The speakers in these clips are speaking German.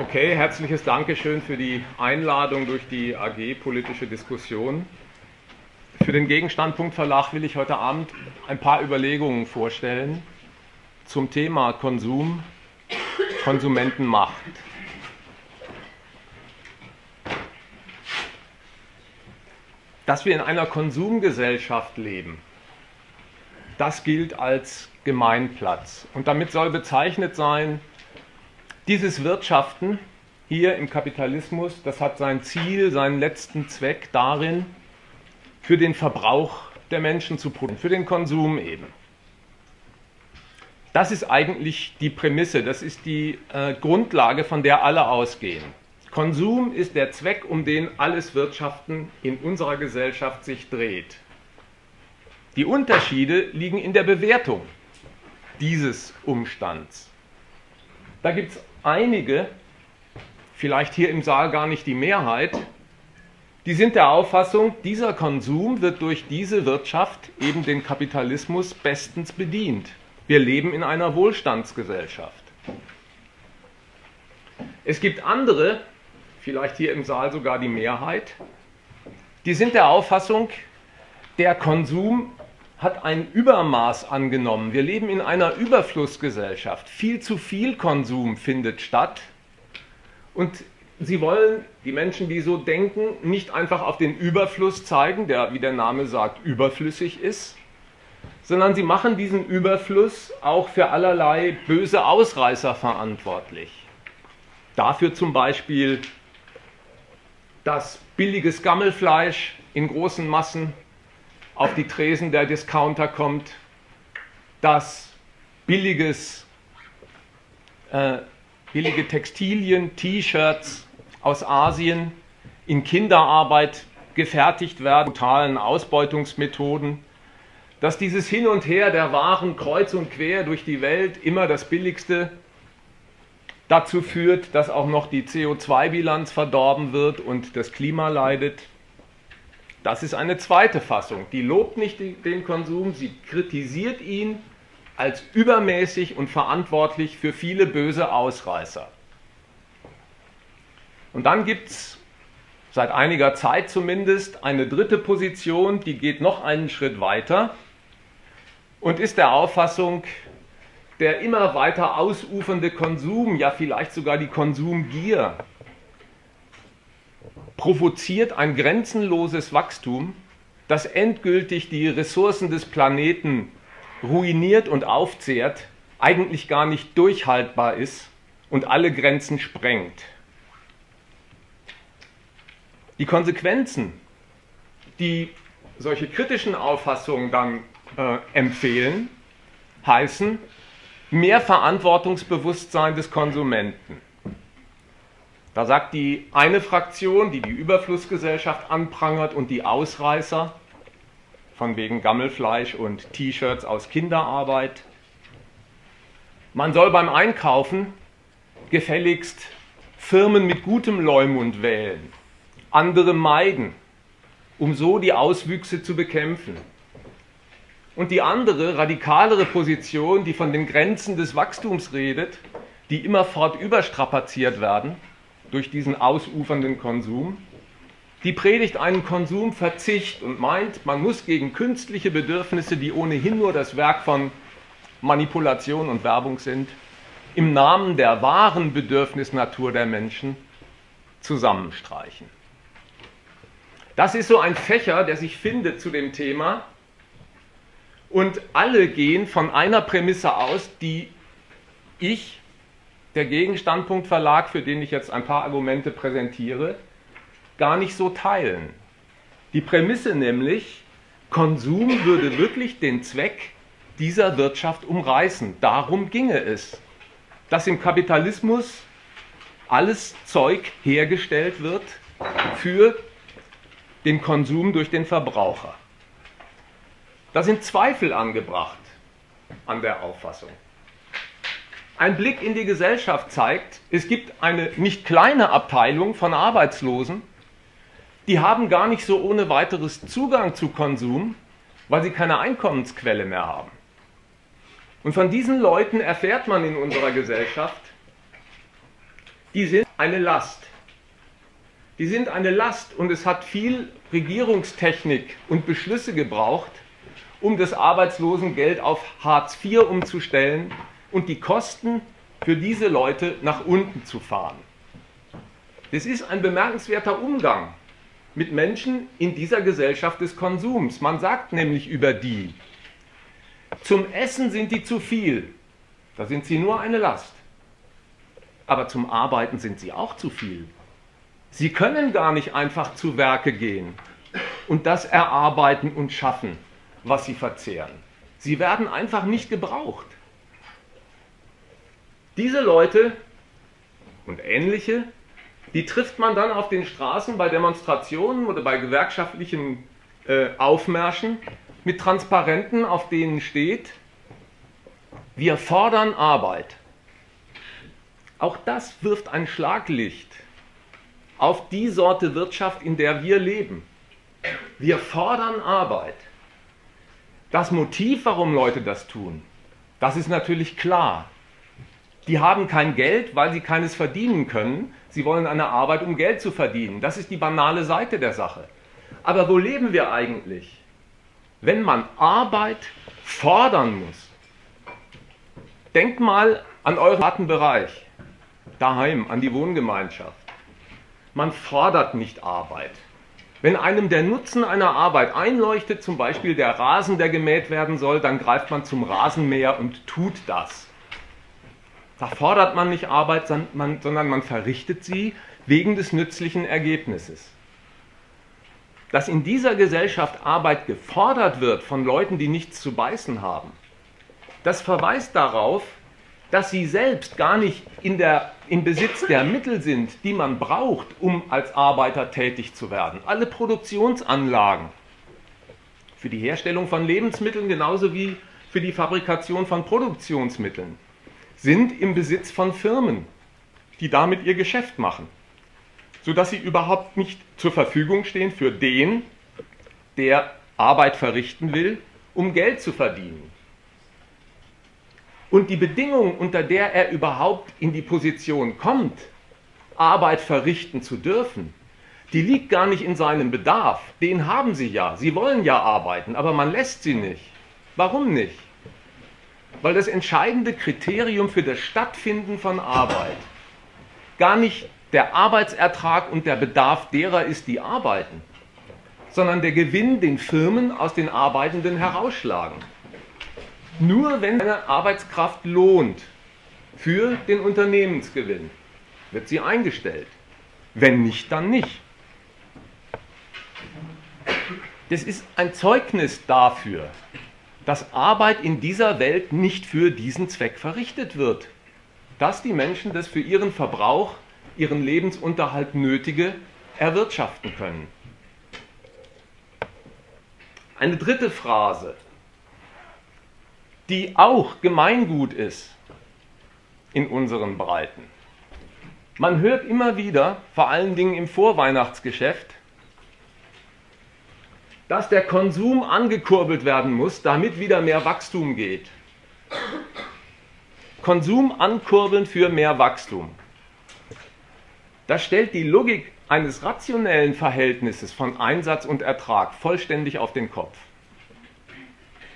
Okay, herzliches Dankeschön für die Einladung durch die AG Politische Diskussion. Für den Gegenstandpunkt Verlag will ich heute Abend ein paar Überlegungen vorstellen zum Thema Konsum, Konsumentenmacht. Dass wir in einer Konsumgesellschaft leben, das gilt als Gemeinplatz. Und damit soll bezeichnet sein, dieses Wirtschaften hier im Kapitalismus, das hat sein Ziel, seinen letzten Zweck darin, für den Verbrauch der Menschen zu produzieren, für den Konsum eben. Das ist eigentlich die Prämisse, das ist die äh, Grundlage, von der alle ausgehen. Konsum ist der Zweck, um den alles Wirtschaften in unserer Gesellschaft sich dreht. Die Unterschiede liegen in der Bewertung dieses Umstands. Da gibt es einige, vielleicht hier im Saal gar nicht die Mehrheit, die sind der Auffassung, dieser Konsum wird durch diese Wirtschaft, eben den Kapitalismus, bestens bedient. Wir leben in einer Wohlstandsgesellschaft. Es gibt andere, vielleicht hier im Saal sogar die Mehrheit, die sind der Auffassung, der Konsum hat ein Übermaß angenommen. Wir leben in einer Überflussgesellschaft. Viel zu viel Konsum findet statt. Und sie wollen, die Menschen, die so denken, nicht einfach auf den Überfluss zeigen, der, wie der Name sagt, überflüssig ist, sondern sie machen diesen Überfluss auch für allerlei böse Ausreißer verantwortlich. Dafür zum Beispiel, dass billiges Gammelfleisch in großen Massen auf die Tresen der Discounter kommt, dass billiges, äh, billige Textilien, T-Shirts aus Asien in Kinderarbeit gefertigt werden, brutalen Ausbeutungsmethoden, dass dieses Hin und Her der Waren kreuz und quer durch die Welt immer das Billigste dazu führt, dass auch noch die CO2-Bilanz verdorben wird und das Klima leidet. Das ist eine zweite Fassung. Die lobt nicht den Konsum, sie kritisiert ihn als übermäßig und verantwortlich für viele böse Ausreißer. Und dann gibt es seit einiger Zeit zumindest eine dritte Position, die geht noch einen Schritt weiter und ist der Auffassung, der immer weiter ausufernde Konsum, ja vielleicht sogar die Konsumgier, provoziert ein grenzenloses Wachstum, das endgültig die Ressourcen des Planeten ruiniert und aufzehrt, eigentlich gar nicht durchhaltbar ist und alle Grenzen sprengt. Die Konsequenzen, die solche kritischen Auffassungen dann äh, empfehlen, heißen mehr Verantwortungsbewusstsein des Konsumenten. Da sagt die eine Fraktion, die die Überflussgesellschaft anprangert und die Ausreißer, von wegen Gammelfleisch und T-Shirts aus Kinderarbeit, man soll beim Einkaufen gefälligst Firmen mit gutem Leumund wählen, andere meiden, um so die Auswüchse zu bekämpfen. Und die andere, radikalere Position, die von den Grenzen des Wachstums redet, die immerfort überstrapaziert werden, durch diesen ausufernden Konsum. Die predigt einen Konsumverzicht und meint, man muss gegen künstliche Bedürfnisse, die ohnehin nur das Werk von Manipulation und Werbung sind, im Namen der wahren Bedürfnisnatur der Menschen zusammenstreichen. Das ist so ein Fächer, der sich findet zu dem Thema. Und alle gehen von einer Prämisse aus, die ich der Gegenstandpunkt Verlag, für den ich jetzt ein paar Argumente präsentiere, gar nicht so teilen. Die Prämisse nämlich, Konsum würde wirklich den Zweck dieser Wirtschaft umreißen. Darum ginge es, dass im Kapitalismus alles Zeug hergestellt wird für den Konsum durch den Verbraucher. Da sind Zweifel angebracht an der Auffassung. Ein Blick in die Gesellschaft zeigt, es gibt eine nicht kleine Abteilung von Arbeitslosen, die haben gar nicht so ohne weiteres Zugang zu Konsum, weil sie keine Einkommensquelle mehr haben. Und von diesen Leuten erfährt man in unserer Gesellschaft, die sind eine Last. Die sind eine Last und es hat viel Regierungstechnik und Beschlüsse gebraucht, um das Arbeitslosengeld auf Hartz IV umzustellen und die Kosten für diese Leute nach unten zu fahren. Das ist ein bemerkenswerter Umgang mit Menschen in dieser Gesellschaft des Konsums. Man sagt nämlich über die, zum Essen sind die zu viel, da sind sie nur eine Last. Aber zum Arbeiten sind sie auch zu viel. Sie können gar nicht einfach zu Werke gehen und das erarbeiten und schaffen, was sie verzehren. Sie werden einfach nicht gebraucht. Diese Leute und ähnliche, die trifft man dann auf den Straßen bei Demonstrationen oder bei gewerkschaftlichen äh, Aufmärschen mit Transparenten, auf denen steht, wir fordern Arbeit. Auch das wirft ein Schlaglicht auf die Sorte Wirtschaft, in der wir leben. Wir fordern Arbeit. Das Motiv, warum Leute das tun, das ist natürlich klar. Die haben kein Geld, weil sie keines verdienen können. Sie wollen eine Arbeit, um Geld zu verdienen. Das ist die banale Seite der Sache. Aber wo leben wir eigentlich? Wenn man Arbeit fordern muss. Denkt mal an euren privaten Bereich, daheim, an die Wohngemeinschaft. Man fordert nicht Arbeit. Wenn einem der Nutzen einer Arbeit einleuchtet, zum Beispiel der Rasen, der gemäht werden soll, dann greift man zum Rasenmäher und tut das. Da fordert man nicht Arbeit, sondern man verrichtet sie wegen des nützlichen Ergebnisses. Dass in dieser Gesellschaft Arbeit gefordert wird von Leuten, die nichts zu beißen haben, das verweist darauf, dass sie selbst gar nicht in der, im Besitz der Mittel sind, die man braucht, um als Arbeiter tätig zu werden. Alle Produktionsanlagen für die Herstellung von Lebensmitteln genauso wie für die Fabrikation von Produktionsmitteln sind im Besitz von Firmen, die damit ihr Geschäft machen, sodass sie überhaupt nicht zur Verfügung stehen für den, der Arbeit verrichten will, um Geld zu verdienen. Und die Bedingung, unter der er überhaupt in die Position kommt, Arbeit verrichten zu dürfen, die liegt gar nicht in seinem Bedarf. Den haben sie ja. Sie wollen ja arbeiten, aber man lässt sie nicht. Warum nicht? Weil das entscheidende Kriterium für das Stattfinden von Arbeit gar nicht der Arbeitsertrag und der Bedarf derer ist, die arbeiten, sondern der Gewinn, den Firmen aus den Arbeitenden herausschlagen. Nur wenn eine Arbeitskraft lohnt für den Unternehmensgewinn, wird sie eingestellt. Wenn nicht, dann nicht. Das ist ein Zeugnis dafür, dass Arbeit in dieser Welt nicht für diesen Zweck verrichtet wird. Dass die Menschen das für ihren Verbrauch, ihren Lebensunterhalt nötige erwirtschaften können. Eine dritte Phrase, die auch Gemeingut ist in unseren Breiten. Man hört immer wieder, vor allen Dingen im Vorweihnachtsgeschäft, dass der Konsum angekurbelt werden muss, damit wieder mehr Wachstum geht. Konsum ankurbeln für mehr Wachstum. Das stellt die Logik eines rationellen Verhältnisses von Einsatz und Ertrag vollständig auf den Kopf.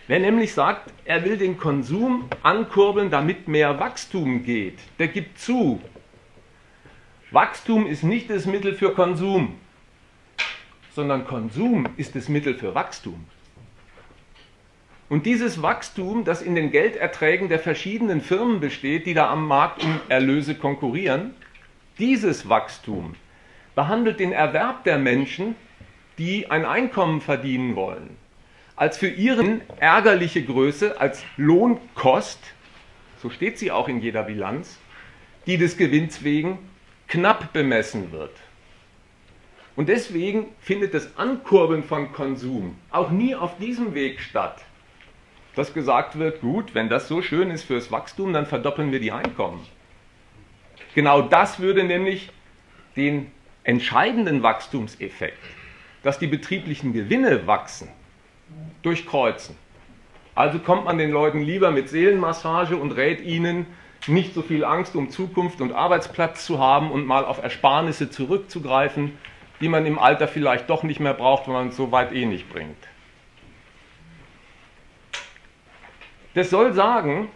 Wer nämlich sagt, er will den Konsum ankurbeln, damit mehr Wachstum geht, der gibt zu. Wachstum ist nicht das Mittel für Konsum sondern Konsum ist das Mittel für Wachstum. Und dieses Wachstum, das in den Gelderträgen der verschiedenen Firmen besteht, die da am Markt um Erlöse konkurrieren, dieses Wachstum behandelt den Erwerb der Menschen, die ein Einkommen verdienen wollen, als für ihren ärgerliche Größe, als Lohnkost, so steht sie auch in jeder Bilanz, die des Gewinns wegen knapp bemessen wird. Und deswegen findet das Ankurbeln von Konsum auch nie auf diesem Weg statt. Dass gesagt wird, gut, wenn das so schön ist fürs Wachstum, dann verdoppeln wir die Einkommen. Genau das würde nämlich den entscheidenden Wachstumseffekt, dass die betrieblichen Gewinne wachsen, durchkreuzen. Also kommt man den Leuten lieber mit Seelenmassage und rät ihnen, nicht so viel Angst um Zukunft und Arbeitsplatz zu haben und mal auf Ersparnisse zurückzugreifen, die man im Alter vielleicht doch nicht mehr braucht, wenn man es so weit eh nicht bringt. Das soll sagen,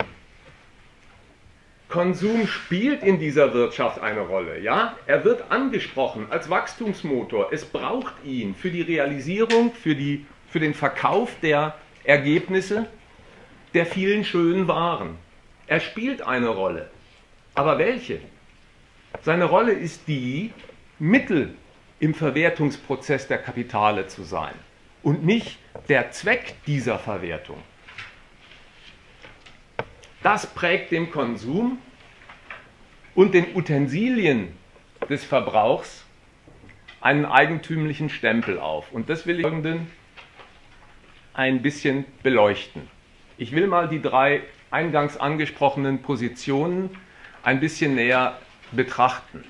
Konsum spielt in dieser Wirtschaft eine Rolle. Ja? Er wird angesprochen als Wachstumsmotor. Es braucht ihn für die Realisierung, für, die, für den Verkauf der Ergebnisse der vielen schönen Waren. Er spielt eine Rolle. Aber welche? Seine Rolle ist die, Mittel im Verwertungsprozess der Kapitale zu sein und nicht der Zweck dieser Verwertung. Das prägt dem Konsum und den Utensilien des Verbrauchs einen eigentümlichen Stempel auf. Und das will ich ein bisschen beleuchten. Ich will mal die drei eingangs angesprochenen Positionen ein bisschen näher betrachten.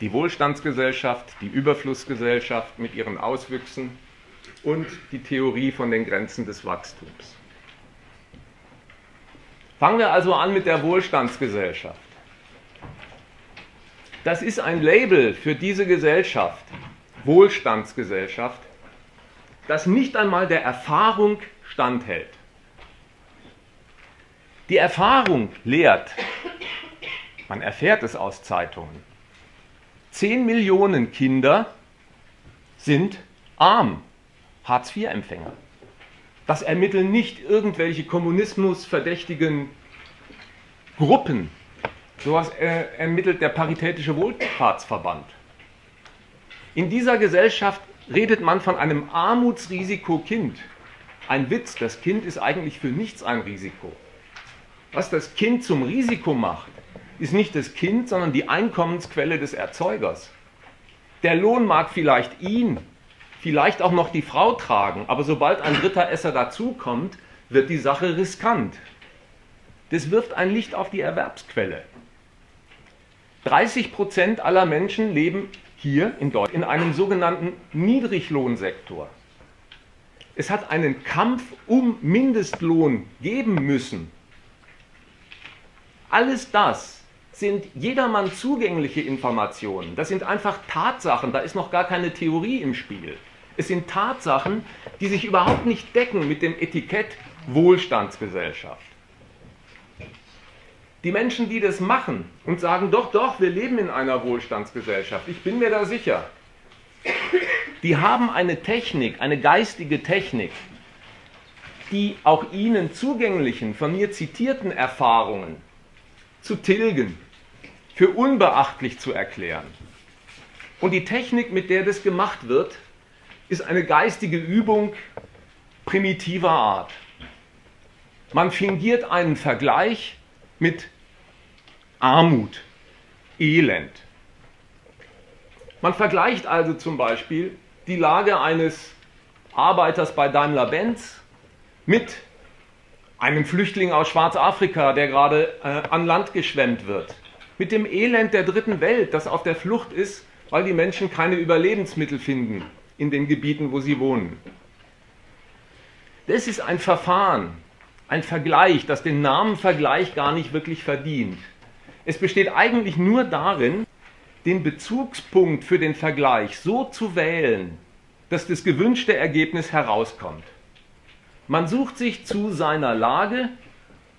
Die Wohlstandsgesellschaft, die Überflussgesellschaft mit ihren Auswüchsen und die Theorie von den Grenzen des Wachstums. Fangen wir also an mit der Wohlstandsgesellschaft. Das ist ein Label für diese Gesellschaft, Wohlstandsgesellschaft, das nicht einmal der Erfahrung standhält. Die Erfahrung lehrt, man erfährt es aus Zeitungen, 10 Millionen Kinder sind arm, Hartz-IV-Empfänger. Das ermitteln nicht irgendwelche kommunismusverdächtigen Gruppen. Sowas äh, ermittelt der Paritätische Wohlfahrtsverband. In dieser Gesellschaft redet man von einem Armutsrisiko Kind. Ein Witz, das Kind ist eigentlich für nichts ein Risiko. Was das Kind zum Risiko macht, ist nicht das Kind, sondern die Einkommensquelle des Erzeugers. Der Lohn mag vielleicht ihn, vielleicht auch noch die Frau tragen, aber sobald ein dritter Esser dazukommt, wird die Sache riskant. Das wirft ein Licht auf die Erwerbsquelle. 30 Prozent aller Menschen leben hier in Deutschland in einem sogenannten Niedriglohnsektor. Es hat einen Kampf um Mindestlohn geben müssen, alles das sind jedermann zugängliche Informationen. Das sind einfach Tatsachen, da ist noch gar keine Theorie im Spiel. Es sind Tatsachen, die sich überhaupt nicht decken mit dem Etikett Wohlstandsgesellschaft. Die Menschen, die das machen und sagen, doch, doch, wir leben in einer Wohlstandsgesellschaft, ich bin mir da sicher, die haben eine Technik, eine geistige Technik, die auch ihnen zugänglichen, von mir zitierten Erfahrungen zu tilgen, für unbeachtlich zu erklären. Und die Technik, mit der das gemacht wird, ist eine geistige Übung primitiver Art. Man fingiert einen Vergleich mit Armut, Elend. Man vergleicht also zum Beispiel die Lage eines Arbeiters bei Daimler-Benz mit einem Flüchtling aus Schwarzafrika, der gerade äh, an Land geschwemmt wird, mit dem Elend der dritten Welt, das auf der Flucht ist, weil die Menschen keine Überlebensmittel finden in den Gebieten, wo sie wohnen. Das ist ein Verfahren, ein Vergleich, das den Namen Vergleich gar nicht wirklich verdient. Es besteht eigentlich nur darin, den Bezugspunkt für den Vergleich so zu wählen, dass das gewünschte Ergebnis herauskommt. Man sucht sich zu seiner Lage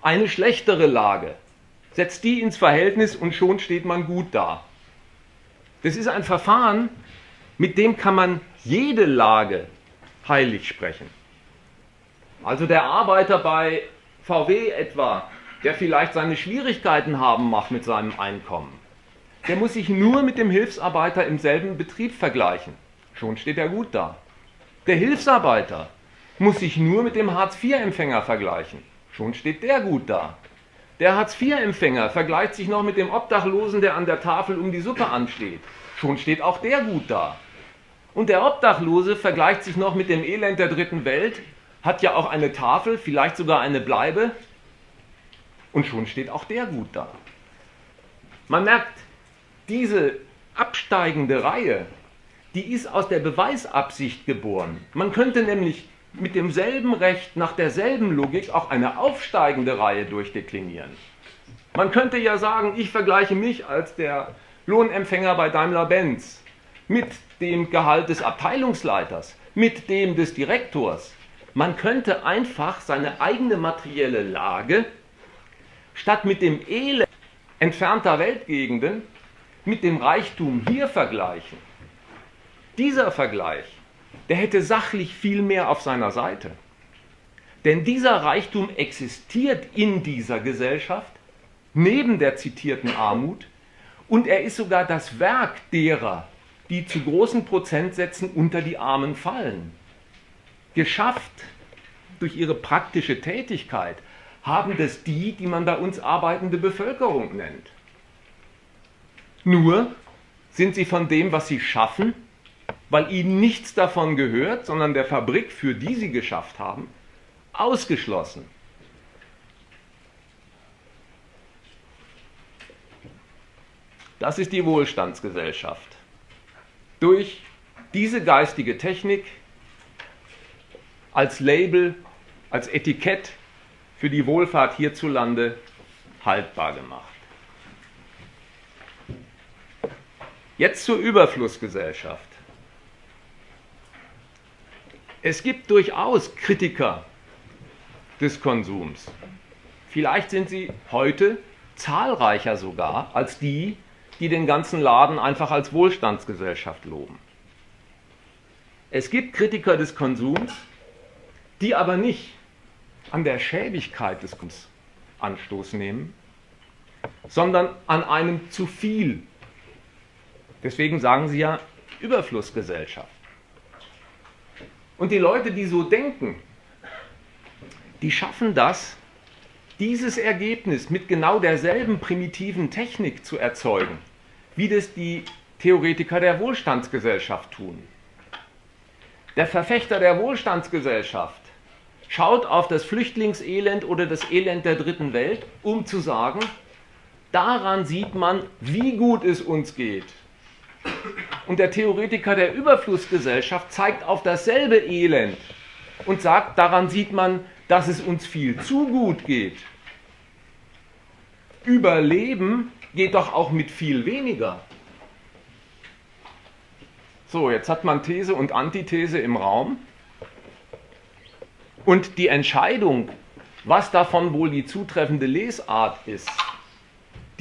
eine schlechtere Lage, setzt die ins Verhältnis und schon steht man gut da. Das ist ein Verfahren, mit dem kann man jede Lage heilig sprechen. Also der Arbeiter bei VW etwa, der vielleicht seine Schwierigkeiten haben macht mit seinem Einkommen, der muss sich nur mit dem Hilfsarbeiter im selben Betrieb vergleichen. Schon steht er gut da. Der Hilfsarbeiter, muss sich nur mit dem Hartz-IV-Empfänger vergleichen. Schon steht der gut da. Der Hartz-IV-Empfänger vergleicht sich noch mit dem Obdachlosen, der an der Tafel um die Suppe ansteht. Schon steht auch der gut da. Und der Obdachlose vergleicht sich noch mit dem Elend der dritten Welt, hat ja auch eine Tafel, vielleicht sogar eine Bleibe. Und schon steht auch der gut da. Man merkt, diese absteigende Reihe, die ist aus der Beweisabsicht geboren. Man könnte nämlich mit demselben Recht nach derselben Logik auch eine aufsteigende Reihe durchdeklinieren. Man könnte ja sagen, ich vergleiche mich als der Lohnempfänger bei Daimler-Benz mit dem Gehalt des Abteilungsleiters, mit dem des Direktors. Man könnte einfach seine eigene materielle Lage statt mit dem Elend entfernter Weltgegenden mit dem Reichtum hier vergleichen. Dieser Vergleich, der hätte sachlich viel mehr auf seiner Seite. Denn dieser Reichtum existiert in dieser Gesellschaft, neben der zitierten Armut, und er ist sogar das Werk derer, die zu großen Prozentsätzen unter die Armen fallen. Geschafft durch ihre praktische Tätigkeit haben das die, die man bei uns arbeitende Bevölkerung nennt. Nur sind sie von dem, was sie schaffen, weil ihnen nichts davon gehört, sondern der Fabrik, für die sie geschafft haben, ausgeschlossen. Das ist die Wohlstandsgesellschaft. Durch diese geistige Technik als Label, als Etikett für die Wohlfahrt hierzulande haltbar gemacht. Jetzt zur Überflussgesellschaft. Es gibt durchaus Kritiker des Konsums. Vielleicht sind sie heute zahlreicher sogar als die, die den ganzen Laden einfach als Wohlstandsgesellschaft loben. Es gibt Kritiker des Konsums, die aber nicht an der Schäbigkeit des Konsums Anstoß nehmen, sondern an einem zu viel. Deswegen sagen sie ja Überflussgesellschaft. Und die Leute, die so denken, die schaffen das, dieses Ergebnis mit genau derselben primitiven Technik zu erzeugen, wie das die Theoretiker der Wohlstandsgesellschaft tun. Der Verfechter der Wohlstandsgesellschaft schaut auf das Flüchtlingselend oder das Elend der dritten Welt, um zu sagen, daran sieht man, wie gut es uns geht. Und der Theoretiker der Überflussgesellschaft zeigt auf dasselbe Elend und sagt, daran sieht man, dass es uns viel zu gut geht. Überleben geht doch auch mit viel weniger. So, jetzt hat man These und Antithese im Raum. Und die Entscheidung, was davon wohl die zutreffende Lesart ist,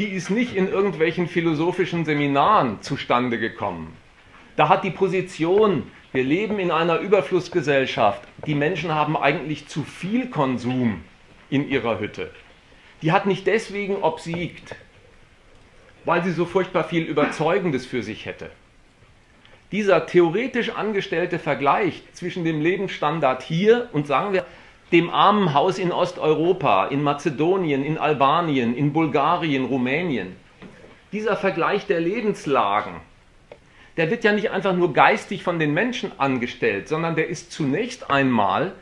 die ist nicht in irgendwelchen philosophischen Seminaren zustande gekommen. Da hat die Position, wir leben in einer Überflussgesellschaft, die Menschen haben eigentlich zu viel Konsum in ihrer Hütte. Die hat nicht deswegen obsiegt, weil sie so furchtbar viel Überzeugendes für sich hätte. Dieser theoretisch angestellte Vergleich zwischen dem Lebensstandard hier und sagen wir dem armen Haus in Osteuropa, in Mazedonien, in Albanien, in Bulgarien, Rumänien. Dieser Vergleich der Lebenslagen, der wird ja nicht einfach nur geistig von den Menschen angestellt, sondern der ist zunächst einmal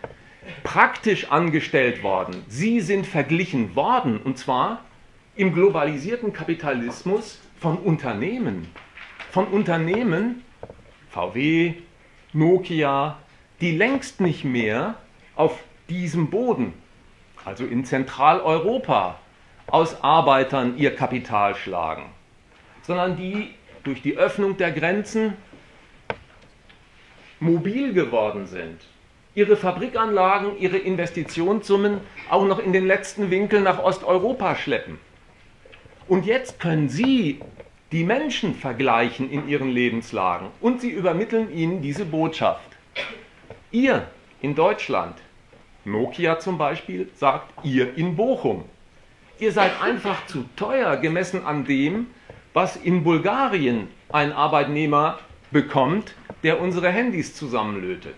praktisch angestellt worden. Sie sind verglichen worden, und zwar im globalisierten Kapitalismus von Unternehmen. Von Unternehmen, VW, Nokia, die längst nicht mehr auf diesem Boden, also in Zentraleuropa, aus Arbeitern ihr Kapital schlagen, sondern die durch die Öffnung der Grenzen mobil geworden sind, ihre Fabrikanlagen, ihre Investitionssummen auch noch in den letzten Winkel nach Osteuropa schleppen. Und jetzt können Sie die Menschen vergleichen in ihren Lebenslagen und Sie übermitteln ihnen diese Botschaft. Ihr in Deutschland Nokia zum Beispiel sagt, ihr in Bochum. Ihr seid einfach zu teuer gemessen an dem, was in Bulgarien ein Arbeitnehmer bekommt, der unsere Handys zusammenlötet.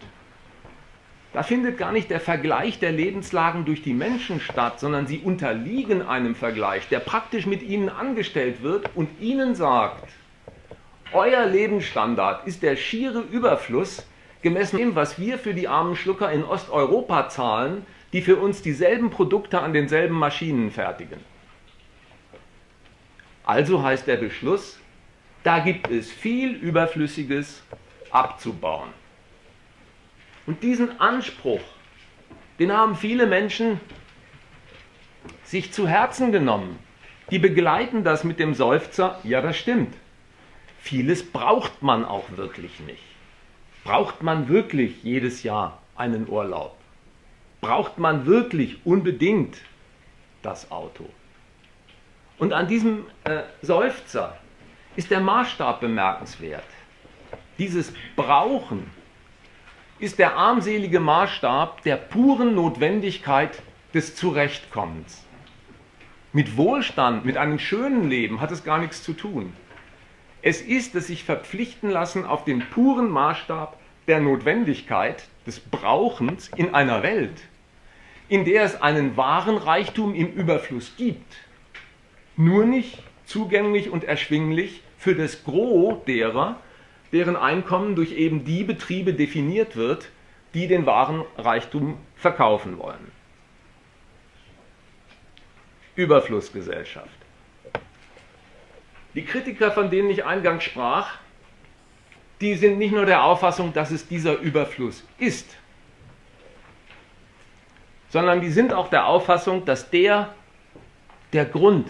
Da findet gar nicht der Vergleich der Lebenslagen durch die Menschen statt, sondern sie unterliegen einem Vergleich, der praktisch mit ihnen angestellt wird und ihnen sagt, euer Lebensstandard ist der schiere Überfluss gemessen dem, was wir für die armen Schlucker in Osteuropa zahlen, die für uns dieselben Produkte an denselben Maschinen fertigen. Also heißt der Beschluss, da gibt es viel Überflüssiges abzubauen. Und diesen Anspruch, den haben viele Menschen sich zu Herzen genommen. die begleiten das mit dem Seufzer, ja das stimmt. Vieles braucht man auch wirklich nicht. Braucht man wirklich jedes Jahr einen Urlaub? Braucht man wirklich unbedingt das Auto? Und an diesem äh, Seufzer ist der Maßstab bemerkenswert. Dieses Brauchen ist der armselige Maßstab der puren Notwendigkeit des Zurechtkommens. Mit Wohlstand, mit einem schönen Leben hat es gar nichts zu tun. Es ist das sich verpflichten lassen auf den puren Maßstab der Notwendigkeit des Brauchens in einer Welt, in der es einen wahren Reichtum im Überfluss gibt, nur nicht zugänglich und erschwinglich für das Gros derer, deren Einkommen durch eben die Betriebe definiert wird, die den wahren Reichtum verkaufen wollen. Überflussgesellschaft. Die Kritiker, von denen ich eingangs sprach, die sind nicht nur der Auffassung, dass es dieser Überfluss ist, sondern die sind auch der Auffassung, dass der der Grund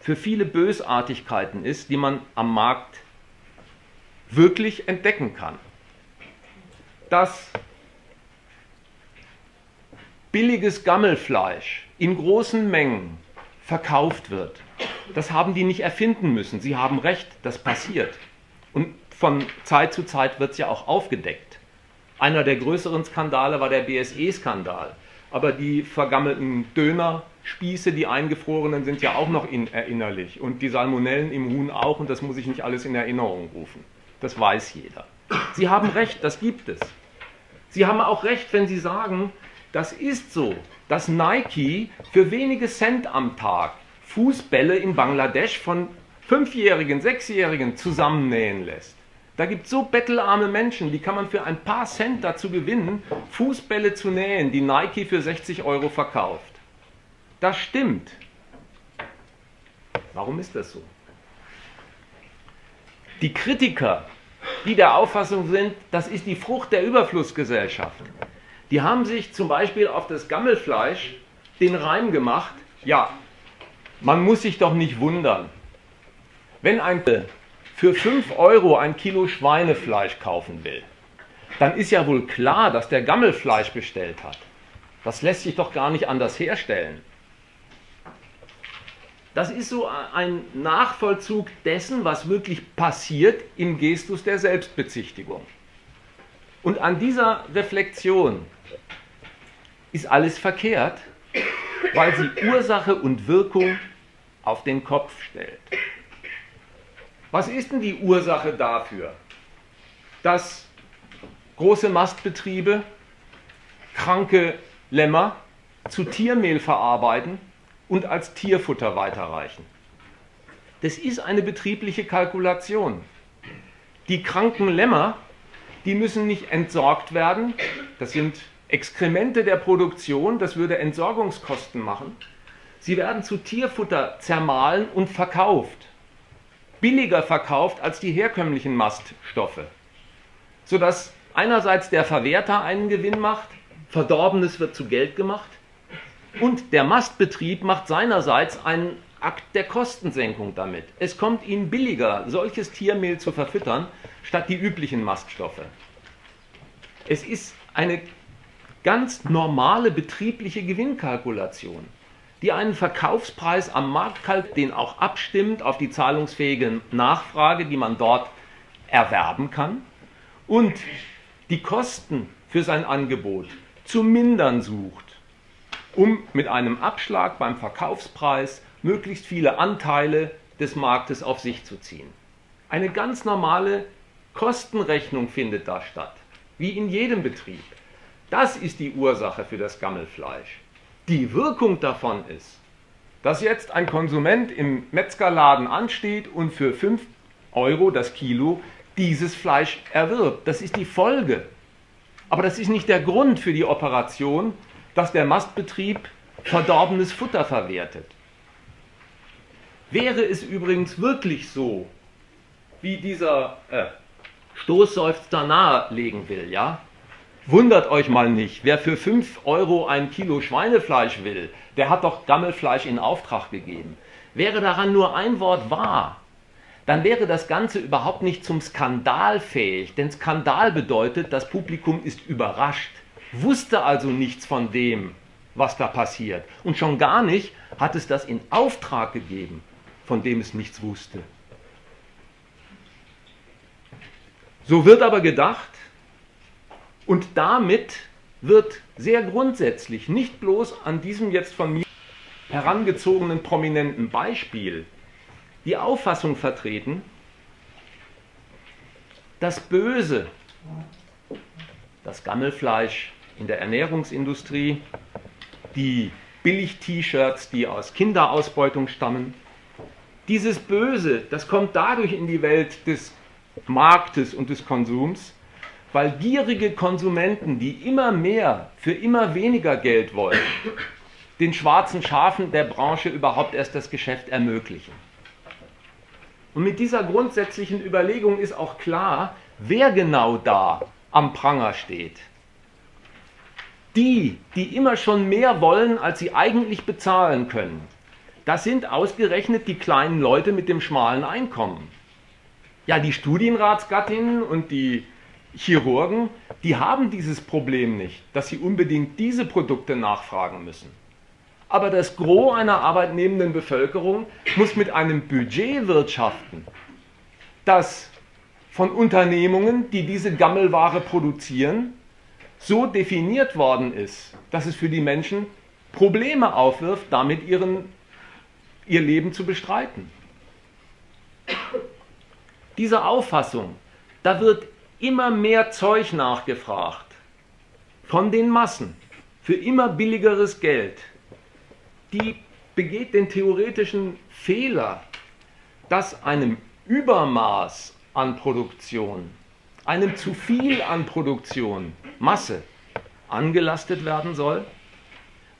für viele Bösartigkeiten ist, die man am Markt wirklich entdecken kann. Dass billiges Gammelfleisch in großen Mengen verkauft wird, das haben die nicht erfinden müssen. Sie haben recht, das passiert. Und von Zeit zu Zeit wird es ja auch aufgedeckt. Einer der größeren Skandale war der BSE-Skandal. Aber die vergammelten Dönerspieße, die eingefrorenen, sind ja auch noch erinnerlich. Und die Salmonellen im Huhn auch. Und das muss ich nicht alles in Erinnerung rufen. Das weiß jeder. Sie haben recht, das gibt es. Sie haben auch recht, wenn Sie sagen, das ist so, dass Nike für wenige Cent am Tag Fußbälle in Bangladesch von Fünfjährigen, Sechsjährigen zusammennähen lässt. Da gibt es so bettelarme Menschen, die kann man für ein paar Cent dazu gewinnen, Fußbälle zu nähen, die Nike für 60 Euro verkauft. Das stimmt. Warum ist das so? Die Kritiker, die der Auffassung sind, das ist die Frucht der Überflussgesellschaft, die haben sich zum Beispiel auf das Gammelfleisch den Reim gemacht, ja, man muss sich doch nicht wundern. Wenn ein für 5 Euro ein Kilo Schweinefleisch kaufen will, dann ist ja wohl klar, dass der Gammelfleisch bestellt hat. Das lässt sich doch gar nicht anders herstellen. Das ist so ein Nachvollzug dessen, was wirklich passiert im Gestus der Selbstbezichtigung. Und an dieser Reflexion ist alles verkehrt, weil sie Ursache und Wirkung auf den Kopf stellt. Was ist denn die Ursache dafür, dass große Mastbetriebe kranke Lämmer zu Tiermehl verarbeiten und als Tierfutter weiterreichen? Das ist eine betriebliche Kalkulation. Die kranken Lämmer, die müssen nicht entsorgt werden, das sind Exkremente der Produktion, das würde Entsorgungskosten machen. Sie werden zu Tierfutter zermahlen und verkauft billiger verkauft als die herkömmlichen Maststoffe, sodass einerseits der Verwerter einen Gewinn macht, Verdorbenes wird zu Geld gemacht und der Mastbetrieb macht seinerseits einen Akt der Kostensenkung damit. Es kommt ihnen billiger, solches Tiermehl zu verfüttern, statt die üblichen Maststoffe. Es ist eine ganz normale betriebliche Gewinnkalkulation die einen Verkaufspreis am Markt den auch abstimmt auf die zahlungsfähige Nachfrage, die man dort erwerben kann, und die Kosten für sein Angebot zu mindern sucht, um mit einem Abschlag beim Verkaufspreis möglichst viele Anteile des Marktes auf sich zu ziehen. Eine ganz normale Kostenrechnung findet da statt, wie in jedem Betrieb. Das ist die Ursache für das Gammelfleisch. Die Wirkung davon ist, dass jetzt ein Konsument im Metzgerladen ansteht und für 5 Euro das Kilo dieses Fleisch erwirbt. Das ist die Folge. Aber das ist nicht der Grund für die Operation, dass der Mastbetrieb verdorbenes Futter verwertet. Wäre es übrigens wirklich so, wie dieser äh, Stoßseufzer nahelegen will, ja, Wundert euch mal nicht, wer für 5 Euro ein Kilo Schweinefleisch will, der hat doch Gammelfleisch in Auftrag gegeben. Wäre daran nur ein Wort wahr, dann wäre das Ganze überhaupt nicht zum Skandal fähig. Denn Skandal bedeutet, das Publikum ist überrascht, wusste also nichts von dem, was da passiert. Und schon gar nicht hat es das in Auftrag gegeben, von dem es nichts wusste. So wird aber gedacht und damit wird sehr grundsätzlich, nicht bloß an diesem jetzt von mir herangezogenen prominenten Beispiel, die Auffassung vertreten, das Böse, das Gammelfleisch in der Ernährungsindustrie, die Billig-T-Shirts, die aus Kinderausbeutung stammen, dieses Böse, das kommt dadurch in die Welt des Marktes und des Konsums, weil gierige Konsumenten, die immer mehr für immer weniger Geld wollen, den schwarzen Schafen der Branche überhaupt erst das Geschäft ermöglichen. Und mit dieser grundsätzlichen Überlegung ist auch klar, wer genau da am Pranger steht. Die, die immer schon mehr wollen, als sie eigentlich bezahlen können, das sind ausgerechnet die kleinen Leute mit dem schmalen Einkommen. Ja, die Studienratsgattinnen und die Chirurgen, die haben dieses Problem nicht, dass sie unbedingt diese Produkte nachfragen müssen. Aber das Gros einer arbeitnehmenden Bevölkerung muss mit einem Budget wirtschaften, das von Unternehmungen, die diese Gammelware produzieren, so definiert worden ist, dass es für die Menschen Probleme aufwirft, damit ihren, ihr Leben zu bestreiten. Diese Auffassung, da wird immer mehr Zeug nachgefragt. Von den Massen. Für immer billigeres Geld, die begeht den theoretischen Fehler, dass einem Übermaß an Produktion, einem zu viel an Produktion, Masse, angelastet werden soll,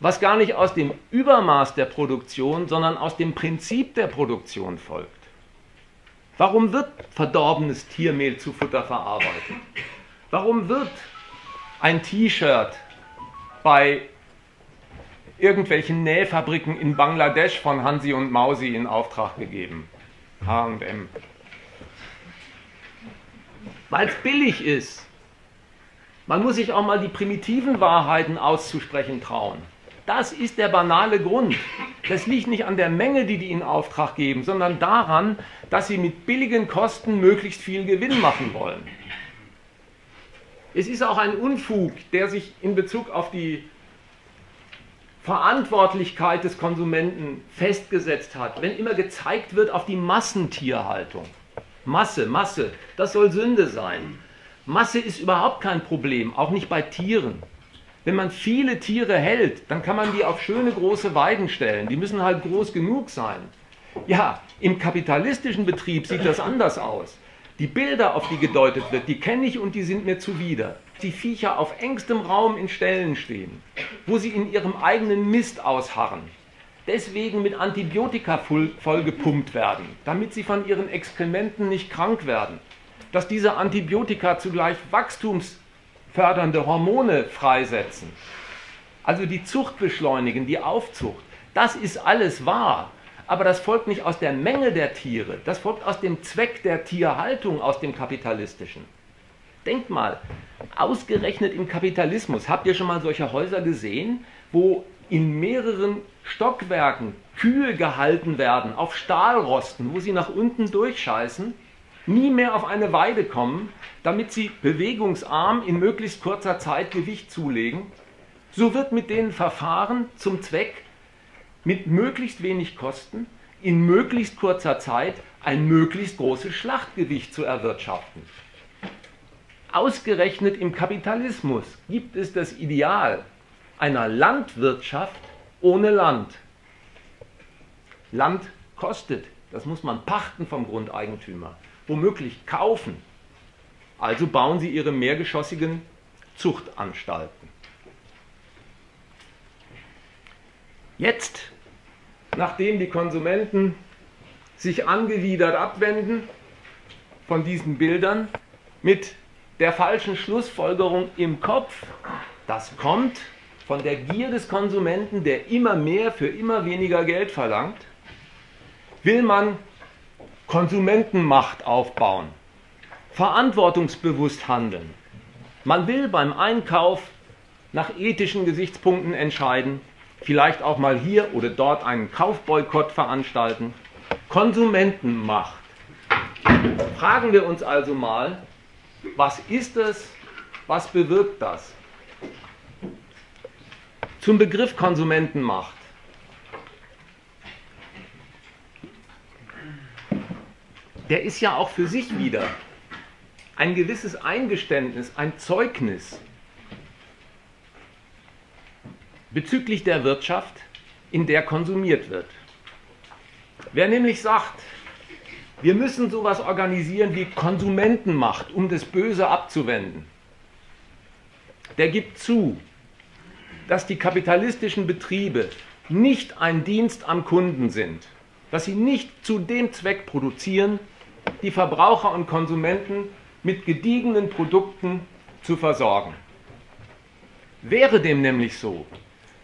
was gar nicht aus dem Übermaß der Produktion, sondern aus dem Prinzip der Produktion folgt. Warum wird verdorbenes Tiermehl zu Futter verarbeitet? Warum wird ein T-Shirt bei irgendwelchen Nähfabriken in Bangladesch von Hansi und Mausi in Auftrag gegeben? HM. Weil es billig ist. Man muss sich auch mal die primitiven Wahrheiten auszusprechen trauen. Das ist der banale Grund. Das liegt nicht an der Menge, die die in Auftrag geben, sondern daran, dass sie mit billigen Kosten möglichst viel Gewinn machen wollen. Es ist auch ein Unfug, der sich in Bezug auf die Verantwortlichkeit des Konsumenten festgesetzt hat, wenn immer gezeigt wird auf die Massentierhaltung. Masse, Masse, das soll Sünde sein. Masse ist überhaupt kein Problem, auch nicht bei Tieren. Wenn man viele Tiere hält, dann kann man die auf schöne große Weiden stellen. Die müssen halt groß genug sein. Ja, im kapitalistischen Betrieb sieht das anders aus. Die Bilder, auf die gedeutet wird, die kenne ich und die sind mir zuwider. Die Viecher auf engstem Raum in Ställen stehen, wo sie in ihrem eigenen Mist ausharren. Deswegen mit Antibiotika vollgepumpt werden, damit sie von ihren Exkrementen nicht krank werden. Dass diese Antibiotika zugleich Wachstums fördernde Hormone freisetzen, also die Zucht beschleunigen, die Aufzucht. Das ist alles wahr. Aber das folgt nicht aus der Menge der Tiere, das folgt aus dem Zweck der Tierhaltung, aus dem kapitalistischen. Denkt mal, ausgerechnet im Kapitalismus, habt ihr schon mal solche Häuser gesehen, wo in mehreren Stockwerken Kühe gehalten werden, auf Stahlrosten, wo sie nach unten durchscheißen nie mehr auf eine Weide kommen, damit sie bewegungsarm in möglichst kurzer Zeit Gewicht zulegen, so wird mit denen verfahren zum Zweck, mit möglichst wenig Kosten in möglichst kurzer Zeit ein möglichst großes Schlachtgewicht zu erwirtschaften. Ausgerechnet im Kapitalismus gibt es das Ideal einer Landwirtschaft ohne Land. Land kostet, das muss man pachten vom Grundeigentümer womöglich kaufen. Also bauen sie ihre mehrgeschossigen Zuchtanstalten. Jetzt, nachdem die Konsumenten sich angewidert abwenden von diesen Bildern mit der falschen Schlussfolgerung im Kopf, das kommt von der Gier des Konsumenten, der immer mehr für immer weniger Geld verlangt, will man Konsumentenmacht aufbauen, verantwortungsbewusst handeln. Man will beim Einkauf nach ethischen Gesichtspunkten entscheiden, vielleicht auch mal hier oder dort einen Kaufboykott veranstalten. Konsumentenmacht. Fragen wir uns also mal, was ist es, was bewirkt das? Zum Begriff Konsumentenmacht. Der ist ja auch für sich wieder ein gewisses Eingeständnis, ein Zeugnis bezüglich der Wirtschaft, in der konsumiert wird. Wer nämlich sagt, wir müssen sowas organisieren wie Konsumentenmacht, um das Böse abzuwenden, der gibt zu, dass die kapitalistischen Betriebe nicht ein Dienst am Kunden sind, dass sie nicht zu dem Zweck produzieren, die Verbraucher und Konsumenten mit gediegenen Produkten zu versorgen. Wäre dem nämlich so,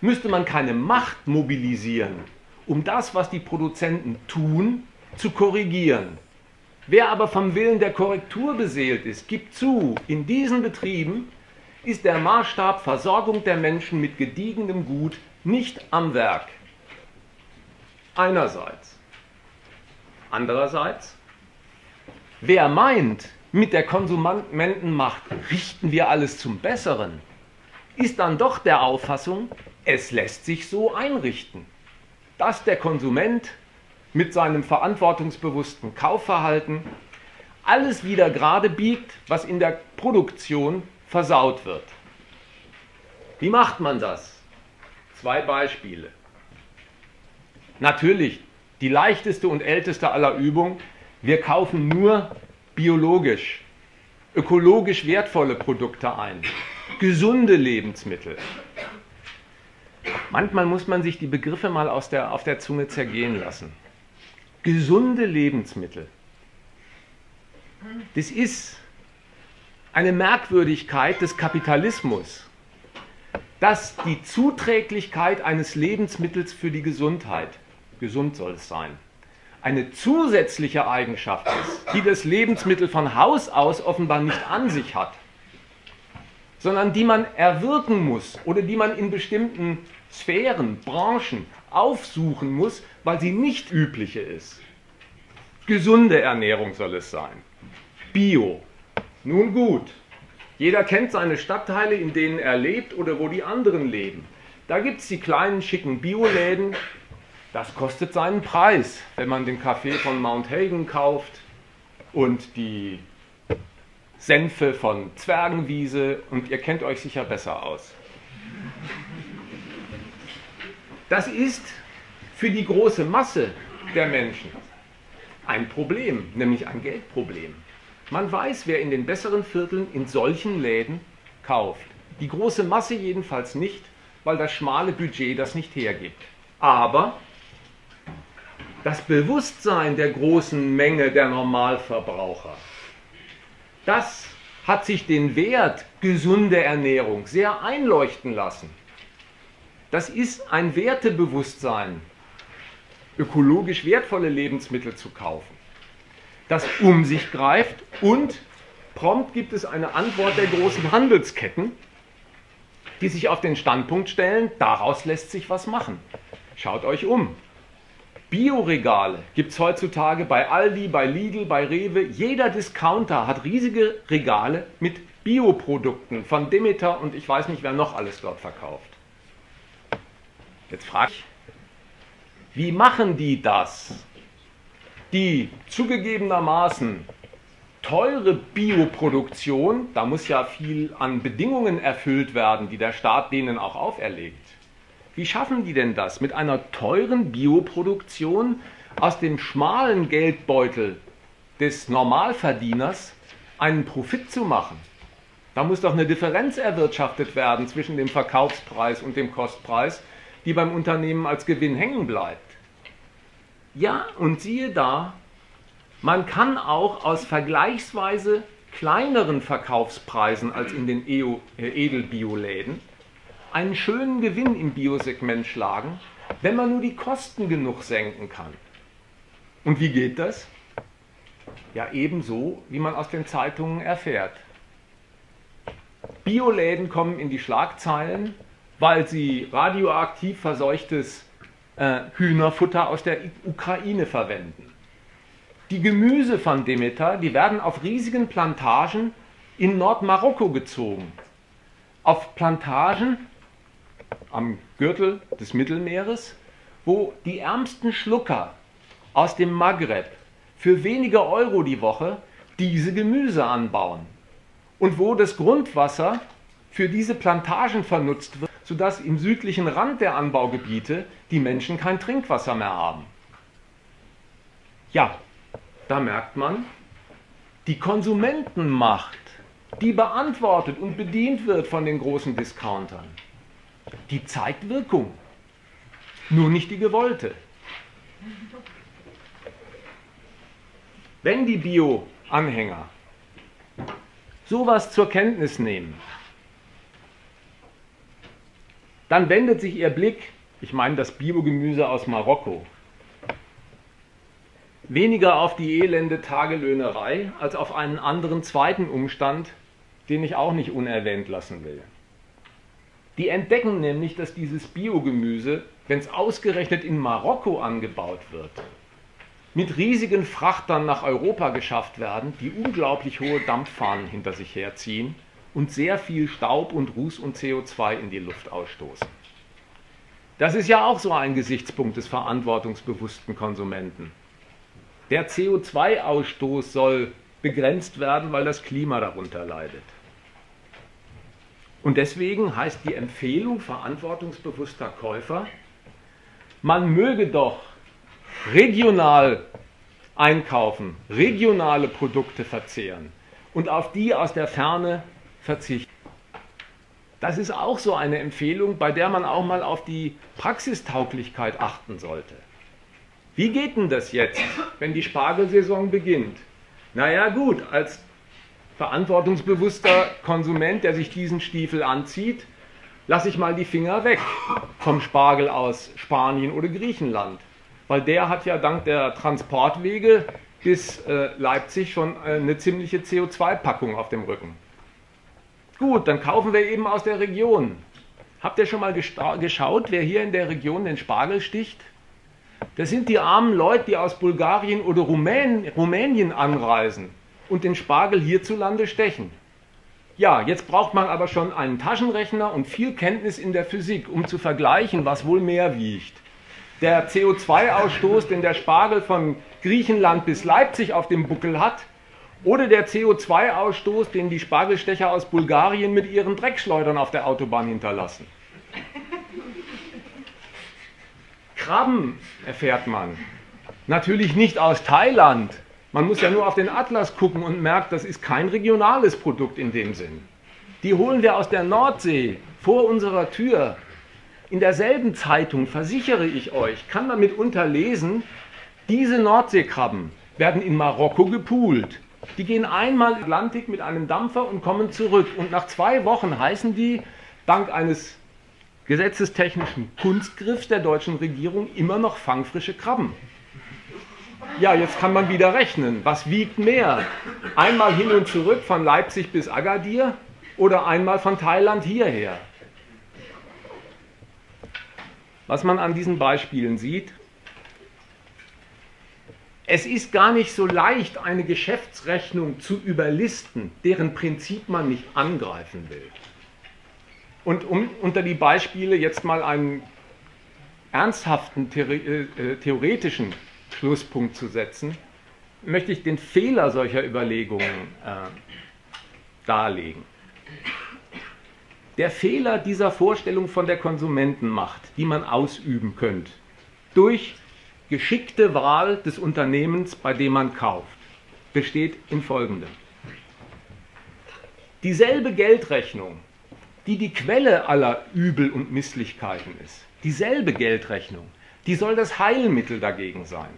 müsste man keine Macht mobilisieren, um das, was die Produzenten tun, zu korrigieren. Wer aber vom Willen der Korrektur beseelt ist, gibt zu, in diesen Betrieben ist der Maßstab Versorgung der Menschen mit gediegenem Gut nicht am Werk. Einerseits. Andererseits, wer meint, mit der Konsumentenmacht richten wir alles zum Besseren, ist dann doch der Auffassung, es lässt sich so einrichten, dass der Konsument mit seinem verantwortungsbewussten Kaufverhalten alles wieder gerade biegt, was in der Produktion versaut wird. Wie macht man das? Zwei Beispiele. Natürlich, die leichteste und älteste aller Übungen, wir kaufen nur biologisch, ökologisch wertvolle Produkte ein, gesunde Lebensmittel. Manchmal muss man sich die Begriffe mal aus der, auf der Zunge zergehen lassen. Gesunde Lebensmittel. Das ist eine Merkwürdigkeit des Kapitalismus, dass die Zuträglichkeit eines Lebensmittels für die Gesundheit, gesund soll es sein, eine zusätzliche Eigenschaft ist, die das Lebensmittel von Haus aus offenbar nicht an sich hat, sondern die man erwirken muss oder die man in bestimmten Sphären, Branchen aufsuchen muss, weil sie nicht übliche ist. Gesunde Ernährung soll es sein. Bio, nun gut, jeder kennt seine Stadtteile, in denen er lebt oder wo die anderen leben. Da gibt es die kleinen schicken Bioläden. Das kostet seinen Preis, wenn man den Kaffee von Mount Hagen kauft und die Senfe von Zwergenwiese und ihr kennt euch sicher besser aus. Das ist für die große Masse der Menschen ein Problem, nämlich ein Geldproblem. Man weiß, wer in den besseren Vierteln in solchen Läden kauft. Die große Masse jedenfalls nicht, weil das schmale Budget das nicht hergibt. Aber das Bewusstsein der großen Menge der Normalverbraucher, das hat sich den Wert gesunde Ernährung sehr einleuchten lassen. Das ist ein Wertebewusstsein, ökologisch wertvolle Lebensmittel zu kaufen das um sich greift und prompt gibt es eine Antwort der großen Handelsketten, die sich auf den Standpunkt stellen, daraus lässt sich was machen. Schaut euch um. Bioregale gibt es heutzutage bei Aldi, bei Lidl, bei Rewe. Jeder Discounter hat riesige Regale mit Bioprodukten von Demeter und ich weiß nicht, wer noch alles dort verkauft. Jetzt frage ich, wie machen die das? die zugegebenermaßen teure Bioproduktion, da muss ja viel an Bedingungen erfüllt werden, die der Staat denen auch auferlegt. Wie schaffen die denn das, mit einer teuren Bioproduktion aus dem schmalen Geldbeutel des Normalverdieners einen Profit zu machen? Da muss doch eine Differenz erwirtschaftet werden zwischen dem Verkaufspreis und dem Kostpreis, die beim Unternehmen als Gewinn hängen bleibt. Ja, und siehe da, man kann auch aus vergleichsweise kleineren Verkaufspreisen als in den äh, Edelbioläden einen schönen Gewinn im Biosegment schlagen, wenn man nur die Kosten genug senken kann. Und wie geht das? Ja, ebenso, wie man aus den Zeitungen erfährt. Bioläden kommen in die Schlagzeilen, weil sie radioaktiv verseuchtes äh, Hühnerfutter aus der Ukraine verwenden. Die Gemüse von Demeter, die werden auf riesigen Plantagen in Nordmarokko gezogen. Auf Plantagen am Gürtel des Mittelmeeres, wo die ärmsten Schlucker aus dem Maghreb für wenige Euro die Woche diese Gemüse anbauen und wo das Grundwasser für diese Plantagen vernutzt wird, sodass im südlichen Rand der Anbaugebiete die Menschen kein Trinkwasser mehr haben. Ja, da merkt man, die Konsumentenmacht, die beantwortet und bedient wird von den großen Discountern, die zeigt Wirkung, nur nicht die gewollte. Wenn die Bio-Anhänger sowas zur Kenntnis nehmen, dann wendet sich ihr Blick, ich meine das Biogemüse aus Marokko, weniger auf die elende Tagelöhnerei als auf einen anderen zweiten Umstand, den ich auch nicht unerwähnt lassen will. Die entdecken nämlich, dass dieses Biogemüse, wenn es ausgerechnet in Marokko angebaut wird, mit riesigen Frachtern nach Europa geschafft werden, die unglaublich hohe Dampffahnen hinter sich herziehen und sehr viel Staub und Ruß und CO2 in die Luft ausstoßen. Das ist ja auch so ein Gesichtspunkt des verantwortungsbewussten Konsumenten. Der CO2-Ausstoß soll begrenzt werden, weil das Klima darunter leidet. Und deswegen heißt die Empfehlung verantwortungsbewusster Käufer, man möge doch regional einkaufen, regionale Produkte verzehren und auf die aus der Ferne verzichten. Das ist auch so eine Empfehlung, bei der man auch mal auf die Praxistauglichkeit achten sollte. Wie geht denn das jetzt, wenn die Spargelsaison beginnt? Naja gut, als verantwortungsbewusster Konsument, der sich diesen Stiefel anzieht, lasse ich mal die Finger weg vom Spargel aus Spanien oder Griechenland weil der hat ja dank der Transportwege bis äh, Leipzig schon äh, eine ziemliche CO2-Packung auf dem Rücken. Gut, dann kaufen wir eben aus der Region. Habt ihr schon mal geschaut, wer hier in der Region den Spargel sticht? Das sind die armen Leute, die aus Bulgarien oder Rumän Rumänien anreisen und den Spargel hierzulande stechen. Ja, jetzt braucht man aber schon einen Taschenrechner und viel Kenntnis in der Physik, um zu vergleichen, was wohl mehr wiegt der CO2-Ausstoß, den der Spargel von Griechenland bis Leipzig auf dem Buckel hat, oder der CO2-Ausstoß, den die Spargelstecher aus Bulgarien mit ihren Dreckschleudern auf der Autobahn hinterlassen. Krabben erfährt man. Natürlich nicht aus Thailand. Man muss ja nur auf den Atlas gucken und merkt, das ist kein regionales Produkt in dem Sinn. Die holen wir aus der Nordsee vor unserer Tür in derselben Zeitung, versichere ich euch, kann man mitunter lesen, diese Nordseekrabben werden in Marokko gepoolt. Die gehen einmal Atlantik mit einem Dampfer und kommen zurück. Und nach zwei Wochen heißen die, dank eines gesetzestechnischen Kunstgriffs der deutschen Regierung, immer noch fangfrische Krabben. Ja, jetzt kann man wieder rechnen. Was wiegt mehr? Einmal hin und zurück von Leipzig bis Agadir oder einmal von Thailand hierher? was man an diesen Beispielen sieht, es ist gar nicht so leicht, eine Geschäftsrechnung zu überlisten, deren Prinzip man nicht angreifen will. Und um unter die Beispiele jetzt mal einen ernsthaften äh, theoretischen Schlusspunkt zu setzen, möchte ich den Fehler solcher Überlegungen äh, darlegen. Der Fehler dieser Vorstellung von der Konsumentenmacht, die man ausüben könnte, durch geschickte Wahl des Unternehmens, bei dem man kauft, besteht in folgendem. Dieselbe Geldrechnung, die die Quelle aller Übel und Misslichkeiten ist, dieselbe Geldrechnung, die soll das Heilmittel dagegen sein,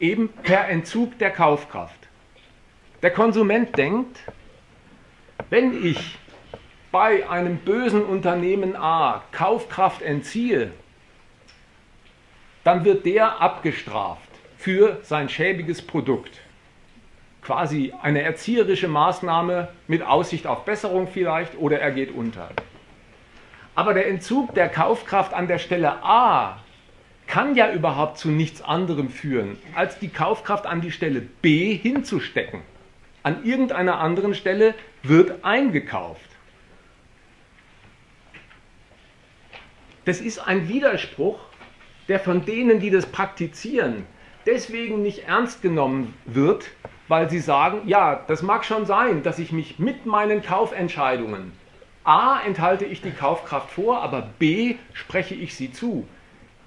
eben per Entzug der Kaufkraft. Der Konsument denkt, wenn ich bei einem bösen Unternehmen A Kaufkraft entziehe, dann wird der abgestraft für sein schäbiges Produkt. Quasi eine erzieherische Maßnahme mit Aussicht auf Besserung vielleicht oder er geht unter. Aber der Entzug der Kaufkraft an der Stelle A kann ja überhaupt zu nichts anderem führen, als die Kaufkraft an die Stelle B hinzustecken. An irgendeiner anderen Stelle wird eingekauft. Das ist ein Widerspruch, der von denen, die das praktizieren, deswegen nicht ernst genommen wird, weil sie sagen, ja, das mag schon sein, dass ich mich mit meinen Kaufentscheidungen A enthalte ich die Kaufkraft vor, aber B spreche ich sie zu.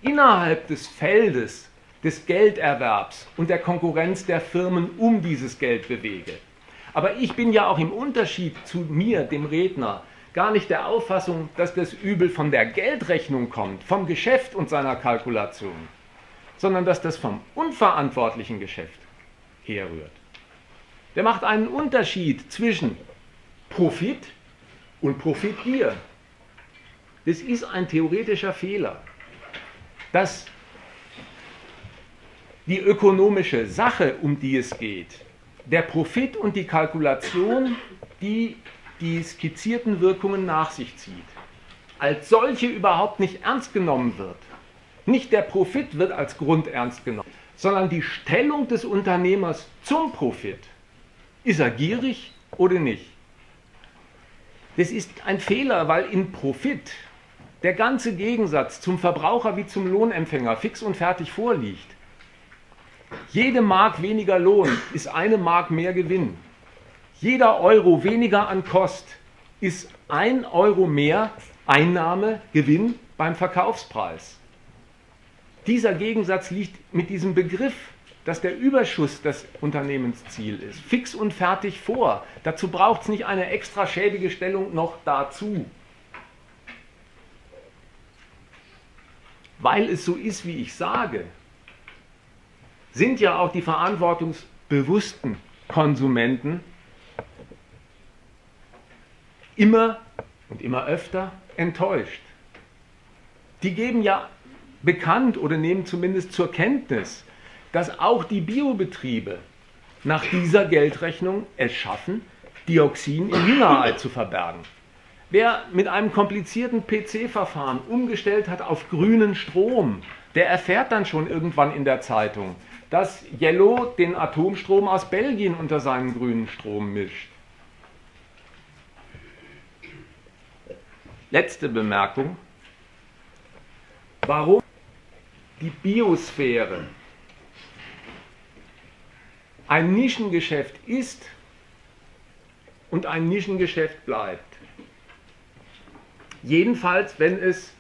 Innerhalb des Feldes des Gelderwerbs und der Konkurrenz der Firmen um dieses Geld bewege. Aber ich bin ja auch im Unterschied zu mir, dem Redner, gar nicht der Auffassung, dass das Übel von der Geldrechnung kommt, vom Geschäft und seiner Kalkulation, sondern dass das vom unverantwortlichen Geschäft herrührt. Der macht einen Unterschied zwischen Profit und Profitgier. Das ist ein theoretischer Fehler, dass die ökonomische Sache, um die es geht, der Profit und die Kalkulation, die die skizzierten Wirkungen nach sich zieht, als solche überhaupt nicht ernst genommen wird. Nicht der Profit wird als Grund ernst genommen, sondern die Stellung des Unternehmers zum Profit. Ist er gierig oder nicht? Das ist ein Fehler, weil in Profit der ganze Gegensatz zum Verbraucher wie zum Lohnempfänger fix und fertig vorliegt. Jede Mark weniger Lohn ist eine Mark mehr Gewinn. Jeder Euro weniger an Kost ist ein Euro mehr Einnahme, Gewinn beim Verkaufspreis. Dieser Gegensatz liegt mit diesem Begriff, dass der Überschuss das Unternehmensziel ist, fix und fertig vor. Dazu braucht es nicht eine extra schäbige Stellung noch dazu. Weil es so ist, wie ich sage, sind ja auch die verantwortungsbewussten Konsumenten immer und immer öfter enttäuscht. Die geben ja bekannt oder nehmen zumindest zur Kenntnis, dass auch die Biobetriebe nach dieser Geldrechnung es schaffen, Dioxin im Hühnerei zu verbergen. Wer mit einem komplizierten PC-Verfahren umgestellt hat auf grünen Strom, der erfährt dann schon irgendwann in der Zeitung, dass Yellow den Atomstrom aus Belgien unter seinen grünen Strom mischt. Letzte Bemerkung. Warum die Biosphäre ein Nischengeschäft ist und ein Nischengeschäft bleibt. Jedenfalls, wenn es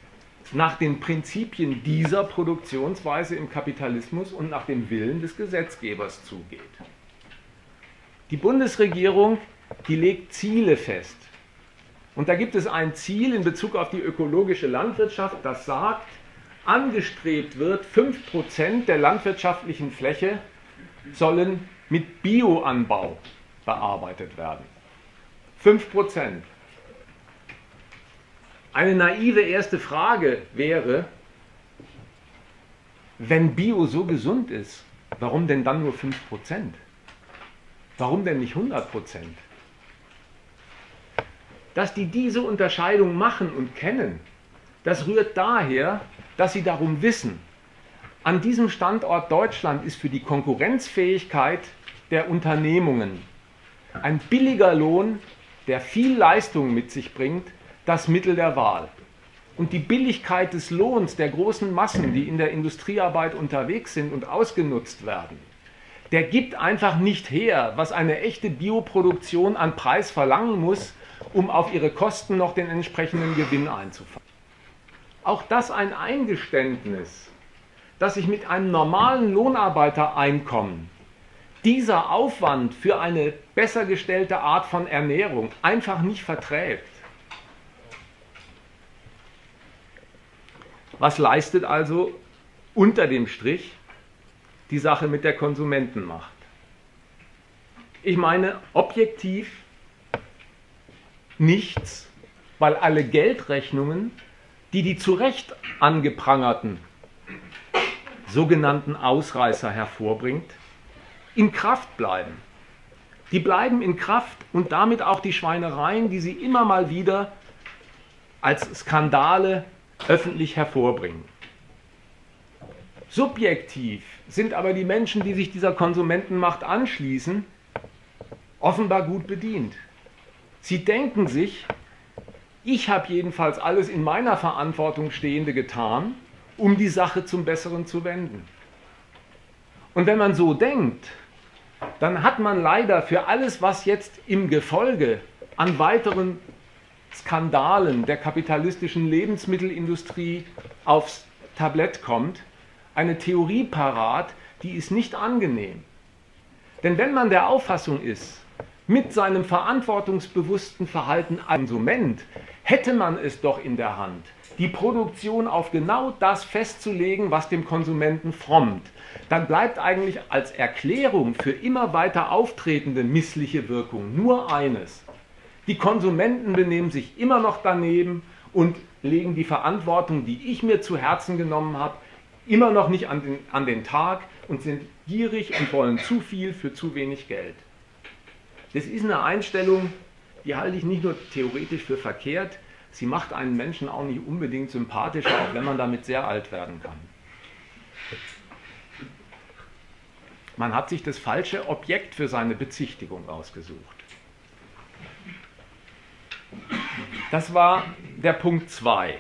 nach den Prinzipien dieser Produktionsweise im Kapitalismus und nach dem Willen des Gesetzgebers zugeht. Die Bundesregierung, die legt Ziele fest. Und da gibt es ein Ziel in Bezug auf die ökologische Landwirtschaft, das sagt, angestrebt wird, 5% der landwirtschaftlichen Fläche sollen mit Bioanbau bearbeitet werden. 5%. Eine naive erste Frage wäre, wenn Bio so gesund ist, warum denn dann nur 5%? Warum denn nicht 100%? Dass die diese Unterscheidung machen und kennen, das rührt daher, dass sie darum wissen, an diesem Standort Deutschland ist für die Konkurrenzfähigkeit der Unternehmungen ein billiger Lohn, der viel Leistung mit sich bringt, das Mittel der Wahl. Und die Billigkeit des Lohns der großen Massen, die in der Industriearbeit unterwegs sind und ausgenutzt werden, der gibt einfach nicht her, was eine echte Bioproduktion an Preis verlangen muss, um auf ihre Kosten noch den entsprechenden Gewinn einzufahren. Auch das ein Eingeständnis, dass sich mit einem normalen Lohnarbeitereinkommen dieser Aufwand für eine besser gestellte Art von Ernährung einfach nicht verträgt. Was leistet also unter dem Strich die Sache mit der Konsumentenmacht? Ich meine objektiv nichts, weil alle Geldrechnungen, die die zu Recht angeprangerten sogenannten Ausreißer hervorbringt, in Kraft bleiben. Die bleiben in Kraft und damit auch die Schweinereien, die sie immer mal wieder als Skandale öffentlich hervorbringen. Subjektiv sind aber die Menschen, die sich dieser Konsumentenmacht anschließen, offenbar gut bedient. Sie denken sich, ich habe jedenfalls alles in meiner Verantwortung Stehende getan, um die Sache zum Besseren zu wenden. Und wenn man so denkt, dann hat man leider für alles, was jetzt im Gefolge an weiteren Skandalen der kapitalistischen Lebensmittelindustrie aufs Tablett kommt, eine Theorie parat, die ist nicht angenehm. Denn wenn man der Auffassung ist, mit seinem verantwortungsbewussten Verhalten als Konsument hätte man es doch in der Hand, die Produktion auf genau das festzulegen, was dem Konsumenten frommt, dann bleibt eigentlich als Erklärung für immer weiter auftretende missliche Wirkung nur eines. Die Konsumenten benehmen sich immer noch daneben und legen die Verantwortung, die ich mir zu Herzen genommen habe, immer noch nicht an den, an den Tag und sind gierig und wollen zu viel für zu wenig Geld. Das ist eine Einstellung, die halte ich nicht nur theoretisch für verkehrt, sie macht einen Menschen auch nicht unbedingt sympathischer, auch wenn man damit sehr alt werden kann. Man hat sich das falsche Objekt für seine Bezichtigung ausgesucht. Das war der Punkt 2.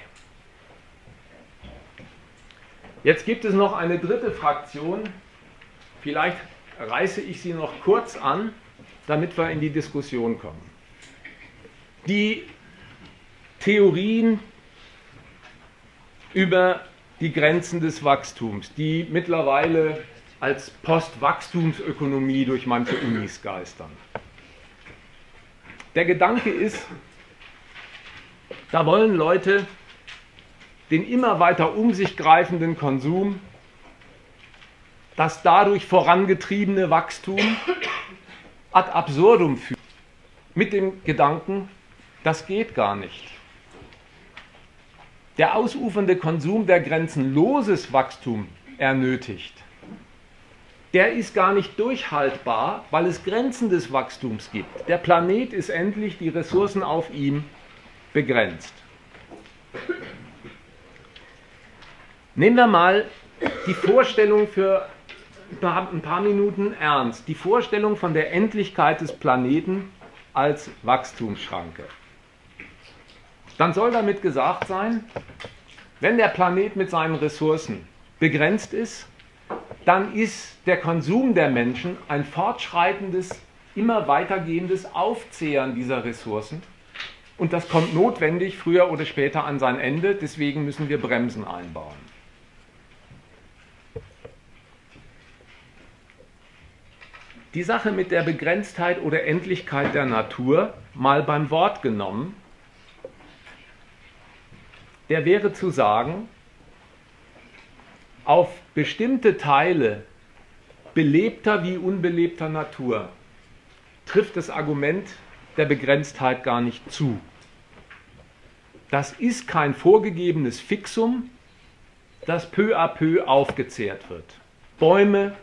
Jetzt gibt es noch eine dritte Fraktion. Vielleicht reiße ich sie noch kurz an, damit wir in die Diskussion kommen. Die Theorien über die Grenzen des Wachstums, die mittlerweile als Postwachstumsökonomie durch manche Unis geistern. Der Gedanke ist, da wollen Leute den immer weiter um sich greifenden Konsum, das dadurch vorangetriebene Wachstum ad absurdum führen. Mit dem Gedanken, das geht gar nicht. Der ausufernde Konsum, der grenzenloses Wachstum ernötigt, der ist gar nicht durchhaltbar, weil es Grenzen des Wachstums gibt. Der Planet ist endlich, die Ressourcen auf ihm begrenzt. Nehmen wir mal die Vorstellung für ein paar Minuten ernst. Die Vorstellung von der Endlichkeit des Planeten als Wachstumsschranke. Dann soll damit gesagt sein, wenn der Planet mit seinen Ressourcen begrenzt ist, dann ist der Konsum der Menschen ein fortschreitendes, immer weitergehendes Aufzehren dieser Ressourcen. Und das kommt notwendig früher oder später an sein Ende. Deswegen müssen wir Bremsen einbauen. Die Sache mit der Begrenztheit oder Endlichkeit der Natur mal beim Wort genommen, der wäre zu sagen, auf bestimmte Teile belebter wie unbelebter Natur trifft das Argument der Begrenztheit gar nicht zu. Das ist kein vorgegebenes Fixum, das peu à peu aufgezehrt wird. Bäume,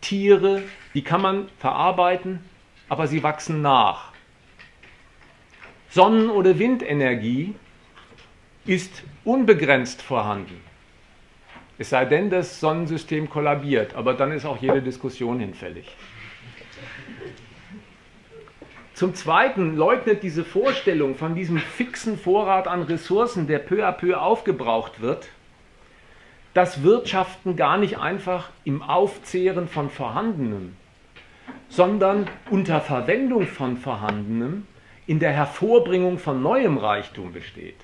Tiere, die kann man verarbeiten, aber sie wachsen nach. Sonnen- oder Windenergie ist unbegrenzt vorhanden. Es sei denn, das Sonnensystem kollabiert, aber dann ist auch jede Diskussion hinfällig. Zum Zweiten leugnet diese Vorstellung von diesem fixen Vorrat an Ressourcen, der peu à peu aufgebraucht wird, dass Wirtschaften gar nicht einfach im Aufzehren von Vorhandenem, sondern unter Verwendung von Vorhandenem in der Hervorbringung von neuem Reichtum besteht.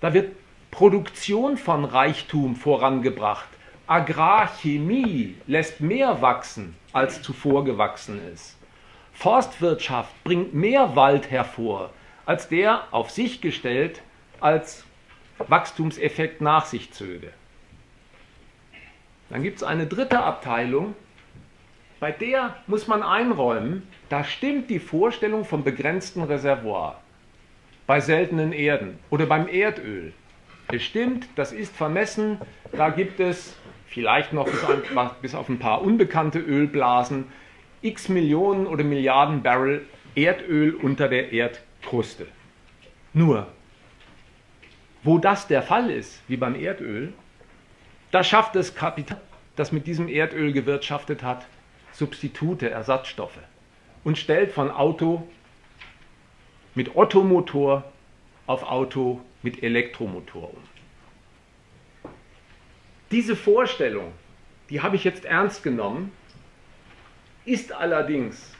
Da wird Produktion von Reichtum vorangebracht. Agrarchemie lässt mehr wachsen, als zuvor gewachsen ist. Forstwirtschaft bringt mehr Wald hervor, als der auf sich gestellt als Wachstumseffekt nach sich zöge. Dann gibt es eine dritte Abteilung, bei der muss man einräumen, da stimmt die Vorstellung vom begrenzten Reservoir bei seltenen Erden oder beim Erdöl. Es stimmt, das ist vermessen, da gibt es vielleicht noch bis, bis auf ein paar unbekannte Ölblasen x Millionen oder Milliarden Barrel Erdöl unter der Erdkruste. Nur, wo das der Fall ist, wie beim Erdöl, da schafft das Kapital, das mit diesem Erdöl gewirtschaftet hat, Substitute, Ersatzstoffe und stellt von Auto mit Ottomotor auf Auto mit Elektromotor um. Diese Vorstellung, die habe ich jetzt ernst genommen, ist allerdings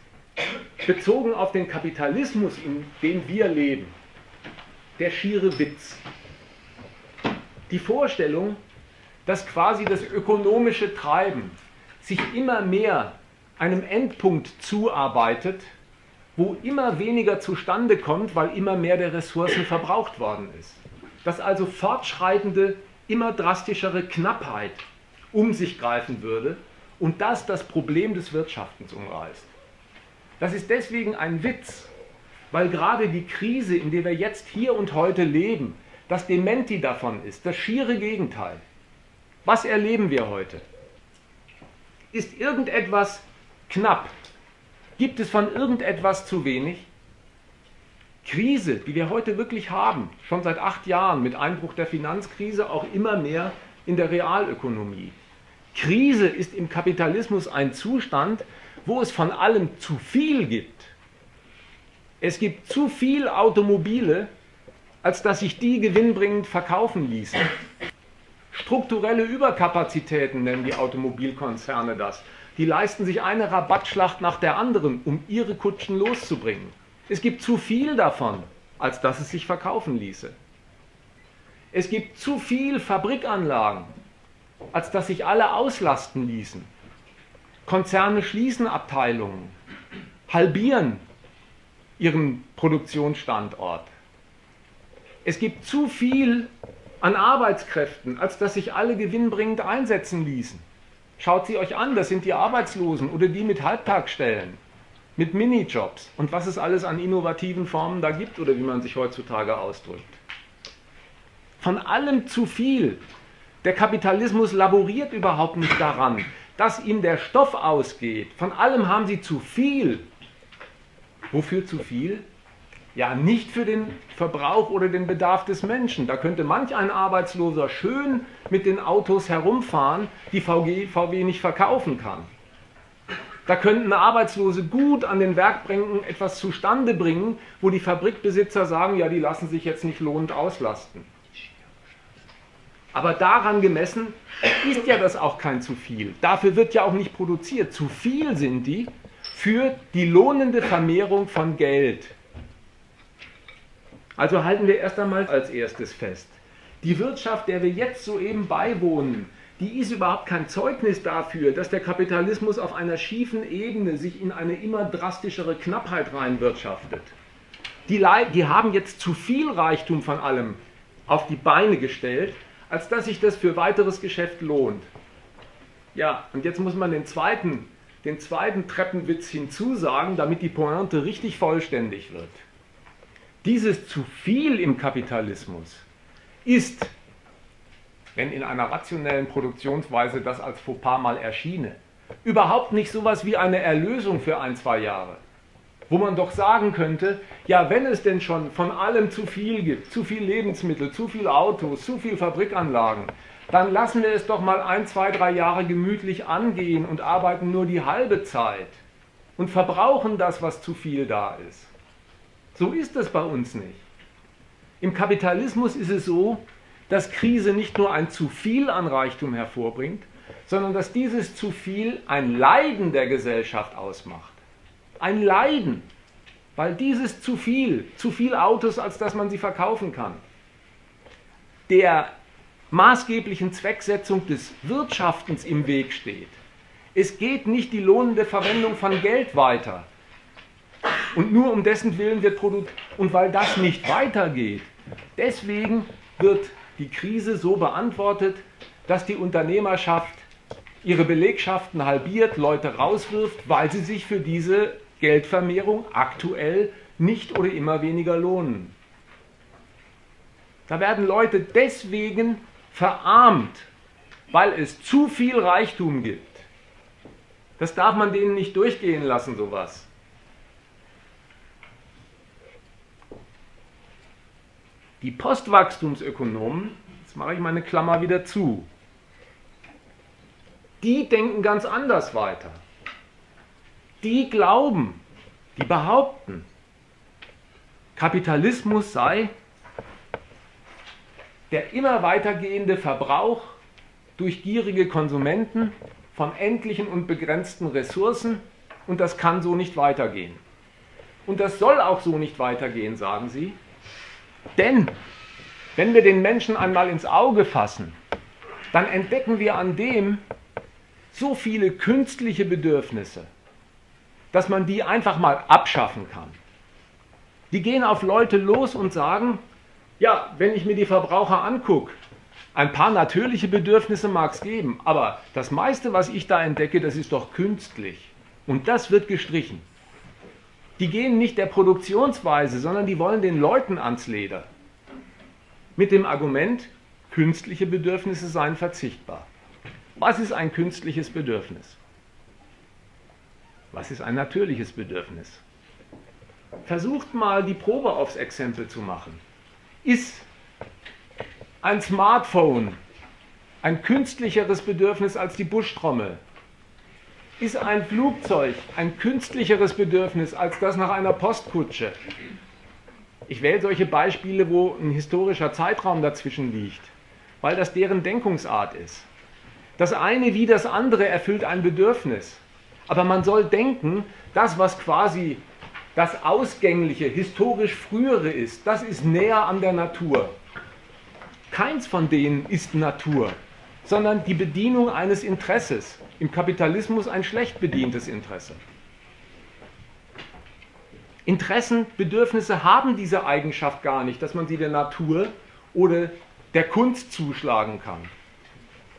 bezogen auf den Kapitalismus, in dem wir leben, der schiere Witz. Die Vorstellung, dass quasi das ökonomische Treiben sich immer mehr einem Endpunkt zuarbeitet, wo immer weniger zustande kommt, weil immer mehr der Ressourcen verbraucht worden ist. Dass also fortschreitende, immer drastischere Knappheit um sich greifen würde und das das Problem des Wirtschaftens umreißt. Das ist deswegen ein Witz, weil gerade die Krise, in der wir jetzt hier und heute leben, das Dementi davon ist, das schiere Gegenteil. Was erleben wir heute? Ist irgendetwas knapp? Gibt es von irgendetwas zu wenig? Krise, die wir heute wirklich haben, schon seit acht Jahren mit Einbruch der Finanzkrise, auch immer mehr in der Realökonomie. Krise ist im Kapitalismus ein Zustand, wo es von allem zu viel gibt. Es gibt zu viel Automobile, als dass sich die gewinnbringend verkaufen ließen. Strukturelle Überkapazitäten nennen die Automobilkonzerne das. Die leisten sich eine Rabattschlacht nach der anderen, um ihre Kutschen loszubringen. Es gibt zu viel davon, als dass es sich verkaufen ließe. Es gibt zu viel Fabrikanlagen, als dass sich alle auslasten ließen. Konzerne schließen Abteilungen, halbieren ihren Produktionsstandort. Es gibt zu viel an Arbeitskräften, als dass sich alle gewinnbringend einsetzen ließen. Schaut sie euch an, das sind die Arbeitslosen oder die mit Halbtagsstellen, mit Minijobs und was es alles an innovativen Formen da gibt oder wie man sich heutzutage ausdrückt. Von allem zu viel. Der Kapitalismus laboriert überhaupt nicht daran, dass ihm der Stoff ausgeht. Von allem haben sie zu viel. Wofür zu viel? Ja, nicht für den Verbrauch oder den Bedarf des Menschen. Da könnte manch ein Arbeitsloser schön mit den Autos herumfahren, die VW, VW nicht verkaufen kann. Da könnten Arbeitslose gut an den Werkbänken etwas zustande bringen, wo die Fabrikbesitzer sagen, ja, die lassen sich jetzt nicht lohnend auslasten. Aber daran gemessen ist ja das auch kein zu viel. Dafür wird ja auch nicht produziert. Zu viel sind die für die lohnende Vermehrung von Geld. Also halten wir erst einmal als erstes fest. Die Wirtschaft, der wir jetzt soeben beiwohnen, die ist überhaupt kein Zeugnis dafür, dass der Kapitalismus auf einer schiefen Ebene sich in eine immer drastischere Knappheit reinwirtschaftet. Die, die haben jetzt zu viel Reichtum von allem auf die Beine gestellt, als dass sich das für weiteres Geschäft lohnt. Ja, und jetzt muss man den zweiten, den zweiten Treppenwitz hinzusagen, damit die Pointe richtig vollständig wird. Dieses zu viel im Kapitalismus ist, wenn in einer rationellen Produktionsweise das als Fauxpas mal erschiene, überhaupt nicht so etwas wie eine Erlösung für ein, zwei Jahre. Wo man doch sagen könnte, ja, wenn es denn schon von allem zu viel gibt, zu viel Lebensmittel, zu viel Autos, zu viel Fabrikanlagen, dann lassen wir es doch mal ein, zwei, drei Jahre gemütlich angehen und arbeiten nur die halbe Zeit und verbrauchen das, was zu viel da ist. So ist es bei uns nicht. Im Kapitalismus ist es so, dass Krise nicht nur ein zu viel an Reichtum hervorbringt, sondern dass dieses zu viel ein Leiden der Gesellschaft ausmacht. Ein Leiden, weil dieses zu viel, zu viel Autos, als dass man sie verkaufen kann, der maßgeblichen Zwecksetzung des Wirtschaftens im Weg steht. Es geht nicht die lohnende Verwendung von Geld weiter, und nur um dessen Willen wird produziert. Und weil das nicht weitergeht, deswegen wird die Krise so beantwortet, dass die Unternehmerschaft ihre Belegschaften halbiert, Leute rauswirft, weil sie sich für diese Geldvermehrung aktuell nicht oder immer weniger lohnen. Da werden Leute deswegen verarmt, weil es zu viel Reichtum gibt. Das darf man denen nicht durchgehen lassen, sowas. Die Postwachstumsökonomen, jetzt mache ich meine Klammer wieder zu, die denken ganz anders weiter. Die glauben, die behaupten, Kapitalismus sei der immer weitergehende Verbrauch durch gierige Konsumenten von endlichen und begrenzten Ressourcen und das kann so nicht weitergehen. Und das soll auch so nicht weitergehen, sagen sie. Denn wenn wir den Menschen einmal ins Auge fassen, dann entdecken wir an dem so viele künstliche Bedürfnisse, dass man die einfach mal abschaffen kann. Die gehen auf Leute los und sagen, ja, wenn ich mir die Verbraucher angucke, ein paar natürliche Bedürfnisse mag es geben, aber das meiste, was ich da entdecke, das ist doch künstlich. Und das wird gestrichen. Die gehen nicht der Produktionsweise, sondern die wollen den Leuten ans Leder. Mit dem Argument, künstliche Bedürfnisse seien verzichtbar. Was ist ein künstliches Bedürfnis? Was ist ein natürliches Bedürfnis? Versucht mal die Probe aufs Exempel zu machen. Ist ein Smartphone ein künstlicheres Bedürfnis als die Buschtrommel? Ist ein Flugzeug ein künstlicheres Bedürfnis als das nach einer Postkutsche? Ich wähle solche Beispiele, wo ein historischer Zeitraum dazwischen liegt, weil das deren Denkungsart ist. Das eine wie das andere erfüllt ein Bedürfnis. Aber man soll denken, das, was quasi das Ausgängliche, historisch Frühere ist, das ist näher an der Natur. Keins von denen ist Natur, sondern die Bedienung eines Interesses. Im Kapitalismus ein schlecht bedientes Interesse. Interessen, Bedürfnisse haben diese Eigenschaft gar nicht, dass man sie der Natur oder der Kunst zuschlagen kann.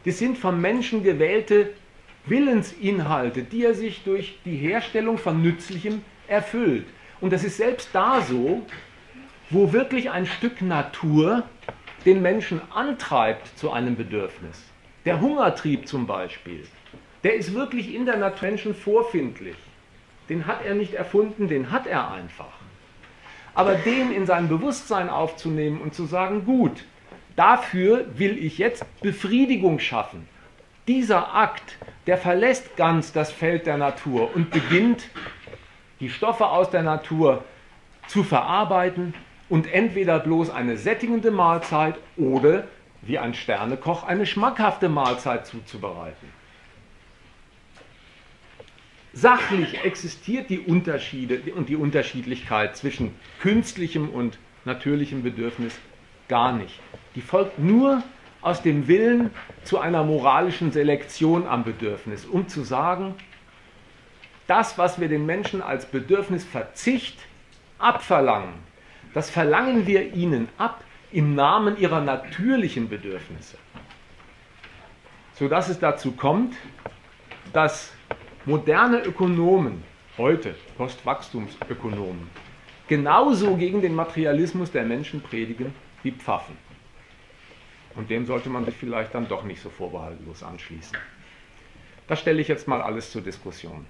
Das sind vom Menschen gewählte Willensinhalte, die er sich durch die Herstellung von Nützlichem erfüllt. Und das ist selbst da so, wo wirklich ein Stück Natur den Menschen antreibt zu einem Bedürfnis. Der Hungertrieb zum Beispiel, der ist wirklich in der Natur Menschen vorfindlich. Den hat er nicht erfunden, den hat er einfach. Aber den in sein Bewusstsein aufzunehmen und zu sagen, gut, dafür will ich jetzt Befriedigung schaffen. Dieser Akt, der verlässt ganz das Feld der Natur und beginnt die Stoffe aus der Natur zu verarbeiten und entweder bloß eine sättigende Mahlzeit oder wie ein Sternekoch eine schmackhafte Mahlzeit zuzubereiten. Sachlich existiert die Unterschiede und die Unterschiedlichkeit zwischen künstlichem und natürlichem Bedürfnis gar nicht. Die folgt nur aus dem Willen zu einer moralischen Selektion am Bedürfnis, um zu sagen, das, was wir den Menschen als Bedürfnisverzicht abverlangen, das verlangen wir ihnen ab im Namen ihrer natürlichen Bedürfnisse. Sodass es dazu kommt, dass moderne Ökonomen, heute Postwachstumsökonomen, genauso gegen den Materialismus der Menschen predigen wie Pfaffen. Und dem sollte man sich vielleicht dann doch nicht so vorbehaltlos anschließen. Das stelle ich jetzt mal alles zur Diskussion.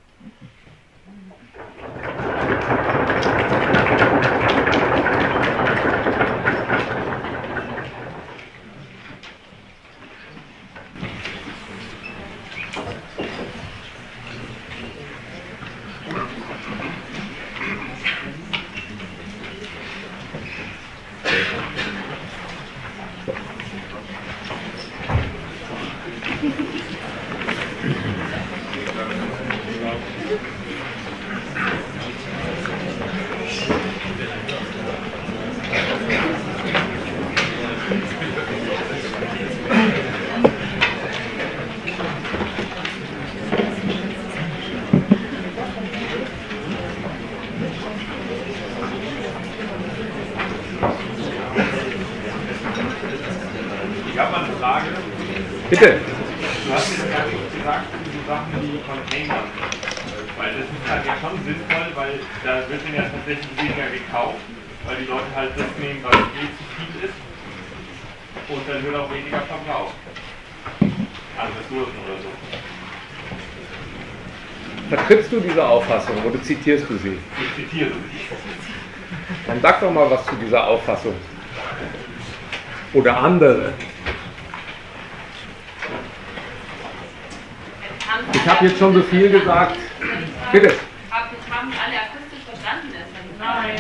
Bitte. Du hast jetzt gerade gesagt, so Sachen wie Container. Weil das ist halt ja schon sinnvoll, weil da wird dann ja tatsächlich weniger gekauft, weil die Leute halt das nehmen, was eh zu viel ist. und dann wird auch weniger verbraucht. An Ressourcen oder so. Vertrittst du diese Auffassung oder zitierst du sie? Ich zitiere sie. Dann sag doch mal was zu dieser Auffassung. Oder andere. Ich habe jetzt schon so viel gesagt. Bitte. Haben alle akustisch verstanden? Nein.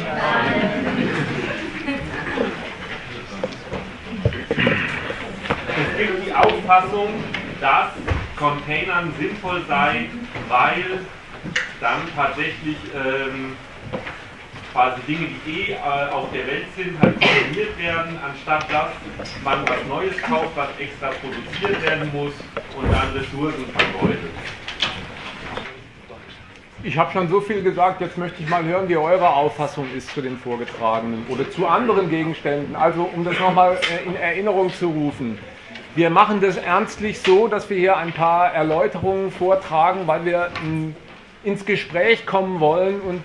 Es gibt die Auffassung, dass Containern sinnvoll sei, weil dann tatsächlich ähm, quasi Dinge, die eh äh, auf der Welt sind, halt konsumiert werden, anstatt dass man was Neues kauft, was extra produziert werden muss und dann Ressourcen vergeudet. Ich habe schon so viel gesagt, jetzt möchte ich mal hören, wie eure Auffassung ist zu den Vorgetragenen oder zu anderen Gegenständen. Also um das nochmal äh, in Erinnerung zu rufen. Wir machen das ernstlich so, dass wir hier ein paar Erläuterungen vortragen, weil wir ins Gespräch kommen wollen und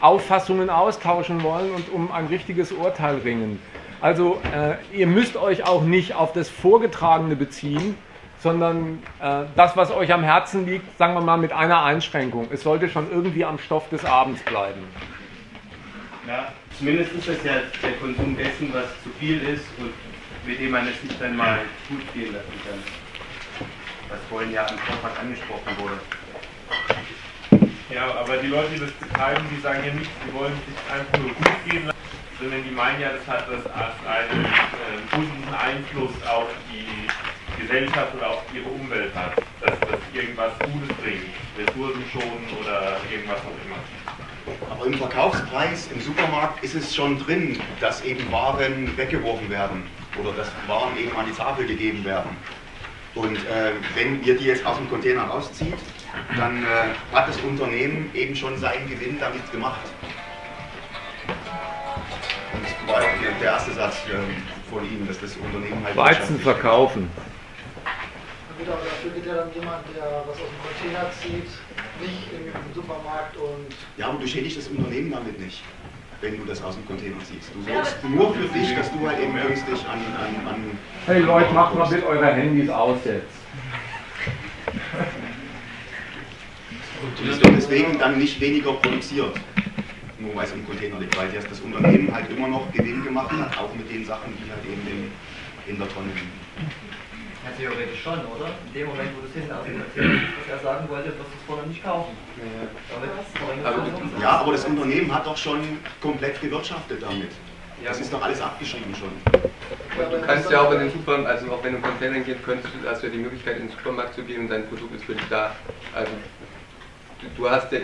Auffassungen austauschen wollen und um ein richtiges Urteil ringen. Also äh, ihr müsst euch auch nicht auf das Vorgetragene beziehen, sondern äh, das, was euch am Herzen liegt, sagen wir mal mit einer Einschränkung. Es sollte schon irgendwie am Stoff des Abends bleiben. Ja, zumindest ist das ja der Konsum dessen, was zu viel ist und mit dem man es sich dann mal gut gehen lassen kann. Was vorhin ja am Vortrag angesprochen wurde. Ja, aber die Leute, die das betreiben, die sagen ja nicht, sie wollen sich einfach nur gut gehen lassen, sondern die meinen ja, das hat das als einen äh, positiven Einfluss auf die Gesellschaft oder auf ihre Umwelt hat, dass das irgendwas Gutes bringt, Ressourcen schonen oder irgendwas auch immer. Aber im Verkaufspreis im Supermarkt ist es schon drin, dass eben Waren weggeworfen werden oder dass Waren eben an die Tafel gegeben werden. Und äh, wenn ihr die jetzt aus dem Container rauszieht, dann äh, hat das Unternehmen eben schon seinen Gewinn damit gemacht. Und das war der erste Satz äh, von Ihnen, dass das Unternehmen halt. Weizen verkaufen. Wieder, dafür geht ja dann jemand, der was aus dem Container zieht, nicht im Supermarkt und. Ja, aber du schädigst das Unternehmen damit nicht wenn du das aus dem Container ziehst. Du sorgst nur für dich, dass du halt eben günstig an, an, an Hey Leute, macht mal bitte eure Handys aus jetzt. Und es wird deswegen dann nicht weniger produziert, nur weil es im Container liegt, weil das Unternehmen halt immer noch Gewinn gemacht hat, auch mit den Sachen, die halt eben in, in der Tonne liegen. Ja, theoretisch schon, oder? In dem Moment, wo du es hinten argumentiert was er sagen wollte, wirst du es vorne nicht kaufen. Ja. Aber, ja, aber das Unternehmen hat doch schon komplett gewirtschaftet damit. Das ist doch alles abgeschrieben schon. Und du kannst ja auch in den Supermarkt, also auch wenn du in Containern gehst, könntest du, hast du ja die Möglichkeit in den Supermarkt zu gehen und dein Produkt ist für dich da. Also du hast ja,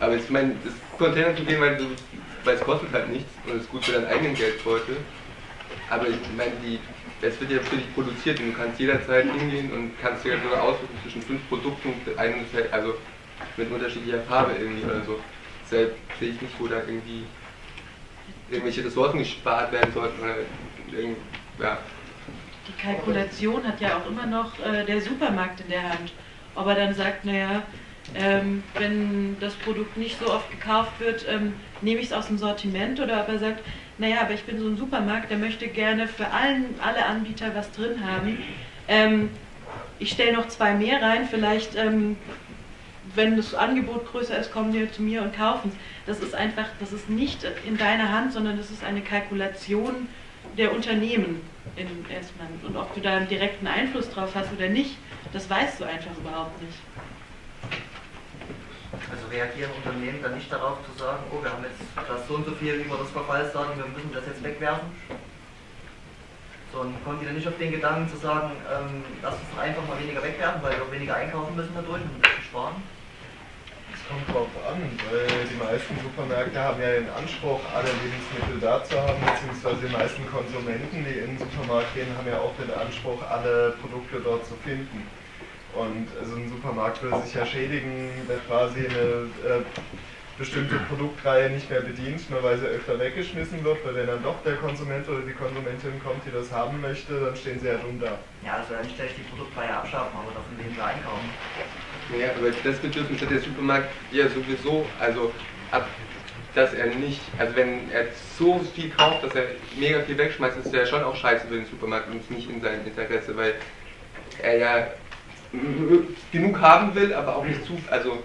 aber ich meine, das Container zu gehen, weil, du, weil es kostet halt nichts und es ist gut für deinen eigenen Geldbeutel. Aber ich meine, die, es wird ja für dich produziert und du kannst jederzeit hingehen und kannst dir sogar aussuchen zwischen fünf Produkten, also mit unterschiedlicher Farbe irgendwie oder so. Deshalb sehe ich nicht, wo da irgendwie irgendwelche Ressourcen gespart werden sollten oder irgend, ja. Die Kalkulation hat ja auch immer noch äh, der Supermarkt in der Hand. Ob er dann sagt, naja, ähm, wenn das Produkt nicht so oft gekauft wird, ähm, nehme ich es aus dem Sortiment oder ob er sagt, naja, aber ich bin so ein Supermarkt, der möchte gerne für allen, alle Anbieter was drin haben. Ähm, ich stelle noch zwei mehr rein, vielleicht, ähm, wenn das Angebot größer ist, kommen die zu mir und kaufen. Das ist einfach, das ist nicht in deiner Hand, sondern das ist eine Kalkulation der Unternehmen in, erstmal. Und ob du da einen direkten Einfluss drauf hast oder nicht, das weißt du einfach überhaupt nicht. Also reagieren Unternehmen dann nicht darauf zu sagen, oh, wir haben jetzt das so und so viel über das Verfallsdatum, wir müssen das jetzt wegwerfen? So, und kommen die dann nicht auf den Gedanken zu sagen, ähm, lass uns doch einfach mal weniger wegwerfen, weil wir weniger einkaufen müssen dadurch und ein bisschen sparen? Es kommt drauf an, weil die meisten Supermärkte haben ja den Anspruch, alle Lebensmittel da zu haben, beziehungsweise die meisten Konsumenten, die in den Supermarkt gehen, haben ja auch den Anspruch, alle Produkte dort zu finden. Und also ein Supermarkt würde sich ja schädigen, wenn quasi eine äh, bestimmte Produktreihe nicht mehr bedient, nur weil sie öfter weggeschmissen wird, weil wenn dann doch der Konsument oder die Konsumentin kommt, die das haben möchte, dann stehen sie ja dumm da. Ja, also ja nicht gleich die Produktreihe abschaffen, aber davon weniger einkaufen. Ja, aber das Bedürfnis hat der Supermarkt ja sowieso, also ab dass er nicht, also wenn er so viel kauft, dass er mega viel wegschmeißt, ist er schon auch scheiße für den Supermarkt und nicht in seinem Interesse, weil er ja genug haben will, aber auch nicht zu, also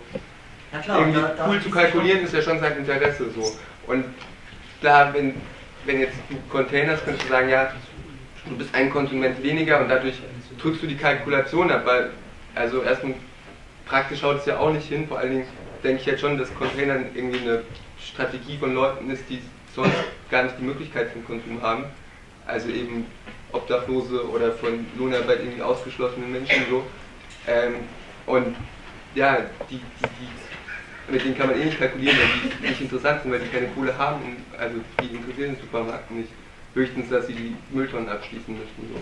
Ja klar, irgendwie da- da cool zu kalkulieren ist ja schon sein Interesse so. Und klar, wenn, wenn jetzt du Containers, könntest du sagen, ja, du bist ein Konsument weniger und dadurch drückst du die Kalkulation ab, weil, also erstmal praktisch schaut es ja auch nicht hin, vor allen Dingen denke ich jetzt schon, dass Containern irgendwie eine Strategie von Leuten ist, die sonst gar nicht die Möglichkeit zum Konsum haben. Also eben Obdachlose oder von Lohnarbeit irgendwie ausgeschlossene Menschen so. Ähm, und ja, die, die, die, mit denen kann man eh nicht kalkulieren, weil die nicht interessant sind, weil die keine Kohle haben. Und, also die interessieren den Supermarkt nicht. Höchstens, dass sie die Mülltonnen abschließen möchten. So.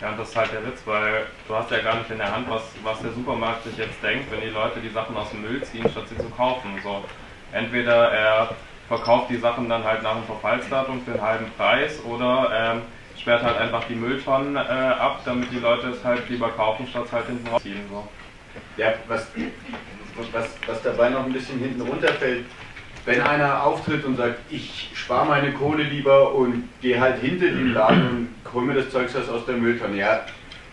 Ja, und das ist halt der Witz, weil du hast ja gar nicht in der Hand, was, was der Supermarkt sich jetzt denkt, wenn die Leute die Sachen aus dem Müll ziehen, statt sie zu kaufen. So, entweder er verkauft die Sachen dann halt nach dem Verfallsdatum für einen halben Preis oder ähm, sperrt halt einfach die Mülltonnen äh, ab, damit die Leute es halt lieber kaufen, statt es halt hinten rausziehen. So. Ja, was, was, was dabei noch ein bisschen hinten runterfällt, wenn einer auftritt und sagt, ich spare meine Kohle lieber und gehe halt hinter den Laden und hole mir das Zeugs aus der Mülltonne, ja,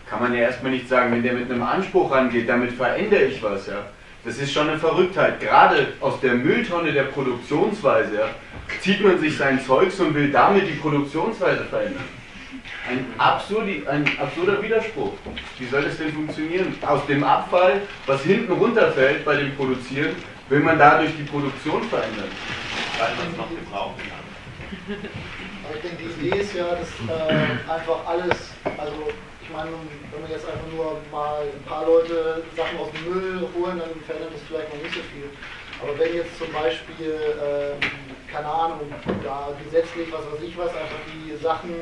kann man ja erstmal nicht sagen, wenn der mit einem Anspruch rangeht, damit verändere ich was, ja. Das ist schon eine Verrücktheit. Gerade aus der Mülltonne der Produktionsweise ja, zieht man sich sein Zeugs und will damit die Produktionsweise verändern. Ein, absurdi, ein absurder Widerspruch. Wie soll das denn funktionieren? Aus dem Abfall, was hinten runterfällt bei dem Produzieren, will man dadurch die Produktion verändern. Weil man es noch gebrauchen kann. Aber ich denke, die Idee ist ja, dass äh, einfach alles, also ich meine, wenn man jetzt einfach nur mal ein paar Leute Sachen aus dem Müll holen, dann verändert das vielleicht noch nicht so viel. Aber wenn jetzt zum Beispiel, ähm, keine Ahnung, da gesetzlich, was weiß ich was, einfach die Sachen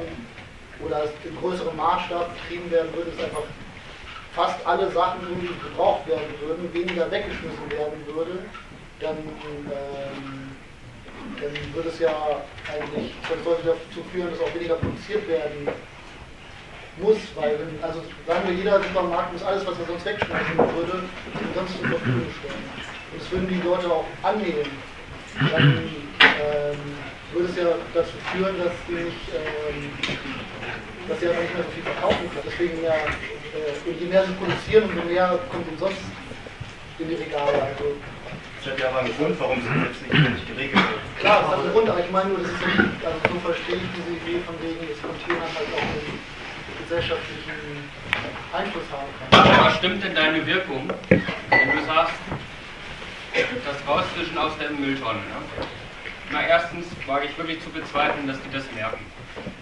oder in größerem Maßstab betrieben werden würde, dass einfach fast alle Sachen irgendwie gebraucht werden würden, weniger weggeschmissen werden würde, dann ähm, dann würde es ja eigentlich dazu führen, dass auch weniger produziert werden muss, weil wenn, also sagen wir, jeder Supermarkt muss alles, was er sonst wegschmeißen würde, sonst zur Verfügung stellen. Und das würden die Leute auch annehmen. Dann ähm, würde es ja dazu führen, dass die nicht, ähm, dass sie einfach nicht mehr so viel verkaufen können. Deswegen ja, äh, und je mehr sie produzieren, umso mehr kommt umsonst in die Regale. Also, Das hat ja aber einen Grund, warum es gesetzlich nicht geregelt wird. Klar, das hat einen Grund, aber ich meine nur, das ist ja nicht, also so verstehe ich diese Idee von wegen, dass Container halt auch einen gesellschaftlichen Einfluss haben kann. Was stimmt denn deine Wirkung, wenn du sagst, das Rausfischen aus der Mülltonne? Ne? Na, erstens wage ich wirklich zu bezweifeln, dass die das merken.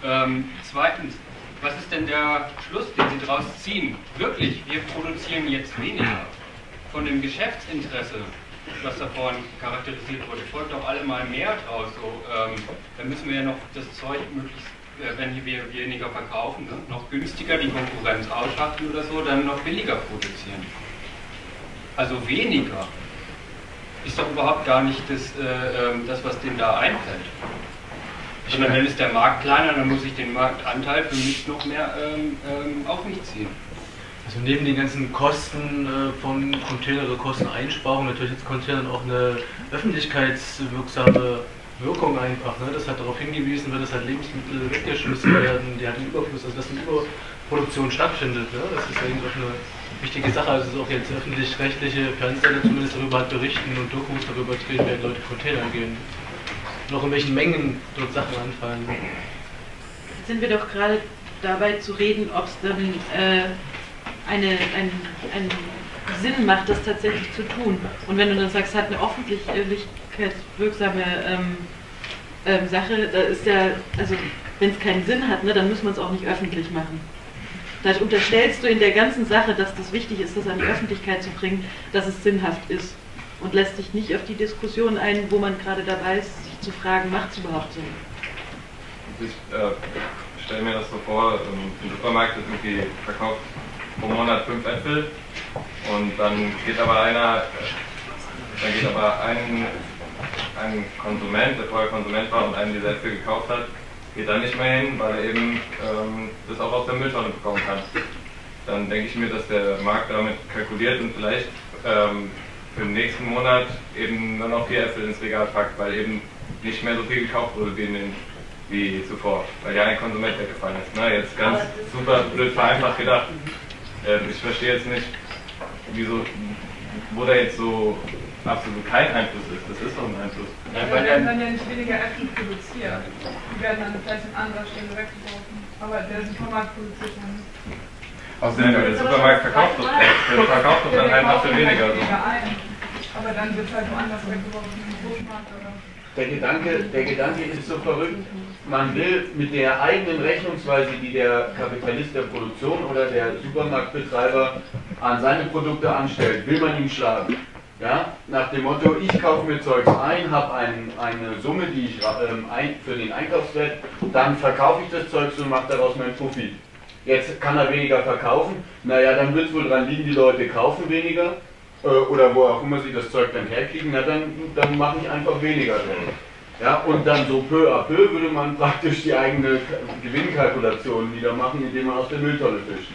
Ähm, zweitens, was ist denn der Schluss, den sie daraus ziehen? Wirklich, wir produzieren jetzt weniger. Von dem Geschäftsinteresse, was da vorhin charakterisiert wurde, folgt doch alle mal mehr draus. So, ähm, dann müssen wir ja noch das Zeug möglichst, äh, wenn wir weniger verkaufen, ne? noch günstiger die Konkurrenz ausschlachten oder so, dann noch billiger produzieren. Also weniger ist doch überhaupt gar nicht das, äh, ähm, das was denen da einfällt. Sondern dann ist der Markt kleiner, dann muss ich den Marktanteil für mich noch mehr ähm, ähm, auf mich ziehen. Also neben den ganzen Kosten äh, von Containerkosteneinsparung natürlich jetzt Containern auch eine öffentlichkeitswirksame Wirkung einfach. Ne? Das hat darauf hingewiesen wird, dass halt Lebensmittel weggeschmissen werden, die halt im Überfluss, also dass eine Überproduktion stattfindet. Ne? Das ist eigentlich auch eine wichtige Sache. Also es ist auch jetzt öffentlich-rechtliche Fernsehsender zumindest darüber halt berichten und Dokus darüber drehen, wenn Leute Container gehen. Auch in welchen Mengen dort Sachen anfallen. Jetzt sind wir doch gerade dabei zu reden, ob es dann äh, eine, ein, einen Sinn macht, das tatsächlich zu tun. Und wenn du dann sagst, es hat eine öffentlichkeitswirksame ähm, ähm, Sache, da ist ja, also wenn es keinen Sinn hat, ne, dann muss man es auch nicht öffentlich machen. Da unterstellst du in der ganzen Sache, dass das wichtig ist, das an die Öffentlichkeit zu bringen, dass es sinnhaft ist. Und lässt sich nicht auf die Diskussion ein, wo man gerade dabei ist, sich zu fragen, macht es überhaupt Sinn? Ich äh, stelle mir das so vor, ein Supermarkt ist irgendwie verkauft pro Monat fünf Äpfel und dann geht aber einer, dann geht aber ein, ein Konsument, der vorher Konsument war und einen diese Äpfel gekauft hat, geht da nicht mehr hin, weil er eben ähm, das auch aus der Mülltonne bekommen kann. Dann denke ich mir, dass der Markt damit kalkuliert und vielleicht ähm, für den nächsten Monat eben nur noch vier Äpfel ins Regal packt, weil eben nicht mehr so viel gekauft wurde wie, den, wie zuvor, weil ja ein Konsument weggefallen ist. Ne? Jetzt ganz super blöd vereinfacht gedacht. Äh, ich verstehe jetzt nicht, wieso, wo da jetzt so absolut kein Einfluss ist. Das ist doch ein Einfluss. Ja, weil werden dann ja nicht weniger Äpfel produziert. Die werden dann vielleicht an anderer Stelle weggeworfen. Aber der Supermarkt produziert ja nicht. Außerdem, der Supermarkt verkauft doch, der verkauft doch dann einen Apfel weniger. So. Aber dann wird es halt woanders weggeworfen, im Supermarkt oder. Der Gedanke, der Gedanke ist so verrückt, man will mit der eigenen Rechnungsweise, die der Kapitalist der Produktion oder der Supermarktbetreiber an seine Produkte anstellt, will man ihn schlagen. Ja? Nach dem Motto, ich kaufe mir Zeugs ein, habe ein, eine Summe, die ich ähm, ein, für den Einkaufswert, dann verkaufe ich das Zeugs und mache daraus meinen Profit. Jetzt kann er weniger verkaufen, naja, dann wird es wohl dran liegen, die Leute kaufen weniger äh, oder wo auch immer sie das Zeug dann herkriegen, na dann, dann mache ich einfach weniger draus. Ja, und dann so peu à peu würde man praktisch die eigene Gewinnkalkulation wieder machen, indem man aus der Mülltonne fischt.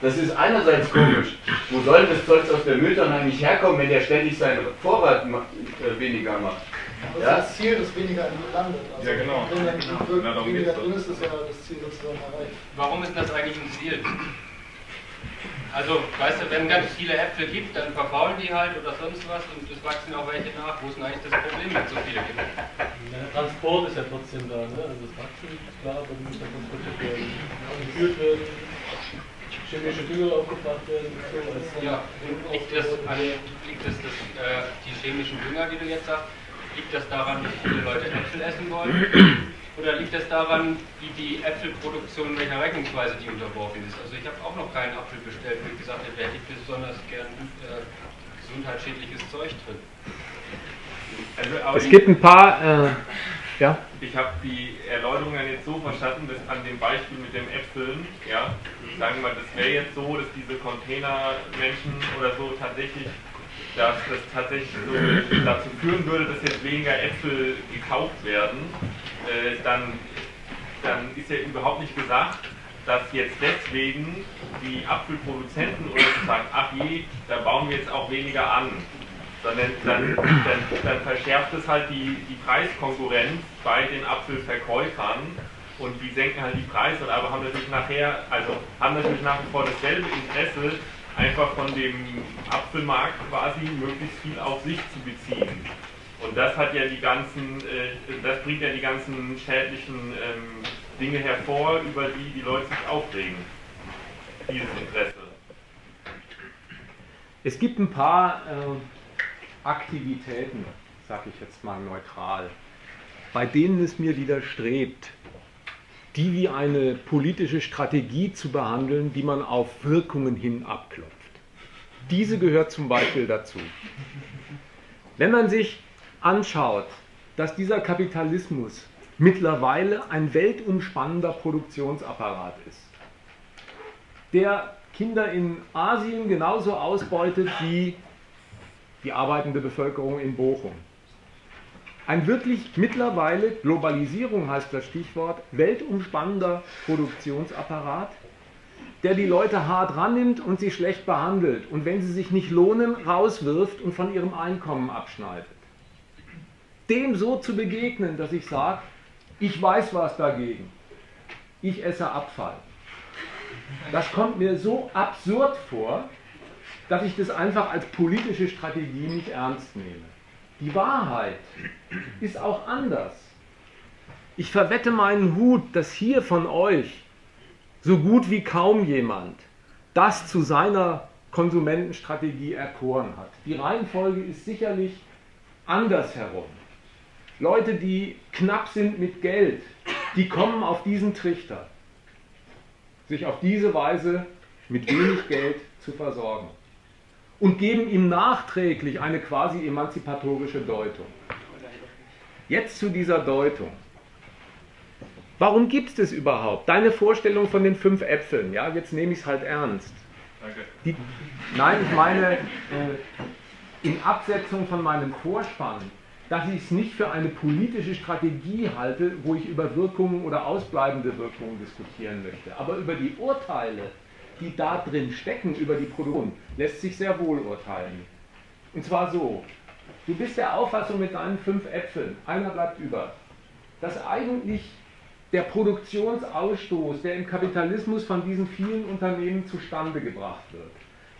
Das ist einerseits komisch. Wo soll das Zeug aus der Mülltonne eigentlich herkommen, wenn der ständig seinen Vorrat äh, weniger macht? Das ja? ist das Ziel, dass weniger landet. Also ja, genau. Wenn dann genau. weniger drin ist, ist ja das Ziel sozusagen erreicht. Warum ist das eigentlich ein Ziel? Also, weißt du, wenn es ganz viele Äpfel gibt, dann verfaulen die halt oder sonst was und es wachsen auch welche nach. Wo ist denn eigentlich das Problem, wenn es so viele gibt? Der Transport ist ja trotzdem da, ne? Also das Wachsen ist klar, aber muss dann transportiert werden, geführt werden, chemische Dünger aufgebracht werden. So, als ja, liegt das, an, liegt das, das äh, die chemischen Dünger, die du jetzt sagst, liegt das daran, dass viele Leute Äpfel essen wollen? Oder liegt es daran, wie die Äpfelproduktion, welcher Rechnungsweise die unterworfen ist? Also ich habe auch noch keinen Apfel bestellt, wo ich gesagt hätte, da hätte ich besonders gern äh, gesundheitsschädliches Zeug drin. Also, es gibt ein paar, äh, ja? Ich habe die Erläuterungen jetzt so verstanden, dass an dem Beispiel mit den Äpfeln, ja, sagen wir mal, das wäre jetzt so, dass diese Containermenschen oder so tatsächlich dass das tatsächlich so dazu führen würde, dass jetzt weniger Äpfel gekauft werden, äh, dann, dann ist ja überhaupt nicht gesagt, dass jetzt deswegen die Apfelproduzenten oder so sagen, ach je, da bauen wir jetzt auch weniger an. Sondern dann, dann, dann verschärft es halt die, die Preiskonkurrenz bei den Apfelverkäufern und die senken halt die Preise, aber haben natürlich nachher, also haben natürlich nach wie vor dasselbe Interesse, einfach von dem Apfelmarkt quasi möglichst viel auf sich zu beziehen. Und das hat ja die ganzen, äh, das bringt ja die ganzen schädlichen ähm, Dinge hervor, über die die Leute sich aufregen. Dieses Interesse. Es gibt ein paar äh, Aktivitäten, sage ich jetzt mal neutral, bei denen es mir widerstrebt, die wie eine politische Strategie zu behandeln, die man auf Wirkungen hin abklopft. Diese gehört zum Beispiel dazu. Wenn man sich anschaut, dass dieser Kapitalismus mittlerweile ein weltumspannender Produktionsapparat ist, der Kinder in Asien genauso ausbeutet wie die arbeitende Bevölkerung in Bochum. Ein wirklich mittlerweile, Globalisierung heißt das Stichwort, weltumspannender Produktionsapparat, der die Leute hart rannimmt und sie schlecht behandelt und wenn sie sich nicht lohnen, rauswirft und von ihrem Einkommen abschneidet dem so zu begegnen, dass ich sage, ich weiß was dagegen. Ich esse Abfall. Das kommt mir so absurd vor, dass ich das einfach als politische Strategie nicht ernst nehme. Die Wahrheit ist auch anders. Ich verwette meinen Hut, dass hier von euch so gut wie kaum jemand das zu seiner Konsumentenstrategie erkoren hat. Die Reihenfolge ist sicherlich andersherum. Leute, die knapp sind mit Geld, die kommen auf diesen Trichter, sich auf diese Weise mit wenig Geld zu versorgen und geben ihm nachträglich eine quasi emanzipatorische Deutung. Jetzt zu dieser Deutung. Warum gibt es das überhaupt? Deine Vorstellung von den fünf Äpfeln, ja, jetzt nehme ich es halt ernst. Die, nein, ich meine, äh, in Absetzung von meinem Vorspann dass ich es nicht für eine politische Strategie halte, wo ich über Wirkungen oder ausbleibende Wirkungen diskutieren möchte. Aber über die Urteile, die da drin stecken, über die Produktion, lässt sich sehr wohl urteilen. Und zwar so, du bist der Auffassung mit deinen fünf Äpfeln, einer bleibt über, dass eigentlich der Produktionsausstoß, der im Kapitalismus von diesen vielen Unternehmen zustande gebracht wird,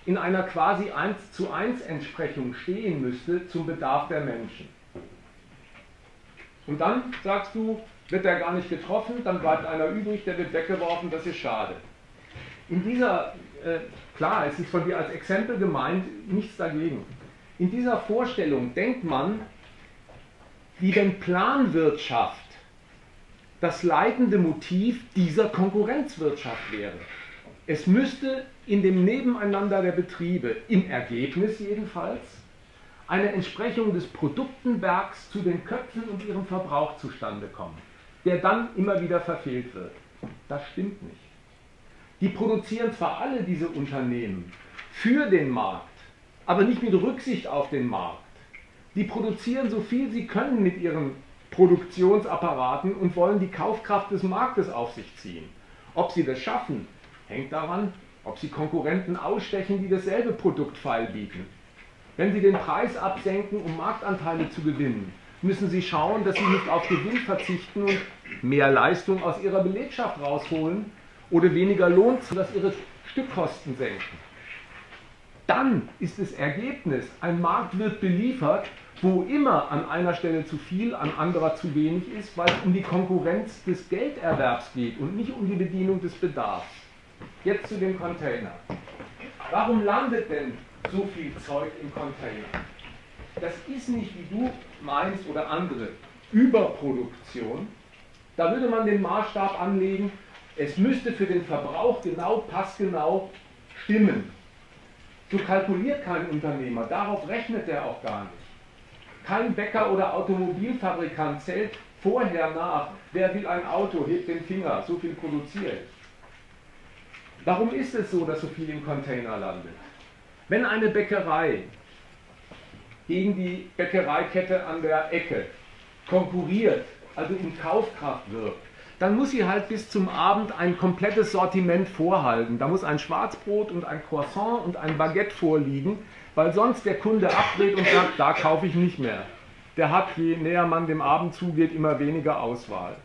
in einer quasi 1 zu 1 Entsprechung stehen müsste zum Bedarf der Menschen. Und dann sagst du, wird er gar nicht getroffen, dann bleibt einer übrig, der wird weggeworfen, das ist schade. In dieser, äh, klar, es ist von dir als Exempel gemeint, nichts dagegen. In dieser Vorstellung denkt man, wie wenn Planwirtschaft das leitende Motiv dieser Konkurrenzwirtschaft wäre. Es müsste in dem Nebeneinander der Betriebe, im Ergebnis jedenfalls, eine Entsprechung des Produktenbergs zu den Köpfen und ihrem Verbrauch zustande kommen, der dann immer wieder verfehlt wird. Das stimmt nicht. Die produzieren zwar alle diese Unternehmen für den Markt, aber nicht mit Rücksicht auf den Markt. Die produzieren so viel sie können mit ihren Produktionsapparaten und wollen die Kaufkraft des Marktes auf sich ziehen. Ob sie das schaffen, hängt daran, ob sie Konkurrenten ausstechen, die dasselbe Produkt feilbieten. Wenn sie den Preis absenken, um Marktanteile zu gewinnen, müssen sie schauen, dass sie nicht auf Gewinn verzichten und mehr Leistung aus ihrer Belegschaft rausholen oder weniger Lohn, sodass ihre Stückkosten senken. Dann ist das Ergebnis, ein Markt wird beliefert wo immer an einer Stelle zu viel, an anderer zu wenig ist, weil es um die Konkurrenz des Gelderwerbs geht und nicht um die Bedienung des Bedarfs. Jetzt zu dem Container. Warum landet denn so viel Zeug im Container? Das ist nicht, wie du meinst oder andere, Überproduktion. Da würde man den Maßstab anlegen, es müsste für den Verbrauch genau, passgenau stimmen. So kalkuliert kein Unternehmer, darauf rechnet er auch gar nicht. Kein Bäcker oder Automobilfabrikant zählt vorher nach, wer will ein Auto, hebt den Finger, so viel produziert. Warum ist es so, dass so viel im Container landet? Wenn eine Bäckerei gegen die Bäckereikette an der Ecke konkurriert, also in Kaufkraft wirkt, dann muss sie halt bis zum Abend ein komplettes Sortiment vorhalten. Da muss ein Schwarzbrot und ein Croissant und ein Baguette vorliegen, weil sonst der Kunde abdreht und sagt, da kaufe ich nicht mehr. Der hat, je näher man dem Abend zugeht, immer weniger Auswahl.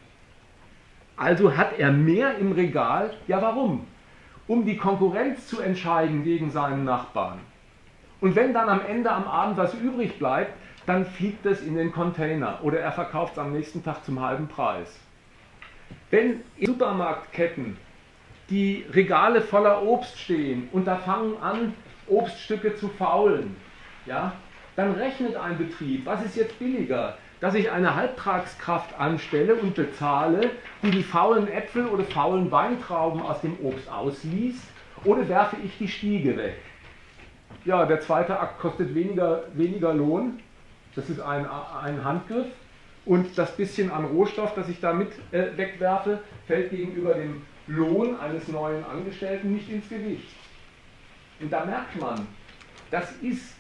Also hat er mehr im Regal. Ja, warum? Um die Konkurrenz zu entscheiden gegen seinen Nachbarn. Und wenn dann am Ende am Abend was übrig bleibt, dann fliegt es in den Container oder er verkauft es am nächsten Tag zum halben Preis. Wenn in Supermarktketten die Regale voller Obst stehen und da fangen an, Obststücke zu faulen, ja, dann rechnet ein Betrieb, was ist jetzt billiger? Dass ich eine Halbtragskraft anstelle und bezahle, die die faulen Äpfel oder faulen Weintrauben aus dem Obst ausliest, oder werfe ich die Stiege weg? Ja, der zweite Akt kostet weniger, weniger Lohn, das ist ein, ein Handgriff, und das bisschen an Rohstoff, das ich da mit äh, wegwerfe, fällt gegenüber dem Lohn eines neuen Angestellten nicht ins Gewicht. Und da merkt man, das ist,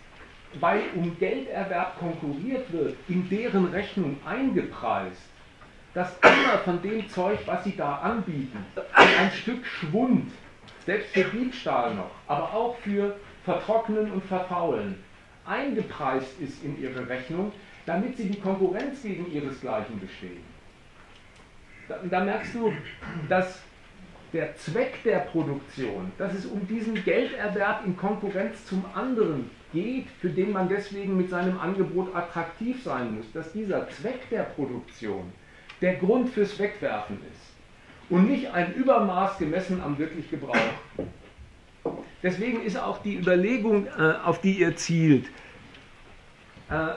weil um Gelderwerb konkurriert wird, in deren Rechnung eingepreist, dass immer von dem Zeug, was sie da anbieten, ein Stück Schwund, selbst für Diebstahl noch, aber auch für Vertrocknen und Verfaulen, eingepreist ist in ihre Rechnung, damit sie die Konkurrenz gegen ihresgleichen bestehen. Da, da merkst du, dass der Zweck der Produktion, dass es um diesen Gelderwerb in Konkurrenz zum anderen geht, für den man deswegen mit seinem Angebot attraktiv sein muss, dass dieser Zweck der Produktion der Grund fürs Wegwerfen ist und nicht ein Übermaß gemessen am wirklich Gebrauch. Deswegen ist auch die Überlegung, äh, auf die ihr zielt, äh,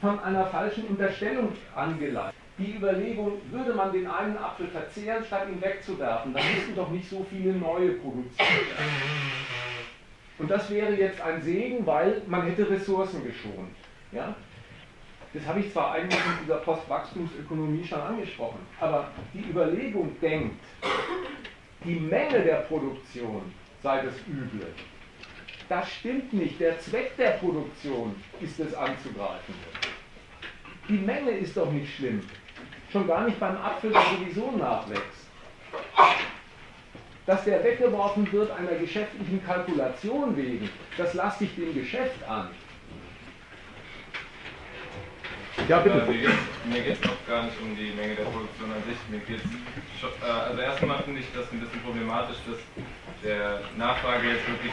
von einer falschen Unterstellung angeleitet die Überlegung, würde man den einen Apfel verzehren, statt ihn wegzuwerfen, dann müssten doch nicht so viele neue produziert werden. Und das wäre jetzt ein Segen, weil man hätte Ressourcen geschont. Ja? Das habe ich zwar eigentlich in dieser Postwachstumsökonomie schon angesprochen, aber die Überlegung denkt, die Menge der Produktion sei das Üble. Das stimmt nicht. Der Zweck der Produktion ist es anzugreifen. Die Menge ist doch nicht schlimm. Schon gar nicht beim Apfel, der sowieso nachwächst. Dass der weggeworfen wird einer geschäftlichen Kalkulation wegen, das lasse ich dem Geschäft an. Ja, bitte. Also mir geht es auch gar nicht um die Menge der Produktion an sich. Mir geht's, äh, also erstmal finde ich das ein bisschen problematisch, dass der Nachfrage jetzt wirklich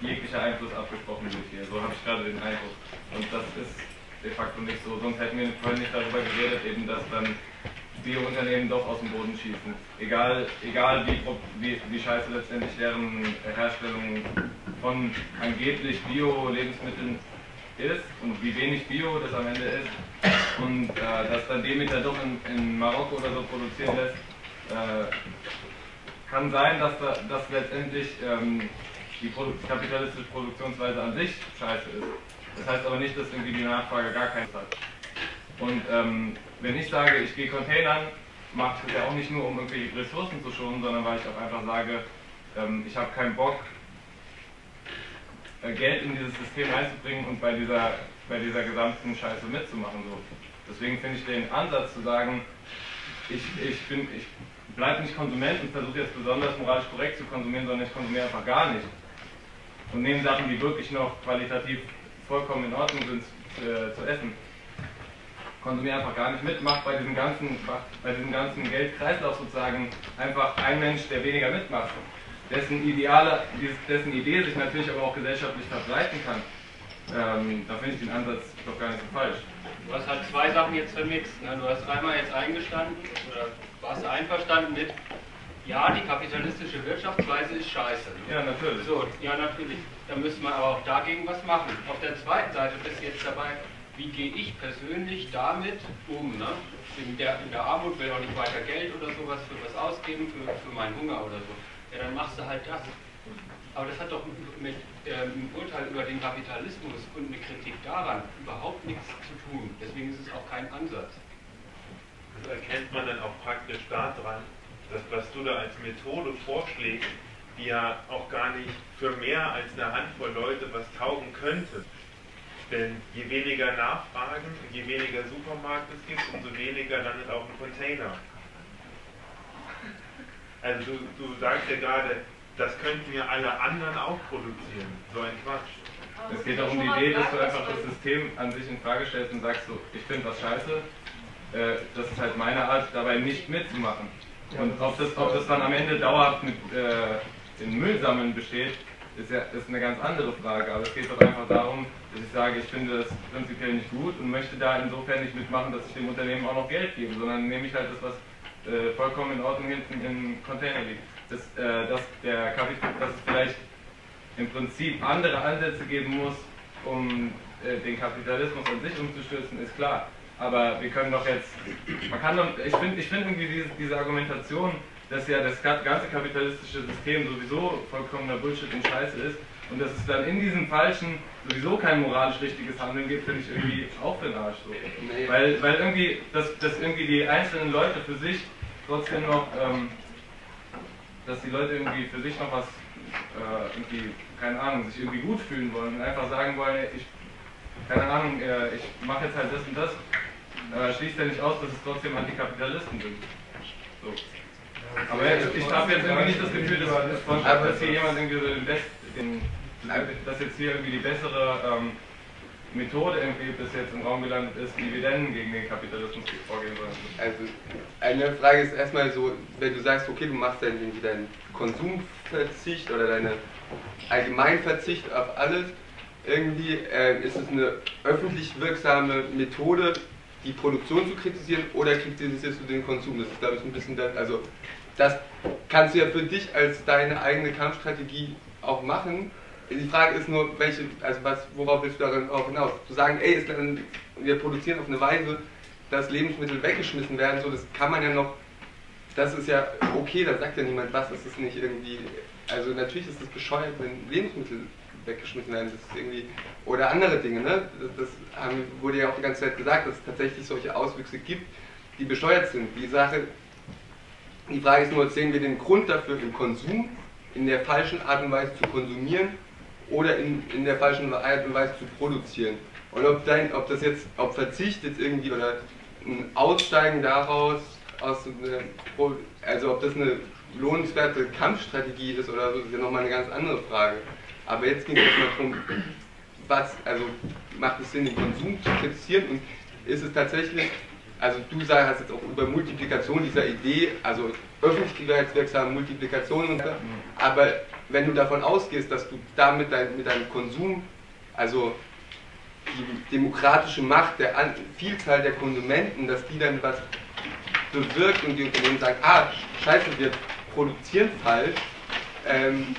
jeglicher Einfluss abgesprochen wird hier. So habe ich gerade den Eindruck. Und das ist de facto nicht so. Sonst hätten wir vorhin nicht darüber geredet, eben dass dann Bio-Unternehmen doch aus dem Boden schießen. Egal, egal wie, wie, wie scheiße letztendlich deren Herstellung von angeblich Bio-Lebensmitteln ist und wie wenig Bio das am Ende ist und äh, dass dann Demeter doch in, in Marokko oder so produzieren lässt, äh, kann sein, dass, da, dass letztendlich ähm, die Produ kapitalistische Produktionsweise an sich scheiße ist. Das heißt aber nicht, dass irgendwie die Nachfrage gar keinen hat. Und ähm, wenn ich sage, ich gehe Containern, mache ich das ja auch nicht nur, um irgendwie Ressourcen zu schonen, sondern weil ich auch einfach sage, ähm, ich habe keinen Bock, äh, Geld in dieses System reinzubringen und bei dieser, bei dieser gesamten Scheiße mitzumachen. So. Deswegen finde ich den Ansatz zu sagen, ich, ich, ich bleibe nicht Konsument und versuche jetzt besonders moralisch korrekt zu konsumieren, sondern ich konsumiere einfach gar nicht. Und nehme Sachen, die wirklich noch qualitativ vollkommen in Ordnung sind, äh, zu essen. Konsumiere einfach gar nicht mit, macht bei diesem ganzen, bei diesem ganzen Geldkreislauf sozusagen einfach ein Mensch, der weniger mitmacht dessen Ideale, dessen Idee sich natürlich aber auch gesellschaftlich verbreiten kann, ähm, da finde ich den Ansatz doch gar nicht so falsch. Du hast halt zwei Sachen jetzt vermixt. Ne? Du hast einmal jetzt eingestanden oder warst einverstanden mit, ja, die kapitalistische Wirtschaftsweise ist scheiße. Ne? Ja, natürlich. So, ja, natürlich. Da müsste man aber auch dagegen was machen. Auf der zweiten Seite bist du jetzt dabei, wie gehe ich persönlich damit um? Ne? In, der, in der Armut will auch nicht weiter Geld oder sowas für was ausgeben, für, für meinen Hunger oder so. Ja, dann machst du halt das. Aber das hat doch mit ähm, Urteil über den Kapitalismus und eine Kritik daran überhaupt nichts zu tun. Deswegen ist es auch kein Ansatz. Das erkennt man dann auch praktisch daran, dass was du da als Methode vorschlägst, die ja auch gar nicht für mehr als eine Handvoll Leute was taugen könnte. Denn je weniger Nachfragen, je weniger Supermarkt es gibt, umso weniger landet auch ein Container. Also du, du sagst ja gerade, das könnten ja alle anderen auch produzieren. So ein Quatsch. Es geht auch um die Idee, dass du einfach das System an sich in Frage stellst und sagst so, ich finde was scheiße, äh, das ist halt meine Art, dabei nicht mitzumachen. Und ob das, ob das dann am Ende dauerhaft mit äh, in Müllsammeln besteht, ist ja ist eine ganz andere Frage. Aber es geht doch einfach darum, dass ich sage, ich finde das prinzipiell nicht gut und möchte da insofern nicht mitmachen, dass ich dem Unternehmen auch noch Geld gebe, sondern nehme ich halt das, was äh, vollkommen in Ordnung hinten im Container liegt. Das, äh, dass, der Kapital, dass es vielleicht im Prinzip andere Ansätze geben muss, um äh, den Kapitalismus an sich umzustürzen, ist klar. Aber wir können doch jetzt, man kann doch, ich finde ich find irgendwie diese, diese Argumentation, dass ja das ga- ganze kapitalistische System sowieso vollkommener Bullshit und Scheiße ist und dass es dann in diesem Falschen sowieso kein moralisch richtiges Handeln gibt, finde ich irgendwie auch für den Arsch so. Weil, weil irgendwie, dass, dass irgendwie die einzelnen Leute für sich trotzdem noch, ähm, dass die Leute irgendwie für sich noch was, äh, irgendwie, keine Ahnung, sich irgendwie gut fühlen wollen und einfach sagen wollen, ich, keine Ahnung, äh, ich mache jetzt halt das und das, äh, schließt ja nicht aus, dass es trotzdem Antikapitalisten sind. So. Aber ich habe jetzt irgendwie nicht das Gefühl, dass, dass, hier jemand irgendwie so den Best, den, dass jetzt hier irgendwie die bessere ähm, Methode irgendwie bis jetzt im Raum gelandet ist, wie wir denn gegen den Kapitalismus vorgehen sollen. Also, eine Frage ist erstmal so, wenn du sagst, okay, du machst dann irgendwie deinen Konsumverzicht oder deine Allgemeinverzicht auf alles, irgendwie äh, ist es eine öffentlich wirksame Methode, die Produktion zu kritisieren oder kritisierst du den Konsum? Das ist, glaube ich, ein bisschen das, also das kannst du ja für dich als deine eigene Kampfstrategie auch machen. Die Frage ist nur, welche, also was, worauf willst du darauf hinaus? Zu sagen, ey, ist wir produzieren auf eine Weise, dass Lebensmittel weggeschmissen werden, so das kann man ja noch, das ist ja okay, da sagt ja niemand was, das ist nicht irgendwie, also natürlich ist es bescheuert, wenn Lebensmittel weggeschmissen werden, das ist irgendwie, oder andere Dinge, ne? Das, das haben, wurde ja auch die ganze Zeit gesagt, dass es tatsächlich solche Auswüchse gibt, die bescheuert sind. Die Sache, die Frage ist nur, sehen wir den Grund dafür im Konsum, in der falschen Art und Weise zu konsumieren oder in, in der falschen Art und Weise zu produzieren. Und ob, dein, ob das jetzt, ob Verzicht jetzt irgendwie oder ein Aussteigen daraus, aus einer, Pro- also ob das eine lohnenswerte Kampfstrategie ist oder so, ist ja nochmal eine ganz andere Frage. Aber jetzt ging es erstmal darum, was, also macht es Sinn, den Konsum zu kritisieren und ist es tatsächlich, also du sagst hast jetzt auch über Multiplikation dieser Idee, also öffentlichkeitswirksame Multiplikation und so, aber wenn du davon ausgehst, dass du damit dein, mit deinem Konsum, also die demokratische Macht der An Vielzahl der Konsumenten, dass die dann was bewirkt und die Unternehmen sagen, ah, scheiße, wir produzieren falsch, ähm,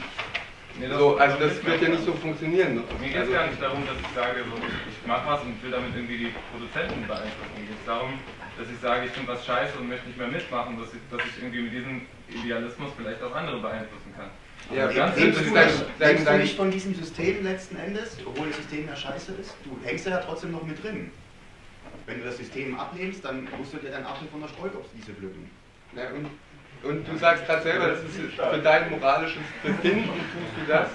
so, also das wird ja nicht so funktionieren. Mir geht es Also- gar nicht darum, dass ich sage, so, ich mache was und will damit irgendwie die Produzenten beeinflussen. Mir geht es darum, dass ich sage, ich finde was scheiße und möchte nicht mehr mitmachen, dass ich, dass ich irgendwie mit diesem Idealismus vielleicht auch andere beeinflussen kann. Ja, Aber ganz Lebst simpel du, nicht, lebst du nicht von diesem System letzten Endes, obwohl das System ja scheiße ist? Du hängst ja trotzdem noch mit drin. Wenn du das System ablehnst, dann musst du dir deinen Apfel von der Streuobstwiese pflücken. Ja, und, und du sagst gerade selber, das ist für dein moralisches Befinden tust du das,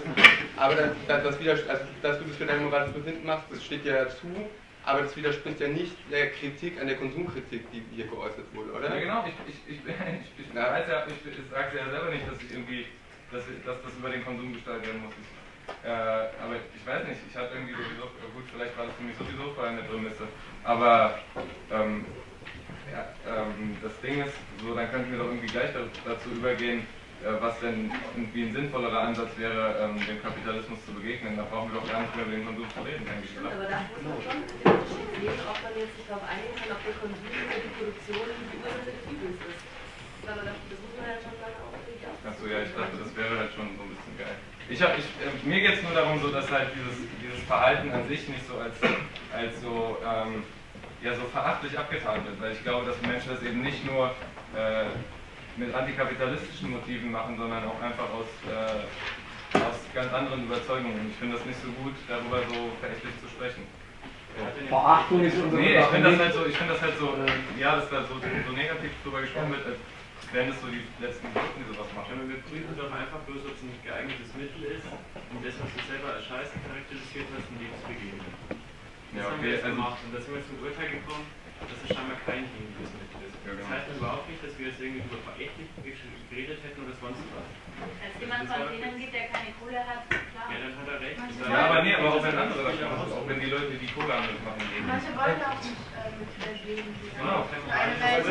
aber das, das, das also, dass du das für dein moralisches Befinden machst, das steht ja zu, aber das widerspricht ja nicht der Kritik an der Konsumkritik, die hier geäußert wurde, oder? Ja, genau, ich, ich, ich, ich, ich weiß ja, ich, ich sage ja selber nicht, dass ich irgendwie, dass, ich, dass das über den Konsum gestaltet werden muss. Äh, aber ich weiß nicht, ich hatte irgendwie sowieso, gut, vielleicht war das für mich sowieso vorher eine Prämisse, aber ähm, ja, ähm, das Ding ist, so dann könnten wir doch irgendwie gleich da- dazu übergehen, äh, was denn irgendwie ein sinnvollerer Ansatz wäre, ähm, dem Kapitalismus zu begegnen. Da brauchen wir doch gar nicht mehr über den Konsum zu reden, denke ich. Stimmt, Oder? aber da muss man schon den Unterschied sehen, ob man jetzt sich darauf einigen kann, ob der Konsum oder die Produktion die Ursache des Übels ist. Aber das, muss man ja schon mal auch. Achso, ja, ich dachte, das wäre halt schon so ein bisschen geil. Ich hab, ich, äh, mir geht es nur darum, so, dass halt dieses, dieses Verhalten an sich nicht so als, als so, ähm, ja, so verachtlich abgetan wird, weil ich glaube, dass Menschen das eben nicht nur äh, mit antikapitalistischen Motiven machen, sondern auch einfach aus, äh, aus ganz anderen Überzeugungen. Ich finde das nicht so gut, darüber so verächtlich zu sprechen. Verachtung ist unsere Nee, ich Sache finde das halt so, ich finde das halt so, äh, ja, dass da so, so negativ drüber gesprochen wird, als wären das so die letzten Gruppen, die sowas machen. Aber wir prüfen doch einfach bloß, ob es ein geeignetes Mittel ist, um das, was du selber als Scheiße charakterisiert hast, ein Leben zu begeben. Das Ja, haben okay, wir jetzt also- gemacht und da sind wir zum Urteil gekommen, dass es scheinbar kein dienliches Mittel ist. Ja, genau. Das heißt überhaupt nicht, dass wir jetzt irgendwie über verächtlich geredet hätten oder sonst was. Als jemand von denen gibt, der keine Kohle hat, klar. Ja, dann hat er recht. Ja, aber nee, aber auch wenn andere das machen, auch wenn die Leute, die Cola mitmachen, gehen. Manche wollen auch nicht äh, mit leben. Genau. Eine Welt,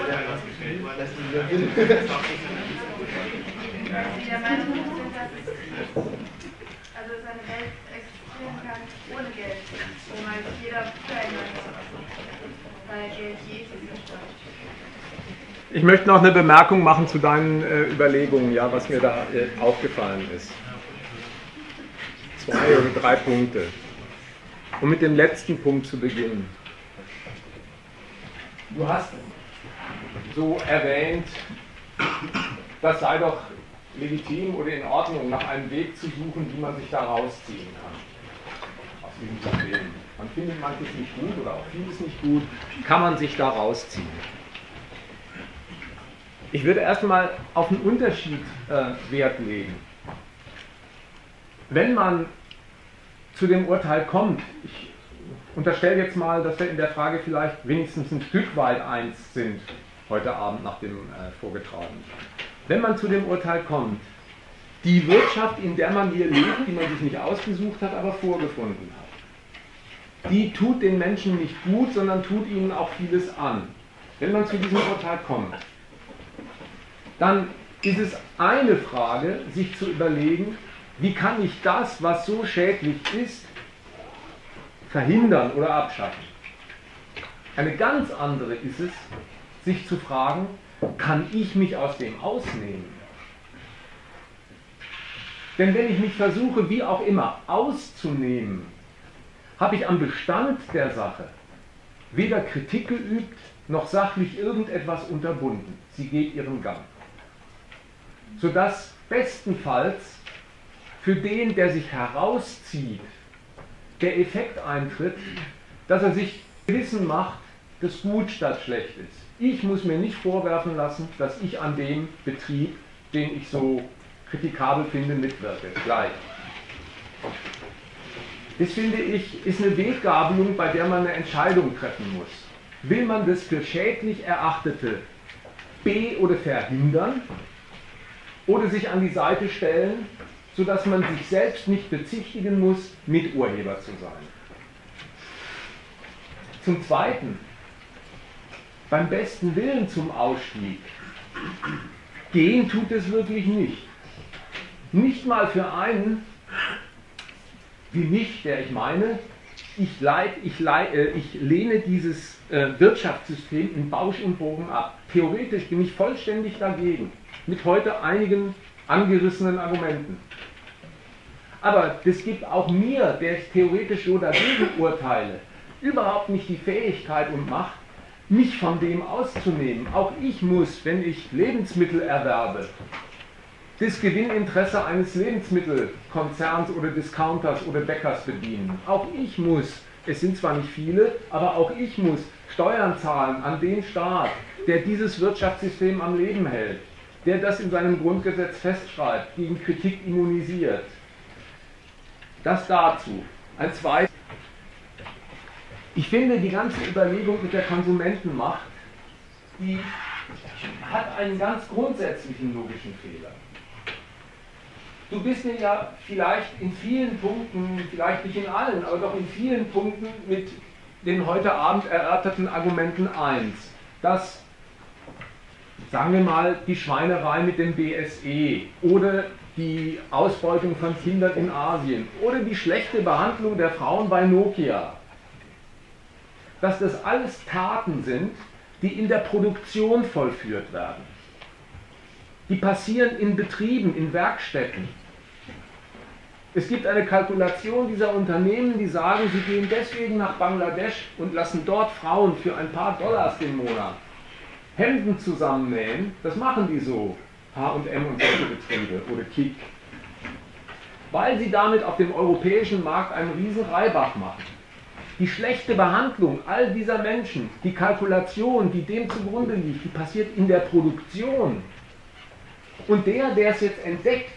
die der Meinung sind, dass es, also dass eine Welt kann ohne Geld, wo halt weil Geld je zerstört. Ich möchte noch eine Bemerkung machen zu deinen äh, Überlegungen, ja, was mir da äh, aufgefallen ist. Zwei oder drei Punkte. Um mit dem letzten Punkt zu beginnen. Du hast so erwähnt, das sei doch legitim oder in Ordnung, nach einem Weg zu suchen, wie man sich da rausziehen kann. Aus diesem Problem. Man findet manches nicht gut oder auch vieles nicht gut, kann man sich da rausziehen. Ich würde erstmal auf einen Unterschied äh, Wert legen. Wenn man zu dem Urteil kommt, ich unterstelle jetzt mal, dass wir in der Frage vielleicht wenigstens ein Stück weit eins sind, heute Abend nach dem äh, Vorgetragenen. Wenn man zu dem Urteil kommt, die Wirtschaft, in der man hier lebt, die man sich nicht ausgesucht hat, aber vorgefunden hat, die tut den Menschen nicht gut, sondern tut ihnen auch vieles an. Wenn man zu diesem Urteil kommt, dann ist es eine Frage, sich zu überlegen, wie kann ich das, was so schädlich ist, verhindern oder abschaffen. Eine ganz andere ist es, sich zu fragen, kann ich mich aus dem ausnehmen? Denn wenn ich mich versuche, wie auch immer, auszunehmen, habe ich am Bestand der Sache weder Kritik geübt, noch sachlich irgendetwas unterbunden. Sie geht ihren Gang. Sodass bestenfalls für den, der sich herauszieht, der Effekt eintritt, dass er sich Gewissen macht, dass gut statt schlecht ist. Ich muss mir nicht vorwerfen lassen, dass ich an dem Betrieb, den ich so kritikabel finde, mitwirke. Gleich. Das finde ich, ist eine Weggabelung, bei der man eine Entscheidung treffen muss. Will man das für schädlich Erachtete be- oder verhindern oder sich an die Seite stellen, sodass man sich selbst nicht bezichtigen muss, Miturheber zu sein? Zum Zweiten, beim besten Willen zum Ausstieg. Gehen tut es wirklich nicht. Nicht mal für einen wie mich, der ich meine, ich, leid, ich, leid, äh, ich lehne dieses äh, Wirtschaftssystem in Bausch und Bogen ab. Theoretisch bin ich vollständig dagegen, mit heute einigen angerissenen Argumenten. Aber das gibt auch mir, der ich theoretisch so dagegen urteile, überhaupt nicht die Fähigkeit und Macht, mich von dem auszunehmen. Auch ich muss, wenn ich Lebensmittel erwerbe, das Gewinninteresse eines Lebensmittelkonzerns oder Discounters oder Bäckers bedienen. Auch ich muss, es sind zwar nicht viele, aber auch ich muss Steuern zahlen an den Staat, der dieses Wirtschaftssystem am Leben hält, der das in seinem Grundgesetz festschreibt, gegen Kritik immunisiert. Das dazu. Ein zweites. Ich finde, die ganze Überlegung mit der Konsumentenmacht, die hat einen ganz grundsätzlichen logischen Fehler. Du bist dir ja vielleicht in vielen Punkten, vielleicht nicht in allen, aber doch in vielen Punkten mit den heute Abend erörterten Argumenten eins, dass, sagen wir mal, die Schweinerei mit dem BSE oder die Ausbeutung von Kindern in Asien oder die schlechte Behandlung der Frauen bei Nokia, dass das alles Taten sind, die in der Produktion vollführt werden. Die passieren in Betrieben, in Werkstätten. Es gibt eine Kalkulation dieser Unternehmen, die sagen, sie gehen deswegen nach Bangladesch und lassen dort Frauen für ein paar Dollars im Monat Hemden zusammennähen. Das machen die so, H&M und solche Betriebe oder Kik. Weil sie damit auf dem europäischen Markt einen riesen Reibach machen. Die schlechte Behandlung all dieser Menschen, die Kalkulation, die dem zugrunde liegt, die passiert in der Produktion. Und der, der es jetzt entdeckt,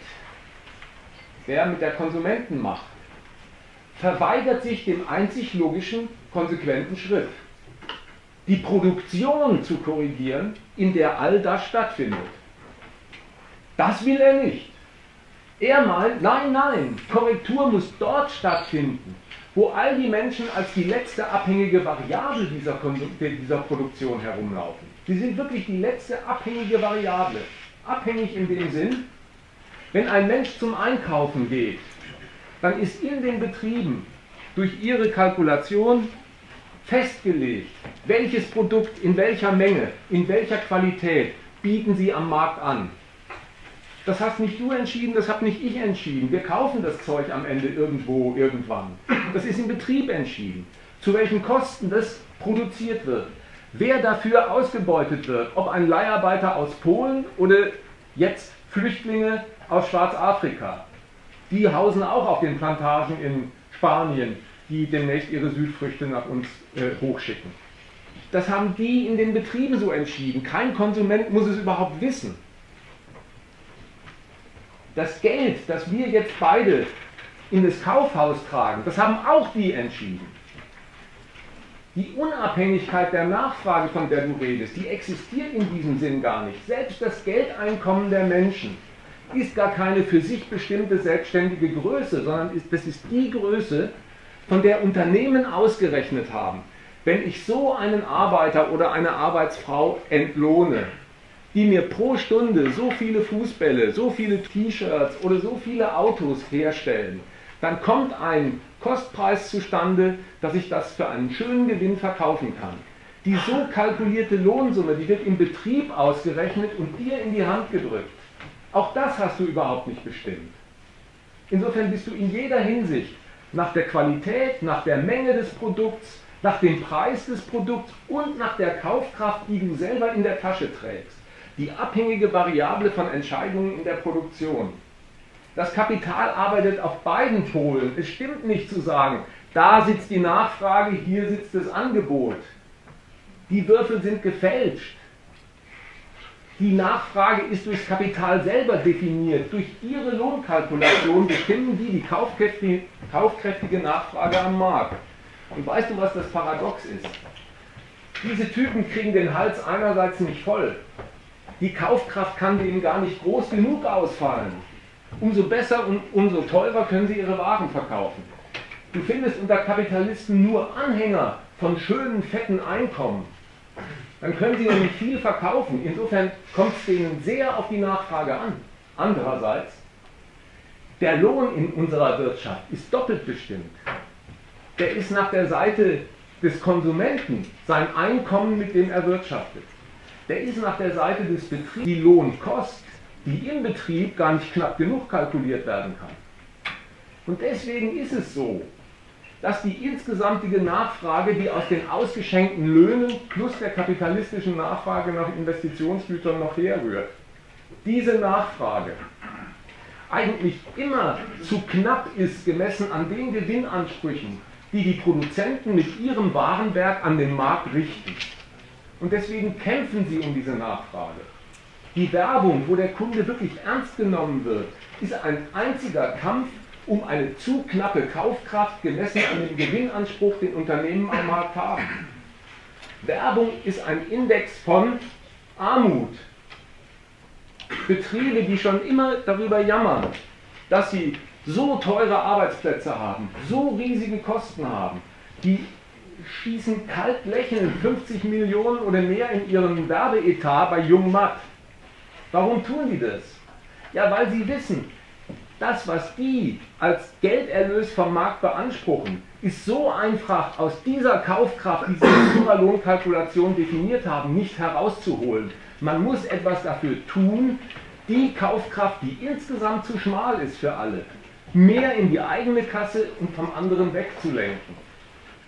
der mit der Konsumentenmacht, verweigert sich dem einzig logischen, konsequenten Schritt. Die Produktion zu korrigieren, in der all das stattfindet. Das will er nicht. Er meint, nein, nein, Korrektur muss dort stattfinden, wo all die Menschen als die letzte abhängige Variable dieser, dieser Produktion herumlaufen. Sie sind wirklich die letzte abhängige Variable. Abhängig in dem Sinn, wenn ein Mensch zum Einkaufen geht, dann ist in den Betrieben durch ihre Kalkulation festgelegt, welches Produkt in welcher Menge, in welcher Qualität bieten sie am Markt an. Das hast nicht du entschieden, das habe nicht ich entschieden. Wir kaufen das Zeug am Ende irgendwo, irgendwann. Das ist im Betrieb entschieden. Zu welchen Kosten das produziert wird. Wer dafür ausgebeutet wird, ob ein Leiharbeiter aus Polen oder jetzt Flüchtlinge aus Schwarzafrika. Die hausen auch auf den Plantagen in Spanien, die demnächst ihre Südfrüchte nach uns äh, hochschicken. Das haben die in den Betrieben so entschieden. Kein Konsument muss es überhaupt wissen. Das Geld, das wir jetzt beide in das Kaufhaus tragen, das haben auch die entschieden. Die Unabhängigkeit der Nachfrage, von der du redest, die existiert in diesem Sinn gar nicht. Selbst das Geldeinkommen der Menschen ist gar keine für sich bestimmte selbstständige Größe, sondern ist, das ist die Größe, von der Unternehmen ausgerechnet haben. Wenn ich so einen Arbeiter oder eine Arbeitsfrau entlohne, die mir pro Stunde so viele Fußbälle, so viele T-Shirts oder so viele Autos herstellen, dann kommt ein Kostpreis zustande, dass ich das für einen schönen Gewinn verkaufen kann. Die so kalkulierte Lohnsumme, die wird im Betrieb ausgerechnet und dir in die Hand gedrückt. Auch das hast du überhaupt nicht bestimmt. Insofern bist du in jeder Hinsicht nach der Qualität, nach der Menge des Produkts, nach dem Preis des Produkts und nach der Kaufkraft, die du selber in der Tasche trägst, die abhängige Variable von Entscheidungen in der Produktion. Das Kapital arbeitet auf beiden Polen. Es stimmt nicht zu sagen, da sitzt die Nachfrage, hier sitzt das Angebot. Die Würfel sind gefälscht. Die Nachfrage ist durchs Kapital selber definiert. Durch ihre Lohnkalkulation bestimmen die die kaufkräftige, kaufkräftige Nachfrage am Markt. Und weißt du, was das Paradox ist? Diese Typen kriegen den Hals einerseits nicht voll. Die Kaufkraft kann denen gar nicht groß genug ausfallen. Umso besser und umso teurer können sie ihre Waren verkaufen. Du findest unter Kapitalisten nur Anhänger von schönen, fetten Einkommen dann können sie nämlich viel verkaufen. Insofern kommt es denen sehr auf die Nachfrage an. Andererseits, der Lohn in unserer Wirtschaft ist doppelt bestimmt. Der ist nach der Seite des Konsumenten sein Einkommen, mit dem er wirtschaftet. Der ist nach der Seite des Betriebs die Lohnkost, die im Betrieb gar nicht knapp genug kalkuliert werden kann. Und deswegen ist es so, dass die insgesamtige Nachfrage, die aus den ausgeschenkten Löhnen plus der kapitalistischen Nachfrage nach Investitionsgütern noch herrührt, diese Nachfrage eigentlich immer zu knapp ist, gemessen an den Gewinnansprüchen, die die Produzenten mit ihrem Warenwerk an den Markt richten. Und deswegen kämpfen sie um diese Nachfrage. Die Werbung, wo der Kunde wirklich ernst genommen wird, ist ein einziger Kampf um eine zu knappe Kaufkraft gemessen an dem Gewinnanspruch, den Unternehmen am Markt haben. Werbung ist ein Index von Armut. Betriebe, die schon immer darüber jammern, dass sie so teure Arbeitsplätze haben, so riesige Kosten haben, die schießen kalt lächelnd 50 Millionen oder mehr in ihren Werbeetat bei Jung Matt. Warum tun die das? Ja, weil sie wissen, das, was die als Gelderlös vom Markt beanspruchen, ist so einfach aus dieser Kaufkraft, die sie in ihrer Lohnkalkulation definiert haben, nicht herauszuholen. Man muss etwas dafür tun, die Kaufkraft, die insgesamt zu schmal ist für alle, mehr in die eigene Kasse und vom anderen wegzulenken.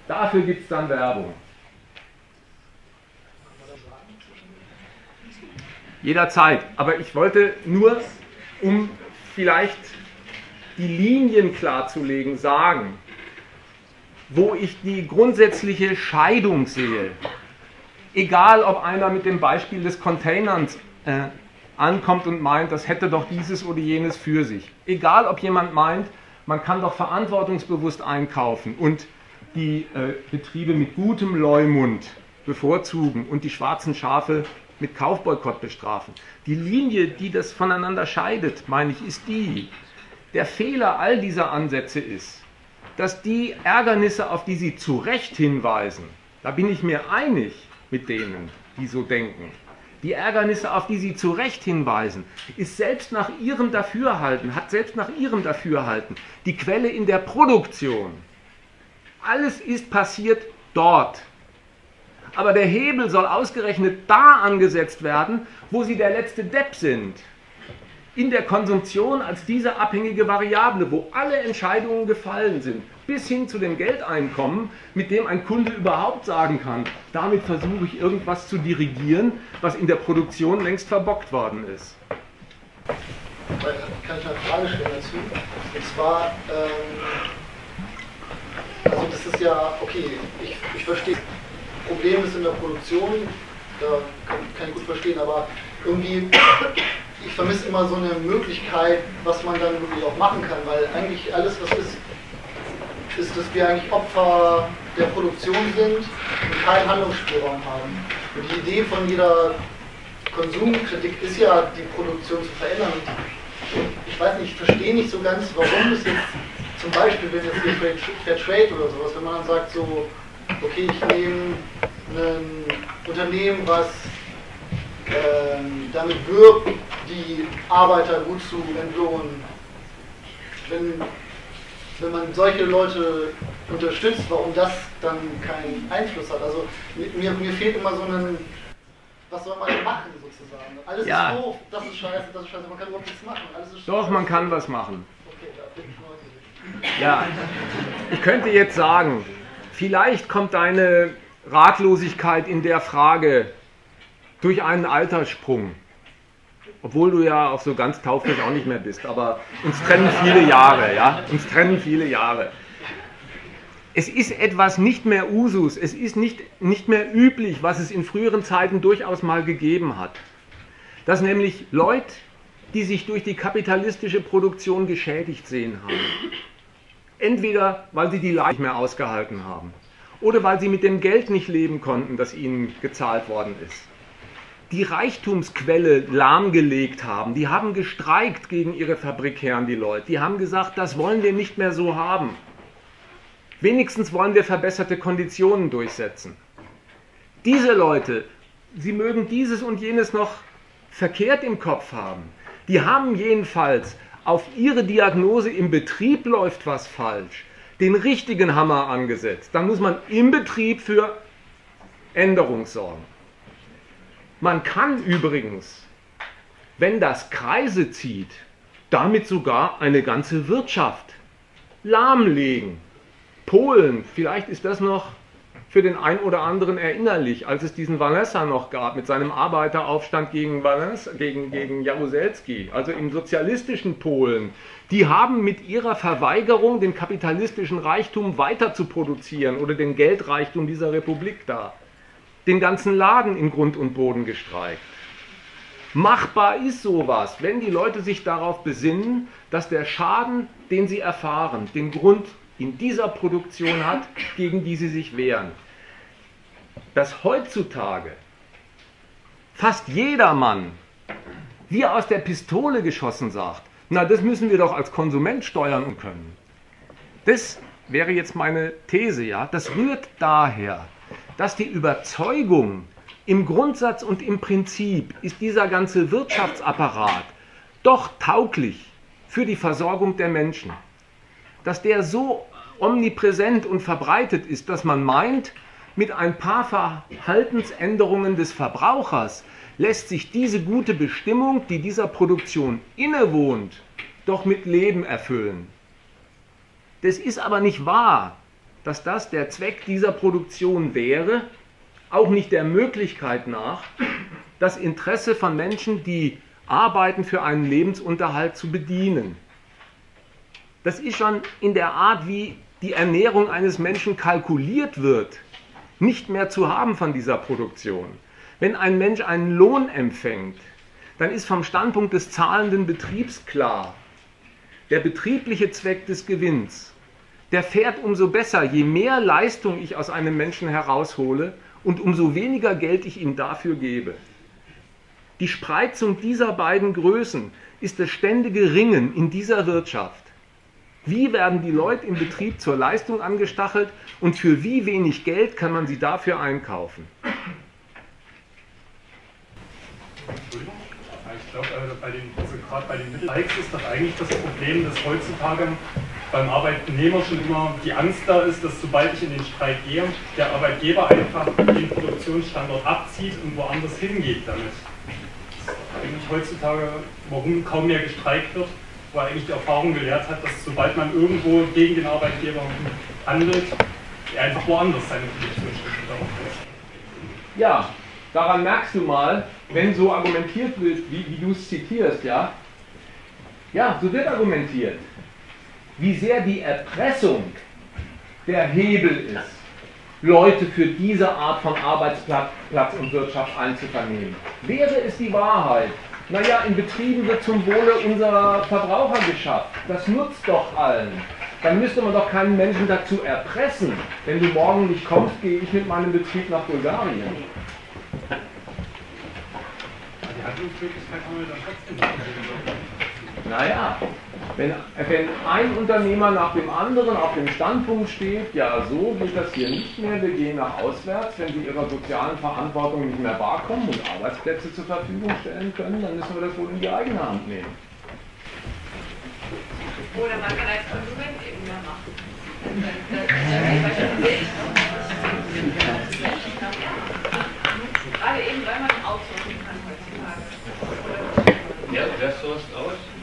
Dafür gibt es dann Werbung. Jederzeit. Aber ich wollte nur, um vielleicht die Linien klarzulegen, sagen, wo ich die grundsätzliche Scheidung sehe. Egal, ob einer mit dem Beispiel des Containers äh, ankommt und meint, das hätte doch dieses oder jenes für sich. Egal, ob jemand meint, man kann doch verantwortungsbewusst einkaufen und die äh, Betriebe mit gutem Leumund bevorzugen und die schwarzen Schafe mit Kaufboykott bestrafen. Die Linie, die das voneinander scheidet, meine ich, ist die, der Fehler all dieser Ansätze ist, dass die Ärgernisse, auf die sie zu Recht hinweisen, da bin ich mir einig mit denen, die so denken, die Ärgernisse, auf die sie zu Recht hinweisen, ist selbst nach ihrem Dafürhalten, hat selbst nach ihrem Dafürhalten die Quelle in der Produktion. Alles ist passiert dort. Aber der Hebel soll ausgerechnet da angesetzt werden, wo sie der letzte Depp sind in der Konsumtion als diese abhängige Variable, wo alle Entscheidungen gefallen sind, bis hin zu dem Geldeinkommen, mit dem ein Kunde überhaupt sagen kann, damit versuche ich irgendwas zu dirigieren, was in der Produktion längst verbockt worden ist. Kann ich eine Frage stellen dazu? Und zwar, ähm, also das ist ja, okay, ich, ich verstehe, Problem ist in der Produktion, da kann, kann ich gut verstehen, aber irgendwie ich vermisse immer so eine Möglichkeit, was man dann wirklich auch machen kann, weil eigentlich alles, was ist, ist, dass wir eigentlich Opfer der Produktion sind und keinen Handlungsspielraum haben. Und die Idee von jeder Konsumkritik ist ja, die Produktion zu verändern. Und ich weiß nicht, ich verstehe nicht so ganz, warum es jetzt zum Beispiel, wenn jetzt hier Fair Trade oder sowas, wenn man dann sagt so, okay, ich nehme ein Unternehmen, was damit wirbt, die Arbeiter gut zu entlohnen. Wenn, wenn man solche Leute unterstützt, warum das dann keinen Einfluss hat. Also mir, mir fehlt immer so ein, was soll man machen sozusagen? Alles ja. ist doof, das ist scheiße, das ist scheiße, man kann überhaupt nichts machen. Doch, man kann was machen. Okay, da bin ich neugierig. Ja, ich könnte jetzt sagen, vielleicht kommt deine Ratlosigkeit in der Frage durch einen Alterssprung. Obwohl du ja auch so ganz taufrisch auch nicht mehr bist, aber uns trennen viele Jahre, ja? Uns trennen viele Jahre. Es ist etwas nicht mehr Usus, es ist nicht, nicht mehr üblich, was es in früheren Zeiten durchaus mal gegeben hat. Dass nämlich Leute, die sich durch die kapitalistische Produktion geschädigt sehen haben, entweder weil sie die Leid nicht mehr ausgehalten haben oder weil sie mit dem Geld nicht leben konnten, das ihnen gezahlt worden ist die Reichtumsquelle lahmgelegt haben. Die haben gestreikt gegen ihre Fabrikherren, die Leute. Die haben gesagt, das wollen wir nicht mehr so haben. Wenigstens wollen wir verbesserte Konditionen durchsetzen. Diese Leute Sie mögen dieses und jenes noch verkehrt im Kopf haben. Die haben jedenfalls auf ihre Diagnose im Betrieb läuft was falsch, den richtigen Hammer angesetzt. Dann muss man im Betrieb für Änderung sorgen. Man kann übrigens, wenn das Kreise zieht, damit sogar eine ganze Wirtschaft lahmlegen. Polen, vielleicht ist das noch für den einen oder anderen erinnerlich, als es diesen Walesa noch gab mit seinem Arbeiteraufstand gegen, Walesa, gegen, gegen Jaruzelski, also im sozialistischen Polen. Die haben mit ihrer Verweigerung, den kapitalistischen Reichtum weiter zu produzieren oder den Geldreichtum dieser Republik da, den ganzen Laden in Grund und Boden gestreikt. Machbar ist sowas, wenn die Leute sich darauf besinnen, dass der Schaden, den sie erfahren, den Grund in dieser Produktion hat, gegen die sie sich wehren. Dass heutzutage fast jedermann wie aus der Pistole geschossen sagt, na, das müssen wir doch als Konsument steuern können. Das wäre jetzt meine These, ja. Das rührt daher, dass die Überzeugung, im Grundsatz und im Prinzip ist dieser ganze Wirtschaftsapparat doch tauglich für die Versorgung der Menschen dass der so omnipräsent und verbreitet ist, dass man meint, mit ein paar Verhaltensänderungen des Verbrauchers lässt sich diese gute Bestimmung, die dieser Produktion innewohnt, doch mit Leben erfüllen. Das ist aber nicht wahr, dass das der Zweck dieser Produktion wäre, auch nicht der Möglichkeit nach, das Interesse von Menschen, die arbeiten, für einen Lebensunterhalt zu bedienen. Das ist schon in der Art, wie die Ernährung eines Menschen kalkuliert wird, nicht mehr zu haben von dieser Produktion. Wenn ein Mensch einen Lohn empfängt, dann ist vom Standpunkt des zahlenden Betriebs klar, der betriebliche Zweck des Gewinns, der fährt umso besser, je mehr Leistung ich aus einem Menschen heraushole und umso weniger Geld ich ihm dafür gebe. Die Spreizung dieser beiden Größen ist das ständige Ringen in dieser Wirtschaft. Wie werden die Leute im Betrieb zur Leistung angestachelt und für wie wenig Geld kann man sie dafür einkaufen? Ich glaube, also also gerade bei den Mittelhikes ist doch eigentlich das Problem, dass heutzutage beim Arbeitnehmer schon immer die Angst da ist, dass sobald ich in den Streik gehe, der Arbeitgeber einfach den Produktionsstandort abzieht und woanders hingeht damit. Das ist eigentlich heutzutage, warum kaum mehr gestreikt wird, wo eigentlich die Erfahrung gelehrt hat, dass sobald man irgendwo gegen den Arbeitgeber handelt, er einfach woanders seine Produktionsstätte auflässt. Ja, daran merkst du mal, wenn so argumentiert wird, wie, wie du es zitierst, ja. Ja, so wird argumentiert, wie sehr die Erpressung der Hebel ist, Leute für diese Art von Arbeitsplatz und Wirtschaft einzuvernehmen. Wäre es die Wahrheit, naja, in Betrieben wird zum Wohle unserer Verbraucher geschafft. Das nutzt doch allen. Dann müsste man doch keinen Menschen dazu erpressen. Wenn du morgen nicht kommst, gehe ich mit meinem Betrieb nach Bulgarien. Die Handlungsmöglichkeit haben wir dann trotzdem. Naja, wenn, wenn ein Unternehmer nach dem anderen auf dem Standpunkt steht, ja, so geht das hier nicht mehr, wir gehen nach auswärts, wenn sie ihrer sozialen Verantwortung nicht mehr wahrkommen und Arbeitsplätze zur Verfügung stellen können, dann müssen wir das wohl in die eigene Hand nehmen. Oder man kann als Konsument eben mehr machen. Gerade eben, weil man outsourcen kann heutzutage. Ja, wer sourced aus?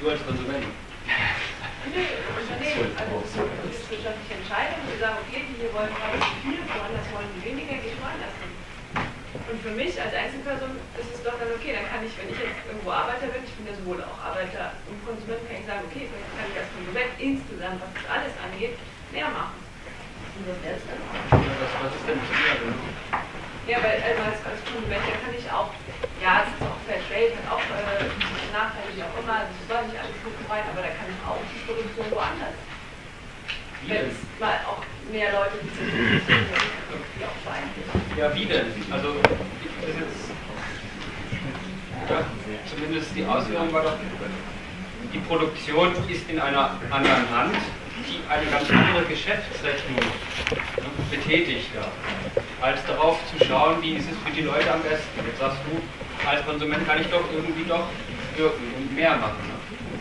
Du als Konsument. Unternehmen, also betriebswirtschaftliche Entscheidungen, die sagen, okay, die hier wollen gerade viel, woanders wollen die weniger, gehe ich woanders hin. Und für mich als Einzelperson ist es doch dann okay, dann kann ich, wenn ich jetzt irgendwo Arbeiter bin, ich bin ja sowohl auch Arbeiter und Konsument, kann ich sagen, okay, vielleicht kann ich als Konsument insgesamt, was das alles angeht, mehr machen. Und was wäre das dann auch? Was ist denn dir? Ja, weil also als, als Konsument kann ich auch, ja, es ist auch Fair Trade, hat auch äh, Nachteile, wie auch immer, also soll nicht alles gut rein, aber da kann ich auch die Produktion woanders. Wenn es mal auch mehr Leute die sind, die auch beeinflussen. Ja, wie denn? Also, das ist jetzt, ja, zumindest die Ausführung war doch, die Produktion ist in einer anderen Hand, die eine ganz andere Geschäftsrechnung betätigt. Ja. als darauf zu schauen, wie ist es für die Leute am besten. Jetzt sagst du, als Konsument kann ich doch irgendwie doch wirken und mehr machen. Ne?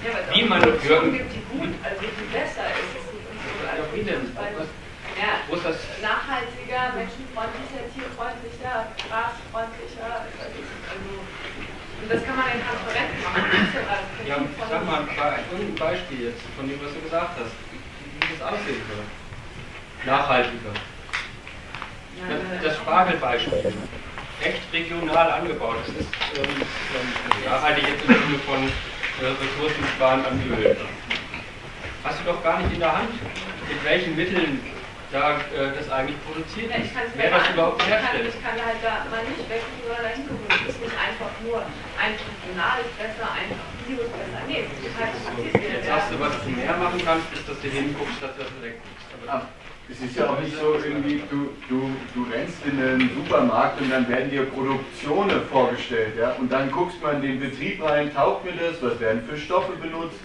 Ja, wie man es wirken. gibt, die gut, also die besser ist es so. Also Ja, wie denn? weil- Ja, Wo ist das? nachhaltiger, menschenfreundlicher, tierfreundlicher, straßenfreundlicher. Also, und das kann man in Transparenz machen. Das ja Ja, sag mal irgendein Beispiel jetzt von dem, was du gesagt hast, wie das aussehen soll. Nachhaltiger. Das, das Spargelbeispiel. Echt regional angebaut. Das ist ähm, ähm, nachhaltig jetzt im Sinne von äh, Ressourcensparen an Öl. Hast du doch gar nicht in der Hand, mit welchen Mitteln da äh, das eigentlich produziert ist. es Wer das überhaupt ich kann, herstellt. ich kann halt da mal nicht weg, sondern dahin gucken. Es ist nicht einfach nur ein regional ist besser, einfach Bio ist besser. Nee, es gibt halt Statistik. Jetzt sagst du, was du mehr machen kannst, ist, dass du hinguckst, statt dass du wegguckst. Es ist ja auch nicht so irgendwie, du, du, du rennst in einen Supermarkt und dann werden dir Produktionen vorgestellt, ja, und dann guckst man in den Betrieb rein, taugt mir das, was werden für Stoffe benutzt,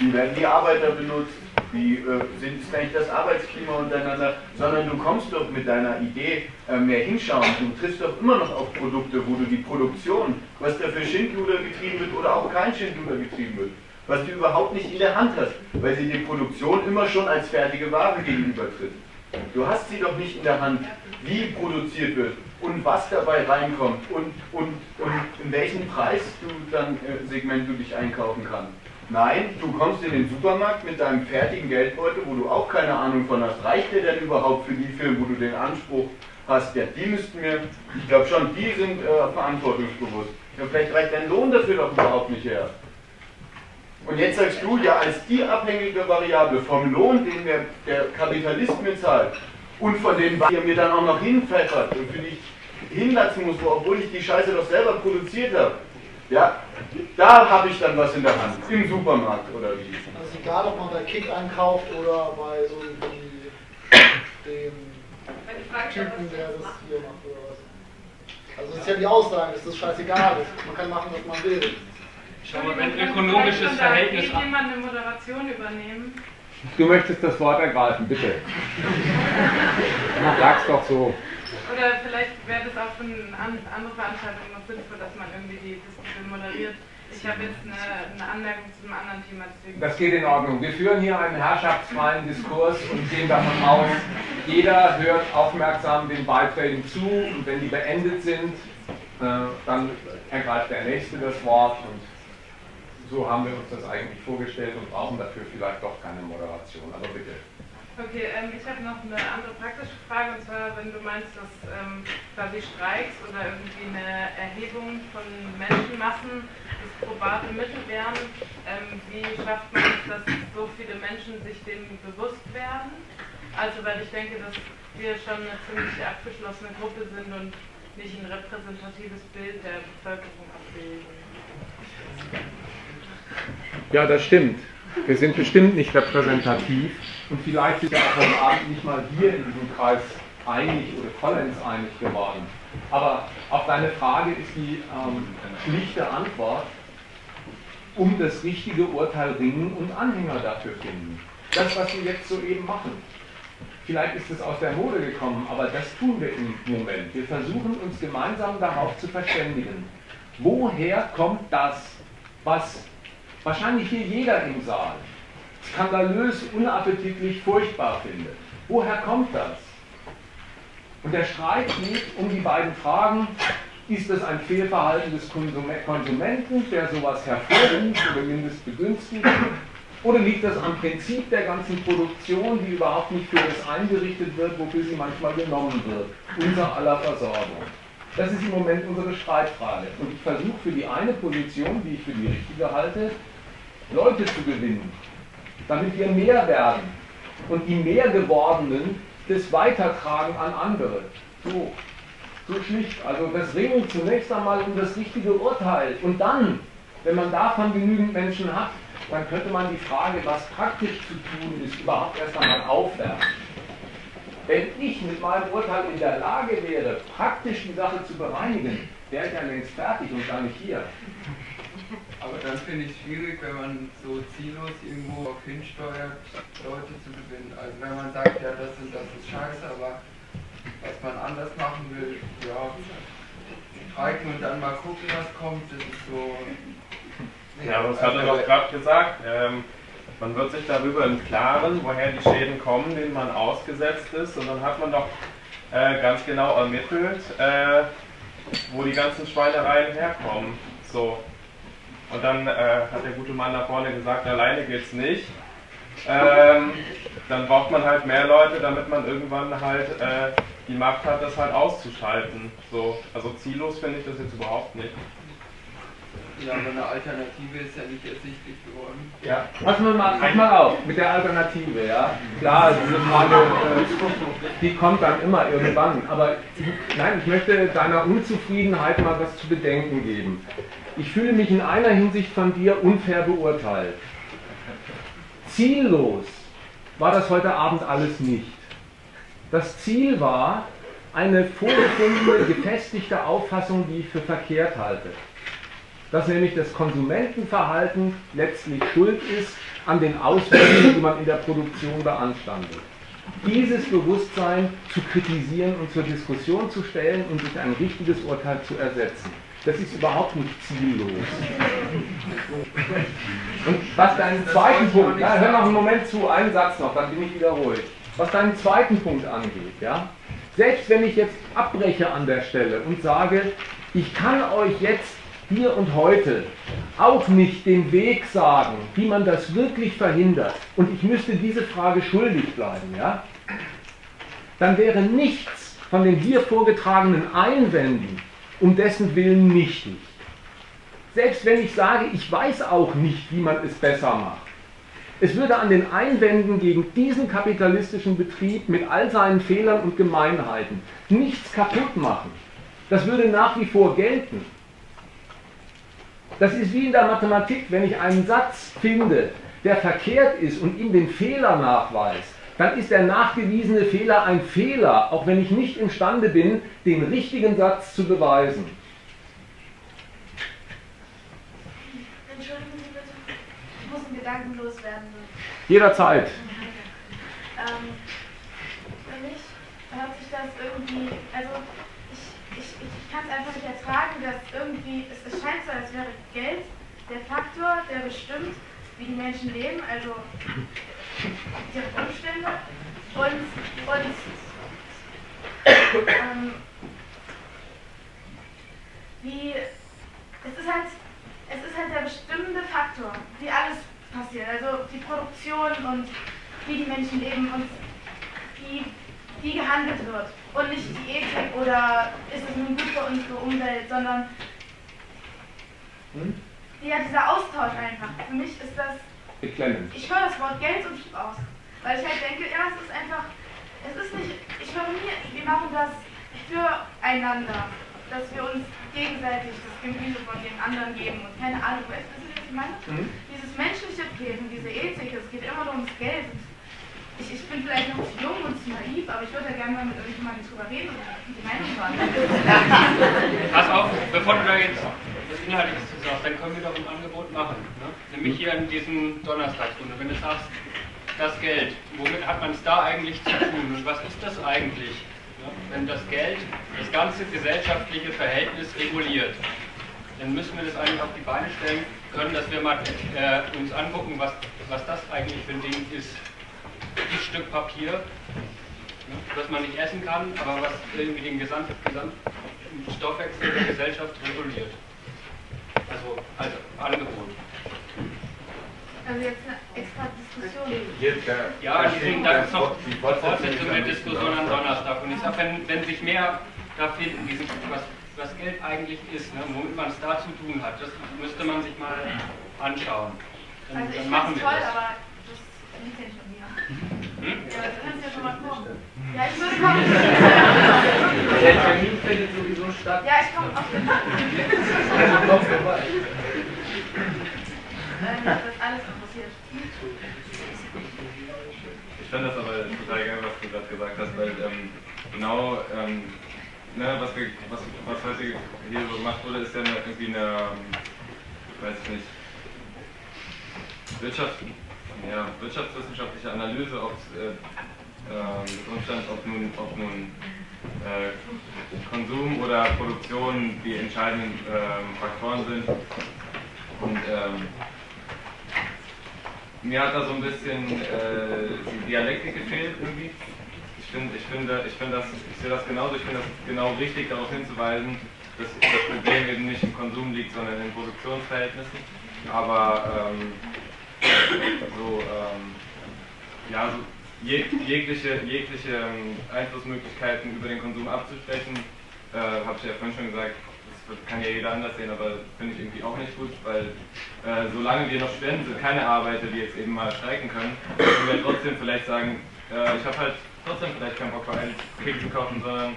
wie werden die Arbeiter benutzt, wie äh, sind, ist eigentlich das Arbeitsklima untereinander, sondern du kommst doch mit deiner Idee äh, mehr hinschauen, du triffst doch immer noch auf Produkte, wo du die Produktion, was da für Schindluder getrieben wird oder auch kein Schindluder getrieben wird, was du überhaupt nicht in der Hand hast, weil sie die Produktion immer schon als fertige Ware gegenübertritt. Du hast sie doch nicht in der Hand, wie produziert wird und was dabei reinkommt und, und, und in welchem Preis du dann äh, Segment du dich einkaufen kannst. Nein, du kommst in den Supermarkt mit deinem fertigen Geldbeutel, wo du auch keine Ahnung von hast. Reicht der denn überhaupt für die Firmen, wo du den Anspruch hast, ja, die müssten mir, ich glaube schon, die sind äh, verantwortungsbewusst. Ja, vielleicht reicht dein Lohn dafür doch überhaupt nicht her. Und jetzt sagst du, ja, als die abhängige Variable vom Lohn, den der, der Kapitalist mir zahlt, und von dem, was ihr mir dann auch noch hinpfeffert und für dich hinlassen muss, obwohl ich die Scheiße doch selber produziert habe, ja, da habe ich dann was in der Hand, im Supermarkt oder wie. Also egal, ob man bei Kick einkauft oder bei so wie dem Typen, der das hier macht oder was. Also das ist ja die Aussage, dass das scheißegal ist. Man kann machen, was man will. Schau mal, wenn Vielleicht ökonomisches kann Verhältnis jemand eine Moderation übernehmen. Du möchtest das Wort ergreifen, bitte. Sag's doch so. Oder vielleicht wäre das auch für eine an- andere Veranstaltung noch sinnvoll, dass man irgendwie die Diskussion moderiert. Ich habe jetzt eine, eine Anmerkung zu einem anderen Thema, deswegen. Das geht in Ordnung. Wir führen hier einen herrschaftsfreien Diskurs und gehen davon aus, jeder hört aufmerksam den Beiträgen zu und wenn die beendet sind, äh, dann ergreift der Nächste das Wort und so haben wir uns das eigentlich vorgestellt und brauchen dafür vielleicht doch keine Moderation. Aber bitte. Okay, ähm, ich habe noch eine andere praktische Frage und zwar, wenn du meinst, dass ähm, quasi Streiks oder irgendwie eine Erhebung von Menschenmassen das probate Mittel wären, ähm, wie schafft man es, dass so viele Menschen sich dem bewusst werden? Also, weil ich denke, dass wir schon eine ziemlich abgeschlossene Gruppe sind und nicht ein repräsentatives Bild der Bevölkerung abbilden. Ja, das stimmt. Wir sind bestimmt nicht repräsentativ und vielleicht sind wir auch heute Abend nicht mal hier in diesem Kreis einig oder vollends einig geworden. Aber auf deine Frage ist die ähm, schlichte Antwort, um das richtige Urteil ringen und Anhänger dafür finden. Das, was wir jetzt soeben machen. Vielleicht ist es aus der Mode gekommen, aber das tun wir im Moment. Wir versuchen uns gemeinsam darauf zu verständigen. Woher kommt das, was wahrscheinlich hier jeder im Saal skandalös, unappetitlich, furchtbar findet? Woher kommt das? Und der Streit geht um die beiden Fragen, ist es ein Fehlverhalten des Konsumenten, der sowas hervorruft oder mindestens begünstigt? Oder liegt das am Prinzip der ganzen Produktion, die überhaupt nicht für das eingerichtet wird, wofür sie manchmal genommen wird? Unser aller Versorgung. Das ist im Moment unsere Streitfrage. Und ich versuche für die eine Position, die ich für die richtige halte, Leute zu gewinnen, damit wir mehr werden und die mehr gewordenen das weitertragen an andere. So, so schlicht. Also das Ringen zunächst einmal um das richtige Urteil. Und dann, wenn man davon genügend Menschen hat, dann könnte man die Frage, was praktisch zu tun ist, überhaupt erst einmal aufwerfen. Wenn ich mit meinem Urteil in der Lage wäre, praktisch die Sache zu bereinigen, wäre ich ja längst fertig und gar nicht hier. Aber dann finde ich es schwierig, wenn man so ziellos irgendwo auf hinsteuert, Leute zu gewinnen. Also wenn man sagt, ja, das und das ist scheiße, aber was man anders machen will, ja, streiken und dann mal gucken, was kommt, das ist so. Ja, das hat er doch gerade gesagt. Ähm, man wird sich darüber im Klaren, woher die Schäden kommen, denen man ausgesetzt ist. Und dann hat man doch äh, ganz genau ermittelt, äh, wo die ganzen Schweinereien herkommen. So. Und dann äh, hat der gute Mann da vorne gesagt, alleine geht's nicht. Ähm, dann braucht man halt mehr Leute, damit man irgendwann halt äh, die Macht hat, das halt auszuschalten. So. Also ziellos finde ich das jetzt überhaupt nicht. Ja, aber eine Alternative ist ja nicht ersichtlich geworden. Ja, passen wir mal, pass mal auf mit der Alternative, ja. Klar, diese Frage, äh, die kommt dann immer irgendwann. Aber nein, ich möchte deiner Unzufriedenheit mal was zu bedenken geben. Ich fühle mich in einer Hinsicht von dir unfair beurteilt. Ziellos war das heute Abend alles nicht. Das Ziel war eine vorgefundene, gefestigte Auffassung, die ich für verkehrt halte dass nämlich das Konsumentenverhalten letztlich schuld ist an den Auswirkungen, die man in der Produktion beanstandet. Dieses Bewusstsein zu kritisieren und zur Diskussion zu stellen und durch ein richtiges Urteil zu ersetzen. Das ist überhaupt nicht ziellos. Und was deinen zweiten Punkt, ja, hör noch einen Moment zu, einen Satz noch, dann bin ich wieder ruhig. Was deinen zweiten Punkt angeht, ja, selbst wenn ich jetzt abbreche an der Stelle und sage, ich kann euch jetzt hier und heute auch nicht den Weg sagen, wie man das wirklich verhindert, und ich müsste diese Frage schuldig bleiben, ja, dann wäre nichts von den hier vorgetragenen Einwänden um dessen Willen nichtig. Selbst wenn ich sage, ich weiß auch nicht, wie man es besser macht. Es würde an den Einwänden gegen diesen kapitalistischen Betrieb mit all seinen Fehlern und Gemeinheiten nichts kaputt machen. Das würde nach wie vor gelten. Das ist wie in der Mathematik, wenn ich einen Satz finde, der verkehrt ist und ihm den Fehler nachweist, dann ist der nachgewiesene Fehler ein Fehler, auch wenn ich nicht imstande bin, den richtigen Satz zu beweisen. Entschuldigen Sie bitte, ich muss einen Gedanken loswerden. Jederzeit. Ähm, für mich hört sich das irgendwie, also kann es einfach nicht ertragen, dass irgendwie, es, es scheint so, als wäre Geld der Faktor, der bestimmt, wie die Menschen leben, also ihre Umstände. Und, und ähm, wie, es ist halt, es ist halt der bestimmende Faktor, wie alles passiert, also die Produktion und wie die Menschen leben und wie, wie gehandelt wird und nicht die Ethik oder ist es nun gut für unsere Umwelt, sondern hm? ja, dieser Austausch einfach. Für mich ist das. Beklemmend. Ich höre das Wort Geld und Schieb aus. Weil ich halt denke, ja, es ist einfach. Es ist nicht. Ich höre mir, wir machen das füreinander. Dass wir uns gegenseitig das Gemüse von den anderen geben und keine Ahnung, weißt du, was ich meine? Mhm. Dieses menschliche Leben, diese Ethik, es geht immer nur ums Geld ich, ich bin vielleicht noch zu jung und zu naiv, aber ich würde ja gerne mal mit irgendjemandem drüber reden und die Meinung sagen. Pass auf, bevor du da jetzt Inhaltliches zu sagst, dann können wir doch ein Angebot machen. Ne? Nämlich hier in diesem Donnerstagsrunde. Wenn du sagst, das Geld, womit hat man es da eigentlich zu tun und was ist das eigentlich? Ne? Wenn das Geld das ganze gesellschaftliche Verhältnis reguliert, dann müssen wir das eigentlich auf die Beine stellen können, dass wir mal äh, uns angucken, was, was das eigentlich für ein Ding ist ein Stück Papier, was man nicht essen kann, aber was irgendwie den gesamten Stoffwechsel der Gesellschaft reguliert. Also, also Angebot. Also jetzt eine extra Diskussion. Jetzt, ja, ja deswegen, das ist noch die Fortsetzung der Diskussion am Donnerstag. Und ich sage, wenn, wenn sich mehr da finden, diesen, was, was Geld eigentlich ist, ne, womit man es da zu tun hat, das müsste man sich mal anschauen. Dann, also ich dann machen wir toll, das. aber das liegt ja nicht an mir. Hm? Ja, du kannst ja schon mal kommen. Ja, ich würde kommen. Der Termin findet sowieso statt. Ja, ich komme Fall. Also komm vorbei. Das ist alles interessiert. Ich finde das aber total geil, was du gerade gesagt hast, weil ähm, genau ähm, ne, was, wir, was, was heute hier so gemacht wurde, ist ja eine, irgendwie eine, ähm, ich weiß nicht, Wirtschaft, ja, wirtschaftswissenschaftliche Analyse, ob äh, äh, Umstand, ob nun, ob nun äh, Konsum oder Produktion die entscheidenden ähm, Faktoren sind. Und ähm, mir hat da so ein bisschen äh, die Dialektik gefehlt irgendwie. Ich finde, ich finde, ich finde das, ich sehe das genauso, ich finde das genau richtig, darauf hinzuweisen, dass das Problem eben nicht im Konsum liegt, sondern in Produktionsverhältnissen. Aber ähm, so, ähm, ja, so jeg, jegliche, jegliche ähm, Einflussmöglichkeiten über den Konsum abzusprechen, äh, habe ich ja vorhin schon gesagt, das kann ja jeder anders sehen, aber finde ich irgendwie auch nicht gut, weil äh, solange wir noch Studenten sind, keine Arbeiter, die jetzt eben mal streiken können, können wir trotzdem vielleicht sagen, äh, ich habe halt trotzdem vielleicht keinen Bock, einen Keks zu kaufen, sondern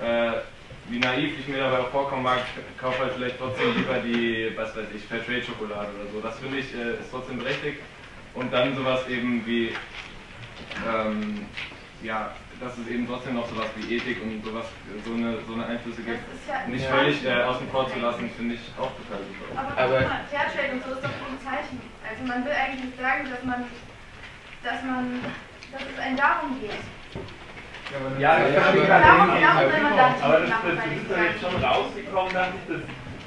äh, wie naiv ich mir dabei auch vorkommen mag, kaufe halt vielleicht trotzdem lieber die, was weiß ich, Fairtrade-Schokolade oder so. Das finde ich äh, ist trotzdem berechtigt. Und dann sowas eben wie, ähm, ja, dass es eben trotzdem noch sowas wie Ethik und sowas, so eine, so eine Einflüsse gibt, ja nicht völlig äh, außen vor zu lassen, finde ich auch total super. Aber, aber Fairtrade und so ist doch ein Zeichen. Also man will eigentlich sagen, dass man, dass man, dass es einen darum geht. Ja, das Ja, verstehe ich aber- darum, darum aber das, ist sage- jetzt schon rausgekommen, dass ich das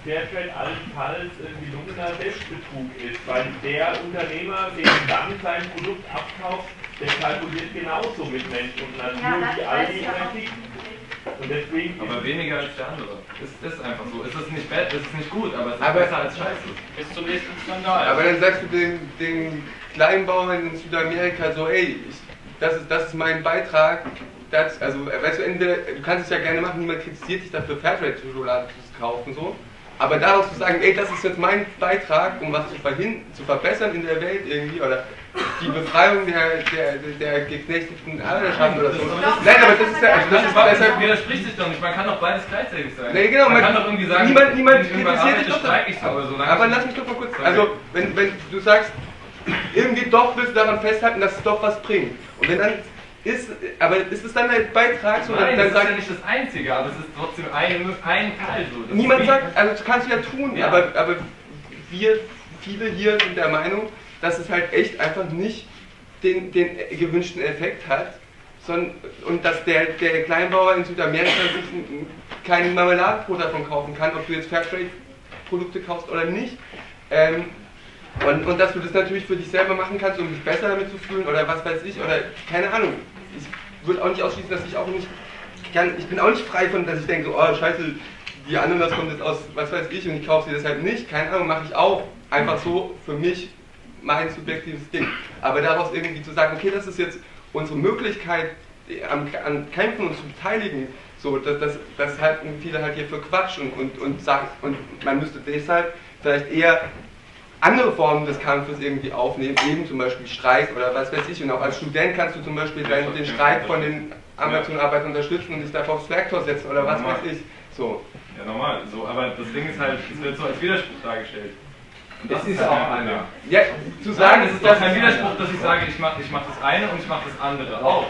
Fairtrade allenfalls ein gelungener Selbstbetrug ist, weil der Unternehmer, der dann sein Produkt abkauft, der kalkuliert genauso mit Mensch und Natur wie all die. Kritik. Und deswegen Aber weniger als der andere. Es ist einfach so. Es ist nicht bad, es ist nicht gut, aber es ist Aber- besser als scheiße. Bis zum nächsten Skandal. Aber dann sagst du den, den Kleinbauern in Südamerika so, ey, ich, das, ist, das ist mein Beitrag. Das, also, weißt du, entweder, du kannst es ja gerne machen, niemand kritisiert dich dafür, Fairtrade-Schokolade zu kaufen, so. Aber daraus zu sagen, ey, das ist jetzt mein Beitrag, um was zu, verhin zu verbessern in der Welt irgendwie, oder die Befreiung der, der, der geknechteten Arbeiterschaft oder so. Nein, aber das ist ja, also das ist deshalb, widerspricht sich doch nicht. Man kann doch beides gleichzeitig sein. Nee, genau, man, man- kann doch irgendwie sagen, niemand- niemand kritisiert dich doch streike ich so, aber so lange Aber lass mich doch mal kurz. Also, wenn, wenn du sagst, irgendwie doch willst du daran festhalten, dass es doch was bringt. Und wenn dann ist, aber ist es dann ein Beitrag, so Nein, dann, das ist ja nicht das Einzige, aber es ist trotzdem ein, ein Teil so. Niemand sagt, also das kannst du ja tun, Ja. aber, aber wir, viele hier sind der Meinung, dass es halt echt einfach nicht den, den gewünschten Effekt hat, sondern, und dass der, der Kleinbauer in Südamerika sich ein- kein Marmeladenbrot davon kaufen kann, ob du jetzt Fairtrade-Produkte kaufst oder nicht. Ähm, und, und dass du das natürlich für dich selber machen kannst, um dich besser damit zu fühlen oder was weiß ich, oder keine Ahnung. Ich würde auch nicht ausschließen, dass ich auch nicht, kann, ich bin auch nicht frei von, dass ich denke, oh scheiße, die Ananas kommt jetzt aus was weiß ich und ich kaufe sie deshalb nicht. Keine Ahnung, mache ich auch. Einfach so für mich mein subjektives Ding. Aber daraus irgendwie zu sagen, okay, das ist jetzt unsere Möglichkeit, am, an Kämpfen uns zu beteiligen, so, das, das, das halten viele halt hier für Quatsch und, und, und sagen, und man müsste deshalb vielleicht eher andere Formen des Kampfes irgendwie aufnehmen, eben zum Beispiel Streik oder was weiß ich. Und auch als Student kannst du zum Beispiel dann den Streik von den Amazon-Arbeitern unterstützen und dich dafür aufs Werktor setzen oder was weiß ich. So. Ja, normal. So, aber das Ding ist halt, es wird so als Widerspruch dargestellt. Und Es ist halt auch einer. Ja, zu sagen, Nein, es ist doch kein es- Widerspruch, dass ich sage, ich mache ich mach das eine und ich mache das andere auch.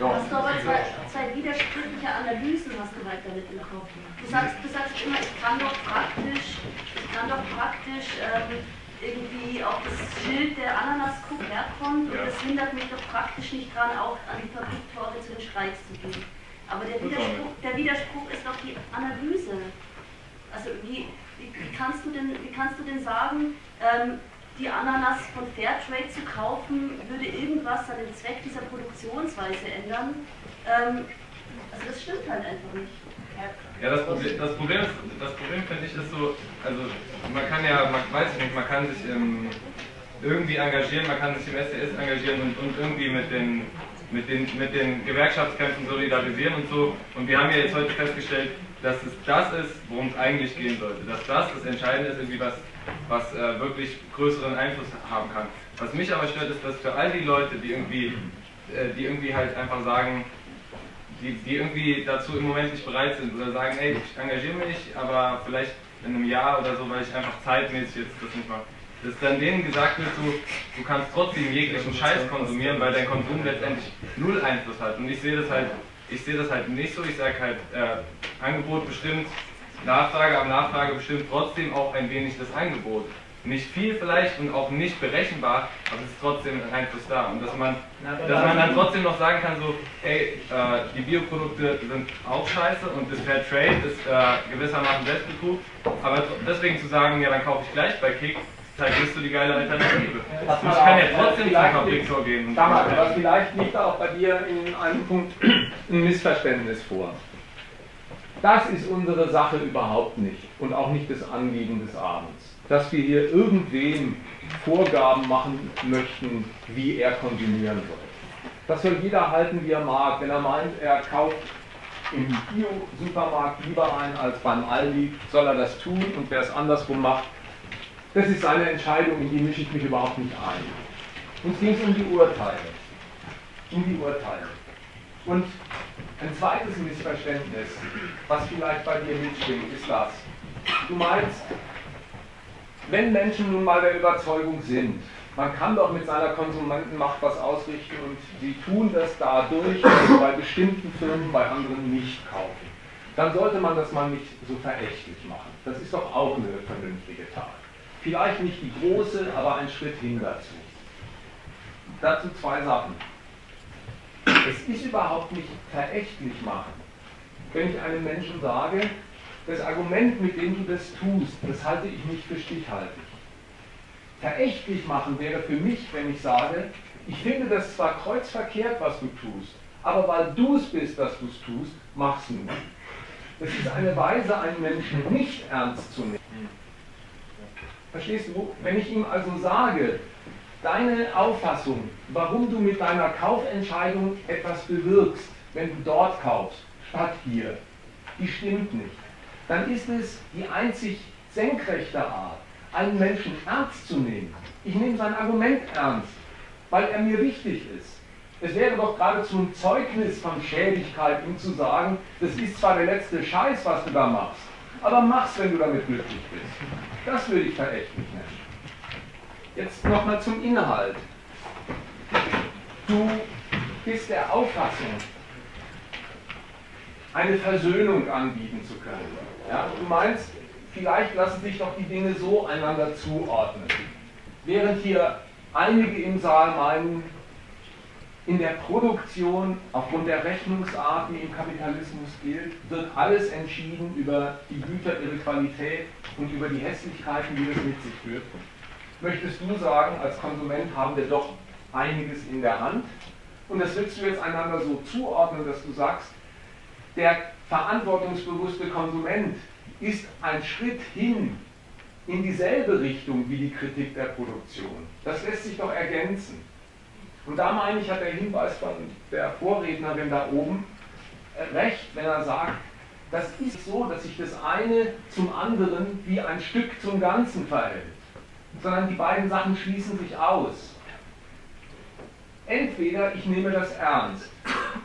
Hast du aber zwei, zwei widersprüchliche Analysen hast du weiter mit im Kopf. Du sagst, du sagst immer, ich kann doch praktisch, ich kann doch praktisch ähm, irgendwie auf das Schild der Ananaskuh herkommt und Ja. das hindert mich doch praktisch nicht dran, auch an die Fabriktore zu den Streiks zu gehen. Aber der Widerspruch, der Widerspruch ist doch die Analyse. Also wie, wie, wie, kannst, du denn, wie kannst du denn sagen, ähm, die Ananas von Fairtrade zu kaufen, würde irgendwas an dem Zweck dieser Produktionsweise ändern? Ähm, also das stimmt halt einfach nicht. Ja, das Problem, das Problem, das Problem finde ich ist so, also man kann ja, man weiß ich nicht, man kann sich ähm, irgendwie engagieren, man kann sich im SDS engagieren und, und irgendwie mit den, mit, den, mit den Gewerkschaftskämpfen solidarisieren und so. Und wir haben ja jetzt heute festgestellt, dass es das ist, worum es eigentlich gehen sollte. Dass das das Entscheidende ist, irgendwie was, was äh, wirklich größeren Einfluss haben kann. Was mich aber stört, ist, dass für all die Leute, die irgendwie, äh, die irgendwie halt einfach sagen, die, die irgendwie dazu im Moment nicht bereit sind oder sagen, ey, ich engagiere mich, aber vielleicht in einem Jahr oder so, weil ich einfach zeitmäßig jetzt das nicht mache. Dass dann denen gesagt wird, du, du kannst trotzdem jeglichen Scheiß konsumieren, weil dein Konsum letztendlich null Einfluss hat. Und ich sehe das halt, ich sehe das halt nicht so. Ich sage halt, äh, Angebot bestimmt Nachfrage, aber Nachfrage bestimmt trotzdem auch ein wenig das Angebot. Nicht viel vielleicht und auch nicht berechenbar, aber es ist trotzdem ein Einfluss da. Und dass man, dass man dann trotzdem noch sagen kann, so, ey, äh, die Bioprodukte sind auch scheiße und das Fair Trade ist äh, gewissermaßen Selbstbetrug, aber deswegen zu sagen, ja, dann kaufe ich gleich bei Kick, zeigt, bist du die geile Alternative. Pass Ich mal kann ja trotzdem zum liegt- gehen. Damals, aber vielleicht liegt da auch bei dir in einem Punkt ein Missverständnis vor. Das ist unsere Sache überhaupt nicht und auch nicht das Anliegen des Abends. Dass wir hier irgendwem Vorgaben machen möchten, wie er konsumieren soll. Das soll jeder halten, wie er mag. Wenn er meint, er kauft im Bio-Supermarkt lieber ein als beim Aldi, soll er das tun und wer es andersrum macht, das ist seine Entscheidung, in die mische ich mich überhaupt nicht ein. Uns ging es um die Urteile. Um die Urteile. Und ein zweites Missverständnis, was vielleicht bei dir mitschwingt, ist das. Du meinst, wenn Menschen nun mal der Überzeugung sind, man kann doch mit seiner Konsumentenmacht was ausrichten und sie tun das dadurch, dass sie bei bestimmten Firmen bei anderen nicht kaufen, dann sollte man das mal nicht so verächtlich machen. Das ist doch auch eine vernünftige Tat. Vielleicht nicht die große, aber ein Schritt hin dazu. Dazu zwei Sachen. Es ist überhaupt nicht verächtlich machen, wenn ich einem Menschen sage, das Argument, mit dem du das tust, das halte ich nicht für stichhaltig. Verächtlich machen wäre für mich, wenn ich sage, ich finde das zwar kreuzverkehrt, was du tust, aber weil du es bist, dass du es tust, mach's nur. Das ist eine Weise, einen Menschen nicht ernst zu nehmen. Verstehst du? Wenn ich ihm also sage, deine Auffassung, warum du mit deiner Kaufentscheidung etwas bewirkst, wenn du dort kaufst, statt hier, die stimmt nicht, dann ist es die einzig senkrechte Art, einen Menschen ernst zu nehmen. Ich nehme sein Argument ernst, weil er mir wichtig ist. Es wäre doch geradezu ein Zeugnis von Schädigkeit, ihm zu sagen, das ist zwar der letzte Scheiß, was du da machst, aber mach's, wenn du damit glücklich bist. Das würde ich verächtlich nennen. Jetzt nochmal zum Inhalt. Du bist der Auffassung, eine Versöhnung anbieten zu können. Ja? Du meinst, vielleicht lassen sich doch die Dinge so einander zuordnen. Während hier einige im Saal meinen, in der Produktion, aufgrund der Rechnungsart, die im Kapitalismus gilt, wird alles entschieden über die Güter, ihre Qualität und über die Hässlichkeiten, die das mit sich führt. Möchtest du sagen, als Konsument haben wir doch einiges in der Hand und das willst du jetzt einander so zuordnen, dass du sagst, der verantwortungsbewusste Konsument ist ein Schritt hin in dieselbe Richtung wie die Kritik der Produktion. Das lässt sich doch ergänzen. Und da meine ich, hat der Hinweis von der Vorrednerin da oben recht, wenn er sagt, das ist so, dass sich das eine zum anderen wie ein Stück zum Ganzen verhält, sondern die beiden Sachen schließen sich aus. Entweder ich nehme das ernst,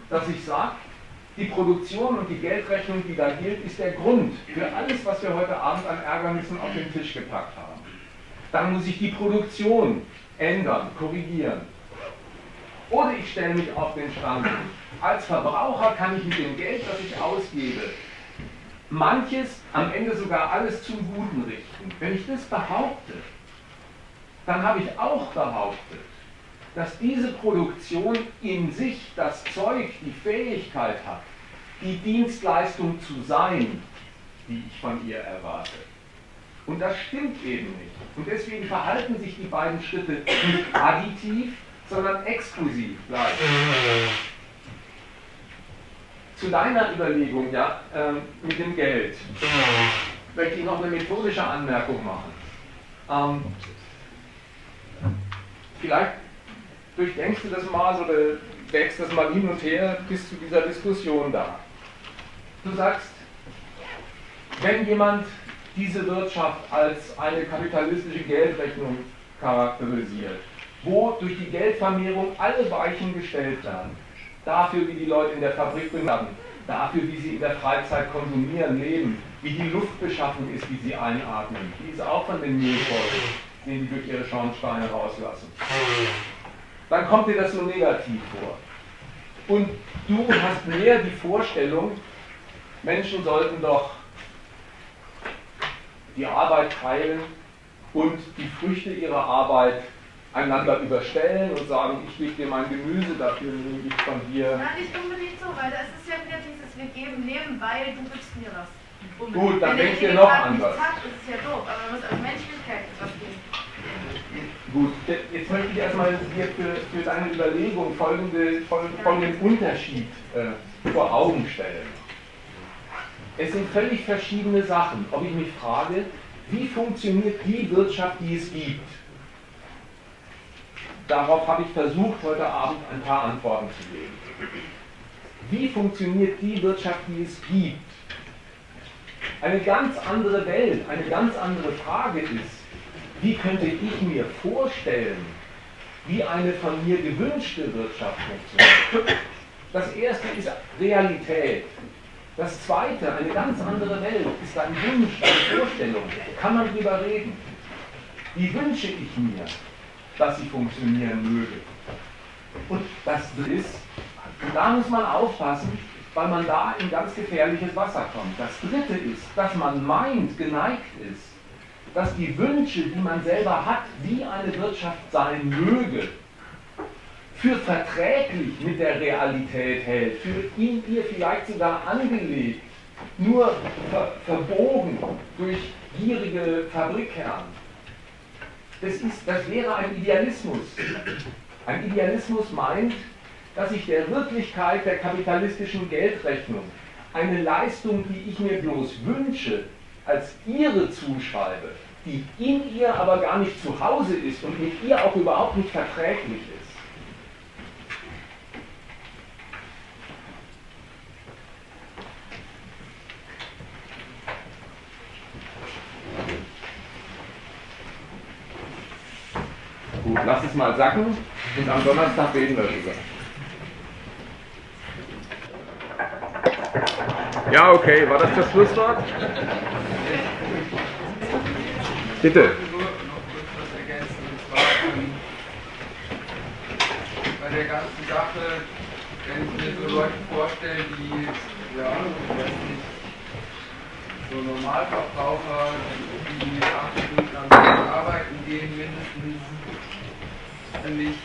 dass ich sage, die Produktion und die Geldrechnung, die da gilt, ist der Grund für alles, was wir heute Abend an Ärgernissen auf den Tisch gepackt haben. Dann muss ich die Produktion ändern, korrigieren. Oder ich stelle mich auf den Stand. Als Verbraucher kann ich mit dem Geld, das ich ausgebe, manches, am Ende sogar alles zum Guten richten. Wenn ich das behaupte, dann habe ich auch behauptet, dass diese Produktion in sich das Zeug, die Fähigkeit hat, die Dienstleistung zu sein, die ich von ihr erwarte. Und das stimmt eben nicht. Und deswegen verhalten sich die beiden Schritte nicht additiv, sondern exklusiv gleich. Zu deiner Überlegung, ja, ähm, mit dem Geld, möchte ich noch eine methodische Anmerkung machen. Ähm, vielleicht durchdenkst du das mal oder wägst das mal hin und her bis zu dieser Diskussion da. Du sagst, wenn jemand diese Wirtschaft als eine kapitalistische Geldrechnung charakterisiert, wo durch die Geldvermehrung alle Weichen gestellt werden, dafür, wie die Leute in der Fabrik werden, dafür, wie sie in der Freizeit konsumieren, leben, wie die Luft beschaffen ist, die sie einatmen, die ist auch von den Müllfolgen, den die durch ihre Schornsteine rauslassen dann kommt dir das so negativ vor. Und du hast mehr die Vorstellung, Menschen sollten doch die Arbeit teilen und die Früchte ihrer Arbeit einander überstellen und sagen, ich gebe dir mein Gemüse, dafür nehme ich von dir. Ja, nicht unbedingt so, weil da ist ja wieder dieses, wir geben Leben, weil du gibst mir was. Gut, dann denkt der ihr noch anders. hat, ist es ja doof, aber man muss etwas geben. Gut, jetzt möchte ich erstmal dir für, für deine Überlegung folgende, fol- folgenden Unterschied äh, vor Augen stellen. Es sind völlig verschiedene Sachen, ob ich mich frage, wie funktioniert die Wirtschaft, die es gibt. Darauf habe ich versucht, heute Abend ein paar Antworten zu geben. Wie funktioniert die Wirtschaft, die es gibt? Eine ganz andere Welt, eine ganz andere Frage ist, wie könnte ich mir vorstellen, wie eine von mir gewünschte Wirtschaft funktioniert? Das erste ist Realität. Das zweite, eine ganz andere Welt, ist ein Wunsch, eine Vorstellung. Kann man drüber reden? Wie wünsche ich mir, dass sie funktionieren möge? Und das ist, da muss man aufpassen, weil man da in ganz gefährliches Wasser kommt. Das dritte ist, dass man meint, geneigt ist, dass die Wünsche, die man selber hat, wie eine Wirtschaft sein möge, für verträglich mit der Realität hält, für ihn ihr vielleicht sogar angelegt, nur ver verbogen durch gierige Fabrikherren. Das, ist, das wäre ein Idealismus. Ein Idealismus meint, dass ich der Wirklichkeit der kapitalistischen Geldrechnung eine Leistung, die ich mir bloß wünsche, als ihre zuschreibe, die in ihr aber gar nicht zu Hause ist und mit ihr auch überhaupt nicht verträglich ist. Gut, lass es mal sacken und am Donnerstag reden wir drüber. Ja, okay, war das das Schlusswort? Bitte. bei der ganzen Sache, wenn ich mir so Leute vorstelle, die, ja, ich weiß nicht, so Normalverbraucher, die acht Stunden am arbeiten gehen mindestens, finde ich,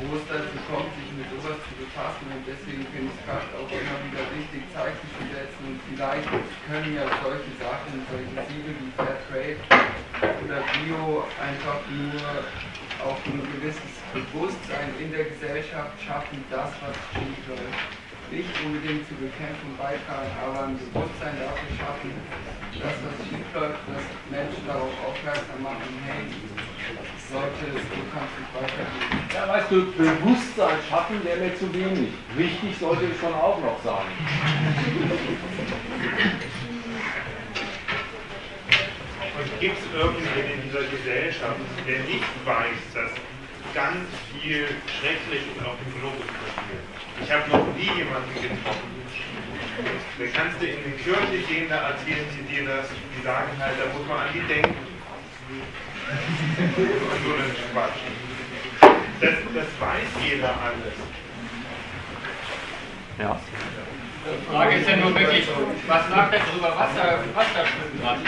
wo es dazu kommt, sich mit sowas zu befassen und deswegen finde ich es fast auch immer wieder wichtig, Zeichen zu setzen und vielleicht können ja solche Sachen, solche Siegel wie Fairtrade oder Bio einfach nur auch ein gewisses Bewusstsein in der Gesellschaft schaffen, das, was schief läuft. Nicht unbedingt zur Bekämpfung beitragen, aber ein Bewusstsein dafür schaffen, dass was schief läuft, dass Menschen darauf aufmerksam machen, hey, Leute, so kann es nicht weitergehen. Ja, weißt du, Bewusstsein schaffen wäre mir zu wenig. Wichtig sollte ich schon auch noch sagen. Und gibt es irgendwen in dieser Gesellschaft, der nicht weiß, dass ganz viel schrecklich und auch ökologisch passiert? Ich habe noch nie jemanden getroffen. Da kannst du in die Kirche gehen, da erzählen sie dir das, die sagen halt, da muss man an die denken. Und so einen Quatsch. Das, das weiß jeder alles. Ja. Die Frage ist ja nur wirklich, was sagt denn darüber, was da, was da dran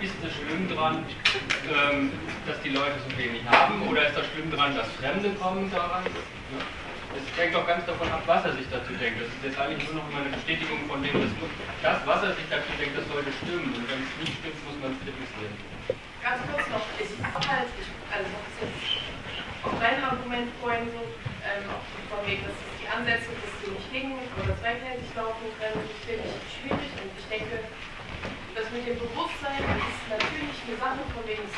ist? Ist es schlimm dran, ähm, dass die Leute so wenig haben oder ist das schlimm dran, dass Fremde kommen daran? Ja. Es hängt doch ganz davon ab, was er sich dazu denkt. Das ist jetzt eigentlich nur noch mal eine Bestätigung von dem, dass das, was er sich dazu denkt, das sollte stimmen. Und wenn es nicht stimmt, muss man es kritisieren. Ganz kurz noch, ich habe halt, ich, also ich habe jetzt auf dein Argument vorhin so, ähm, auch von wegen, dass die Ansätze, dass sie nicht hängen oder zweigleisig laufen können, das finde ich schwierig und ich denke, das mit dem Bewusstsein das ist natürlich eine Sache, von wegen es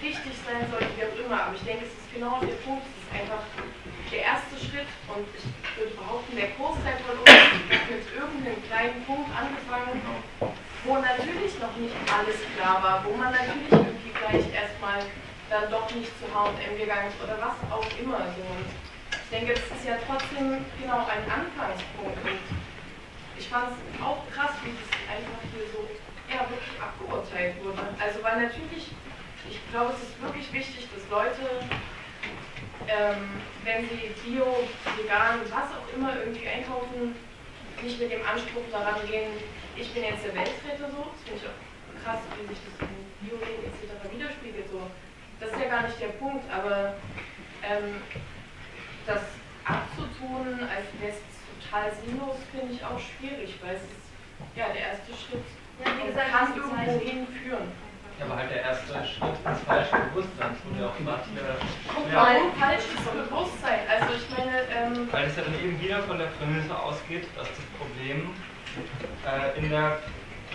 richtig sein sollte, wie auch immer, aber ich denke, es ist genau der Punkt, es ist einfach der erste Schritt und ich würde behaupten, der Großteil von uns hat mit irgendeinem kleinen Punkt angefangen, wo natürlich noch nicht alles klar war, wo man natürlich irgendwie gleich erstmal dann doch nicht zu H&M gegangen ist oder was auch immer. So. Und ich denke, das ist ja trotzdem genau ein Anfangspunkt und ich fand es auch krass, wie das einfach hier so ja, wirklich abgeurteilt wurde. Also weil natürlich, ich glaube, es ist wirklich wichtig, dass Leute, ähm, wenn sie bio, vegan, was auch immer irgendwie einkaufen, nicht mit dem Anspruch daran gehen, ich bin jetzt der Weltretter so, das finde ich auch krass, wie sich das in Biolehnen etc. widerspiegelt. So. Das ist ja gar nicht der Punkt, aber ähm, das abzutun, als wäre total sinnlos, finde ich auch schwierig, weil es ist ja der erste Schritt Ja, wie gesagt, kann das irgendwo halt- hinführen. Ja, aber halt der erste Schritt ins falsche Bewusstsein, das wurde ja auch gemacht. Guck Ja. mal, falsches Bewusstsein. Also ich meine, ähm, Weil es ja dann eben wieder von der Prämisse ausgeht, dass das Problem äh, in der,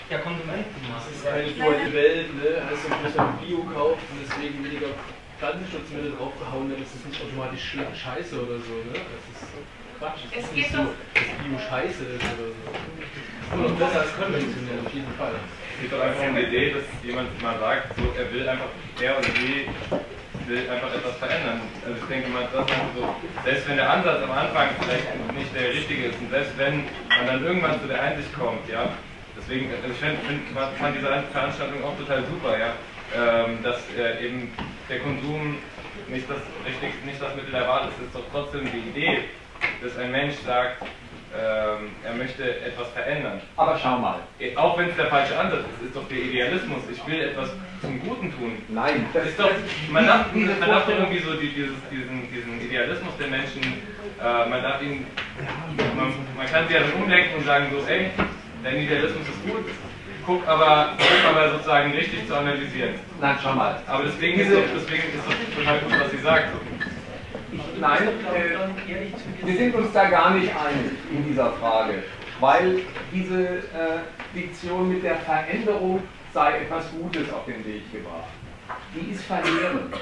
der Konsumentenmasse Das ist eigentlich nur die Welt, ne? Heißt ja bloß ein Bio kauft und deswegen weniger Pflanzenschutzmittel draufgehauen, dann ist das nicht automatisch scheiße oder so, ne? Das ist Quatsch. Es Es ist geht nicht so, doch- dass Bio scheiße ist oder so. Noch besser als konventionell, auf jeden Fall. Es geht doch einfach die Idee, dass jemand mal sagt, so, er will einfach, er oder sie will einfach etwas verändern. Also ich denke mal, das ist so, selbst wenn der Ansatz am Anfang vielleicht nicht der richtige ist und selbst wenn man dann irgendwann zu der Einsicht kommt, ja, deswegen, also ich find, find, fand diese Veranstaltung auch total super, ja, ähm, dass äh, eben der Konsum nicht das richtig, nicht das Mittel der Wahl ist, ist doch trotzdem die Idee, dass ein Mensch sagt, ähm, er möchte etwas verändern. Aber schau mal. Auch wenn es der falsche Ansatz ist, ist doch der Idealismus, ich will etwas zum Guten tun. Nein, das ist doch, man darf, man darf doch irgendwie so die, dieses, diesen, diesen Idealismus der Menschen, äh, man darf ihn, man, man kann sie ja dann umlenken und sagen so, ey, dein Idealismus ist gut, guck aber, guck aber sozusagen richtig zu analysieren. Nein, schau mal. Aber deswegen ist doch, deswegen ist doch total gut, was sie sagt. Nein, äh, wir sind uns da gar nicht einig in dieser Frage, weil diese äh, Diktion mit der Veränderung sei etwas Gutes auf den Weg gebracht. Die ist verheerend.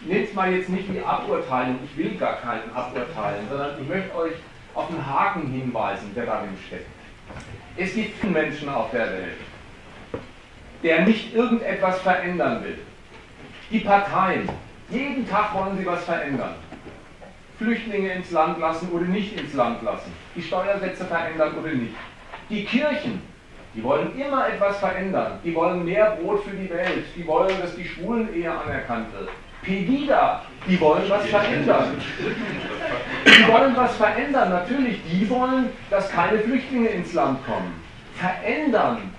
Nehmt mal jetzt nicht die Aburteilung, ich will gar keinen aburteilen, sondern ich möchte euch auf einen Haken hinweisen, der darin steckt. Es gibt Menschen auf der Welt, der nicht irgendetwas verändern will. Die Parteien, jeden Tag wollen sie was verändern. Flüchtlinge ins Land lassen oder nicht ins Land lassen. Die Steuersätze verändern oder nicht. Die Kirchen, die wollen immer etwas verändern. Die wollen mehr Brot für die Welt. Die wollen, dass die Schwulen-Ehe anerkannt wird. Pegida, die wollen was verändern. Die wollen was verändern, natürlich. Die wollen, dass keine Flüchtlinge ins Land kommen. Verändern.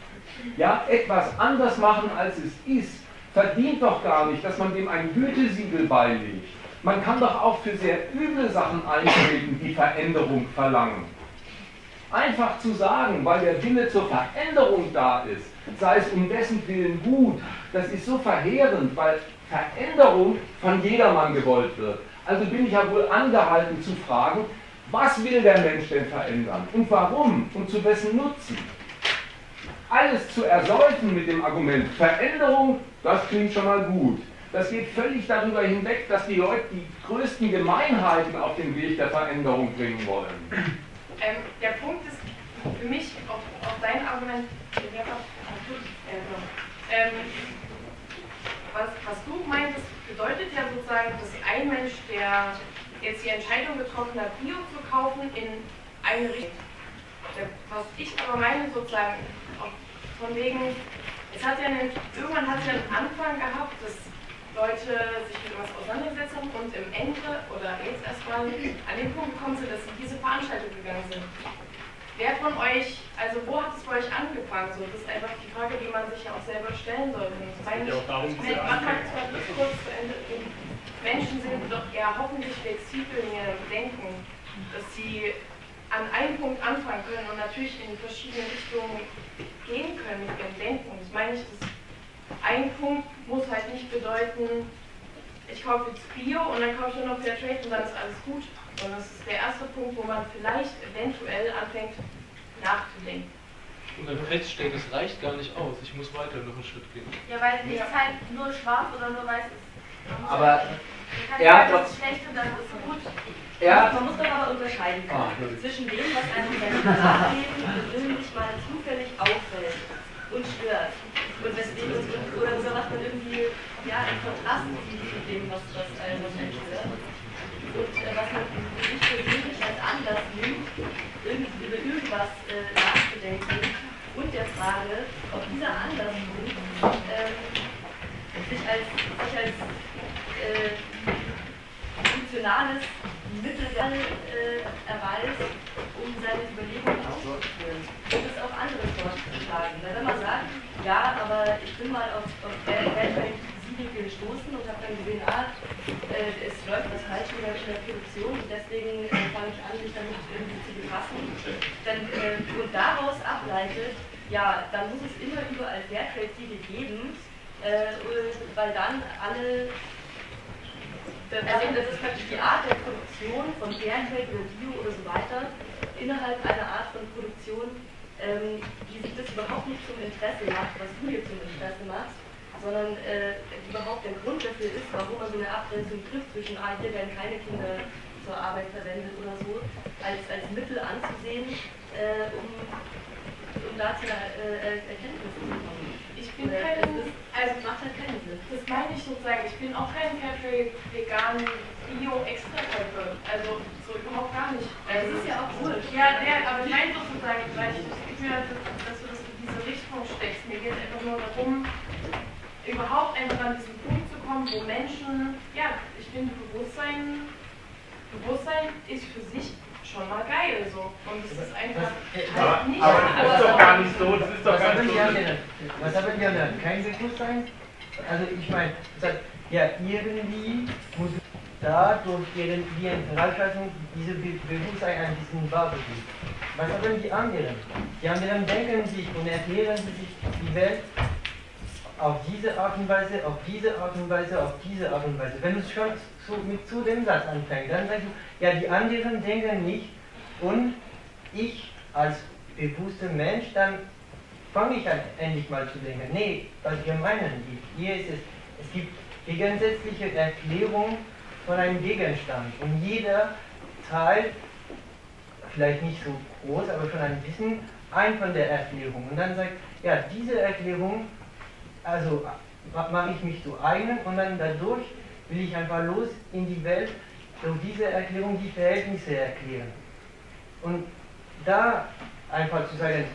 Ja, etwas anders machen, als es ist. Verdient doch gar nicht, dass man dem ein Gütesiegel beilegt. Man kann doch auch für sehr üble Sachen eintreten, die Veränderung verlangen. Einfach zu sagen, weil der Wille zur Veränderung da ist, sei es um dessen Willen gut, das ist so verheerend, weil Veränderung von jedermann gewollt wird. Also bin ich ja wohl angehalten zu fragen, was will der Mensch denn verändern und warum und zu wessen Nutzen? Alles zu ersäufen mit dem Argument Veränderung, das klingt schon mal gut. Das geht völlig darüber hinweg, dass die Leute die größten Gemeinheiten auf den Weg der Veränderung bringen wollen. Ähm, der Punkt ist für mich auf, auf dein Argument, ähm, was, was du meintest, bedeutet ja sozusagen, dass ein Mensch, der jetzt die Entscheidung getroffen hat, Bio zu kaufen, in eine Richtung. Was ich aber meine sozusagen, auch von wegen, es hat ja einen, irgendwann hat es ja einen Anfang gehabt, dass Leute sich mit was auseinandergesetzt haben und im Ende oder jetzt erstmal an den Punkt gekommen sind, dass sie diese Veranstaltung gegangen sind. Wer von euch, also wo hat es bei euch angefangen? So, das ist einfach die Frage, die man sich ja auch selber stellen sollte. Das meine ich, darum, ich meine, kurz zu Ende. Menschen sind doch ja hoffentlich flexibel in ihrem Denken, dass sie an einem Punkt anfangen können und natürlich in verschiedene Richtungen gehen können mit ihrem Denken. Das meine ich, dass ein Punkt muss halt nicht bedeuten, ich kaufe jetzt Bio und dann kaufe ich nur noch Fairtrade und dann ist alles gut. Und das ist der erste Punkt, wo man vielleicht eventuell anfängt nachzudenken. Und dann feststellt, es reicht gar nicht aus. Ich muss weiter noch einen Schritt gehen. Ja, weil nichts halt nur schwarz oder nur weiß ist. Aber man kann hat sagen, das ist schlecht und dann ist es gut. Ja, man muss doch aber unterscheiden Ah, können zwischen dem, was einem beim Privatleben persönlich mal zufällig auffällt und stört. Und weswegen oder, oder was man irgendwie ja, im Kontrast sieht zu dem, was, was einem was einen stört. Und äh, was man für sich persönlich als Anlass nimmt, irgend, über irgendwas äh, nachzudenken und der Frage, ob dieser Anlasspunkt ähm, sich als, sich als äh, funktionales Mittel äh, erweist, um seine Überlegungen auszuführen und es auch andere vorzuschlagen. Wenn man sagt, ja, aber auf, auf Fairtrade Siegel gestoßen und habe dann gesehen, ah, äh, es läuft was falsch in der Produktion und deswegen äh, fange ich an, mich damit irgendwie zu befassen. Dann, äh, und daraus ableitet, ja, dann muss es immer überall Fairtrade-Siegel geben, äh, weil dann alle also das ist praktisch die Art der Produktion von Fairtrade oder Bio oder so weiter innerhalb einer Art von Produktion, ähm, die sich das überhaupt nicht zum Interesse macht, was du hier zum Interesse machst, sondern äh, überhaupt der Grund dafür ist, warum man so eine Abgrenzung trifft zwischen, ah, hier werden keine Kinder zur Arbeit verwendet oder so, als, als Mittel anzusehen, äh, um, um da zu einer äh, Erkenntnis zu kommen. Bin kein, also macht halt keinen Sinn. Das meine ich sozusagen, ich bin auch kein Fairtrade, vegan, Bio, Extrakäufer. Also so überhaupt gar nicht. Das ist ja auch gut. Ja, der, aber ich meine sozusagen, weil ich das Gefühl hatte, dass du das in diese Richtung steckst. Mir geht es einfach nur darum, überhaupt einfach an diesen Punkt zu kommen, wo Menschen, ja, ich finde Bewusstsein, Bewusstsein ist für sich schon mal geil so. Und es ist einfach halt nicht. Aber das ist doch gar nicht so, das ist doch was gar haben nicht die so. anderen? Was haben die anderen? Kein Bewusstsein? Also ich meine, das heißt, ja, irgendwie muss da durch ihren, ihren Veranstaltung diese Be Bewusstsein ein bisschen wahrgenommen. Was haben die anderen? Die anderen denken sich und erklären sich die Welt auf diese Art und Weise, auf diese Art und Weise, auf diese Art und Weise. Wenn du schon so mit zu dem Satz anfängst, dann sagst du, ja, die anderen denken nicht und ich als bewusster Mensch, dann fange ich an, endlich mal zu denken. Nee, was wir meinen, hier ist es, es gibt gegensätzliche Erklärung von einem Gegenstand und jeder teilt, vielleicht nicht so groß, aber schon ein bisschen ein von der Erklärung und dann sagt, ja, diese Erklärung also mache ich mich zu eigen und dann dadurch will ich einfach los in die Welt durch diese Erklärung die Verhältnisse erklären. Und da einfach zu sagen,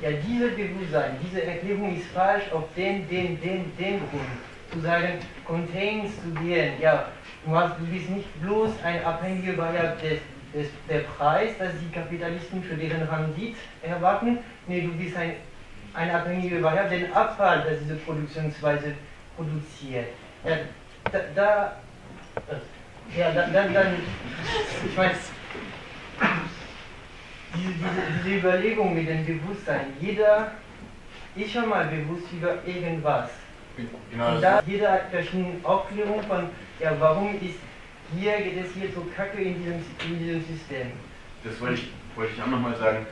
ja, diese Bewusstsein, diese Erklärung ist falsch auf den, den, den, den Grund. Zu sagen, Contains zu gehen, ja, du, hast, du bist nicht bloß ein abhängiger Variable des, des, der Preis, das die Kapitalisten für deren Rendite erwarten, nee, du bist ein ein abhängiger Variable, den Abfall, das diese Produktionsweise produziert. Ja, da, da ja, dann, dann, dann, ich meine, diese, diese, diese Überlegung mit dem Bewusstsein, jeder ist schon mal bewusst über irgendwas. Genau, Und da jeder verschiedene Aufklärung von, ja, warum ist hier, geht es hier so kacke in diesem, in diesem System. Das wollte ich, wollte ich auch nochmal sagen.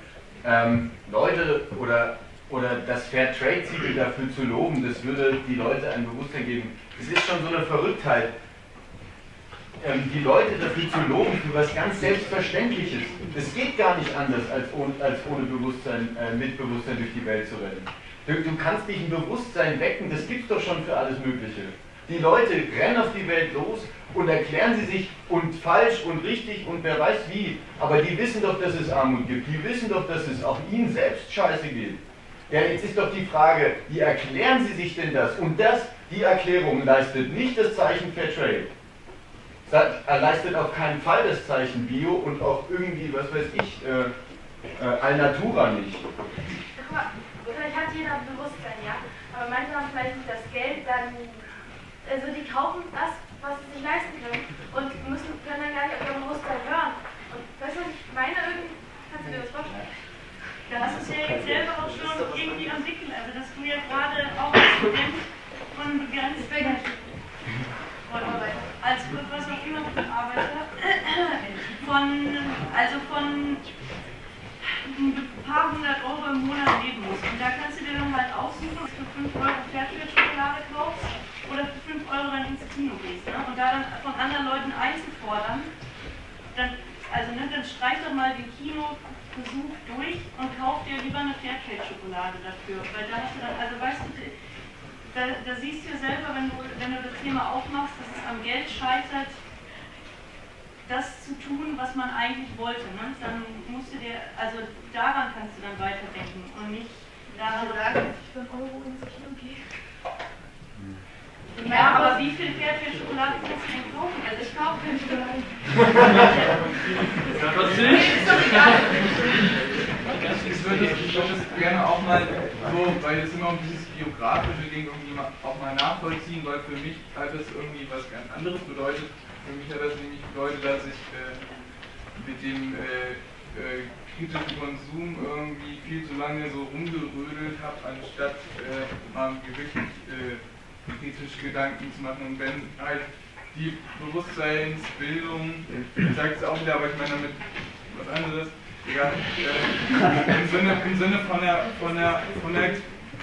Ähm, Leute oder oder das Fair Trade Siegel dafür zu loben, das würde die Leute ein Bewusstsein geben. Es ist schon so eine Verrücktheit, ähm, die Leute dafür zu loben, für was ganz Selbstverständliches. Es geht gar nicht anders, als ohne, als ohne Bewusstsein, äh, mit Bewusstsein durch die Welt zu rennen. Du, du kannst dich ein Bewusstsein wecken, das gibt es doch schon für alles Mögliche. Die Leute rennen auf die Welt los und erklären sie sich und falsch und richtig und wer weiß wie. Aber die wissen doch, dass es Armut gibt. Die wissen doch, dass es auch ihnen selbst scheiße geht. Ja, jetzt ist doch die Frage, wie erklären Sie sich denn das? Und das, die Erklärung leistet nicht das Zeichen Fair Trade. Er leistet auf keinen Fall das Zeichen Bio und auch irgendwie, was weiß ich, äh, äh, Alnatura nicht. Guck mal, vielleicht hat jeder Bewusstsein, ja, aber manche haben vielleicht nicht das Geld, dann, also die kaufen das, was sie sich leisten können und müssen, können dann gar nicht auf ihr Bewusstsein hören. Und weißt du, was ich meine irgendwie? Kannst du dir das vorstellen? Da hast du es ja jetzt selber auch schon irgendwie am Wickeln, also dass du ja gerade auch als Student von begrenzten als was auch immer arbeite, von, also von ein paar hundert Euro im Monat leben musst. Und da kannst du dir dann halt aussuchen, ob du für 5 Euro Fairtrade-Schokolade kaufst oder für 5 Euro dann ins Kino gehst. Ne? Und da dann von anderen Leuten einzufordern, dann, also ne, dann streich doch mal den Kinobesuch durch und kauf dir lieber eine Fairtrade-Schokolade dafür. Weil da hast du dann, also weißt du, da, da siehst du ja selber, wenn du, wenn du das Thema aufmachst, dass es am Geld scheitert, das zu tun, was man eigentlich wollte. Ne? Dann musst du dir, also daran kannst du dann weiterdenken und nicht daran sagen, dass ich für einen Euro ins Kino gehe. Ja, aber wie viel Fairtrade-Schokolade kannst du denn kaufen? Also ich kaufe keine Schokolade. Ja, das ist doch egal. Es wird würde das gerne auch mal so, weil es immer um dieses biografische Ding irgendwie mal, auch mal nachvollziehen, weil für mich hat das irgendwie was ganz anderes bedeutet. Für mich hat das nämlich bedeutet, dass ich äh, mit dem äh, äh, kritischen Konsum irgendwie viel zu lange so rumgerödelt habe, anstatt äh, mal wirklich äh, kritisch Gedanken zu machen. Und wenn halt die Bewusstseinsbildung, ich sage es auch wieder, aber ich meine damit was anderes, ja, äh, im, Sinne, im Sinne von der, von der, von der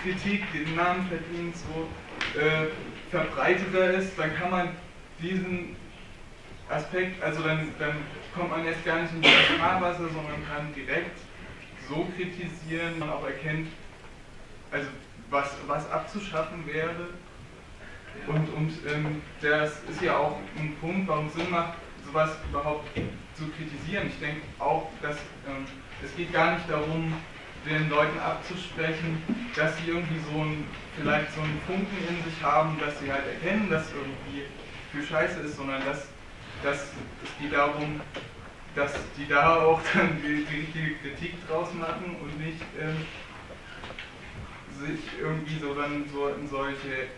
Kritik, den Namen verdient, so äh, verbreiteter ist, dann kann man diesen Aspekt, also dann, dann kommt man jetzt gar nicht in das Fahrwasser, sondern kann direkt so kritisieren, man auch erkennt, also was, was abzuschaffen wäre. Und, und ähm, das ist ja auch ein Punkt, warum es Sinn macht, sowas überhaupt zu kritisieren. Ich denke auch, dass ähm, es geht gar nicht darum, den Leuten abzusprechen, dass sie irgendwie so ein, vielleicht so einen Funken in sich haben, dass sie halt erkennen, dass irgendwie viel Scheiße ist, sondern dass, dass es geht darum, dass die da auch dann die, die richtige Kritik draus machen und nicht ähm, sich irgendwie so dann so in solche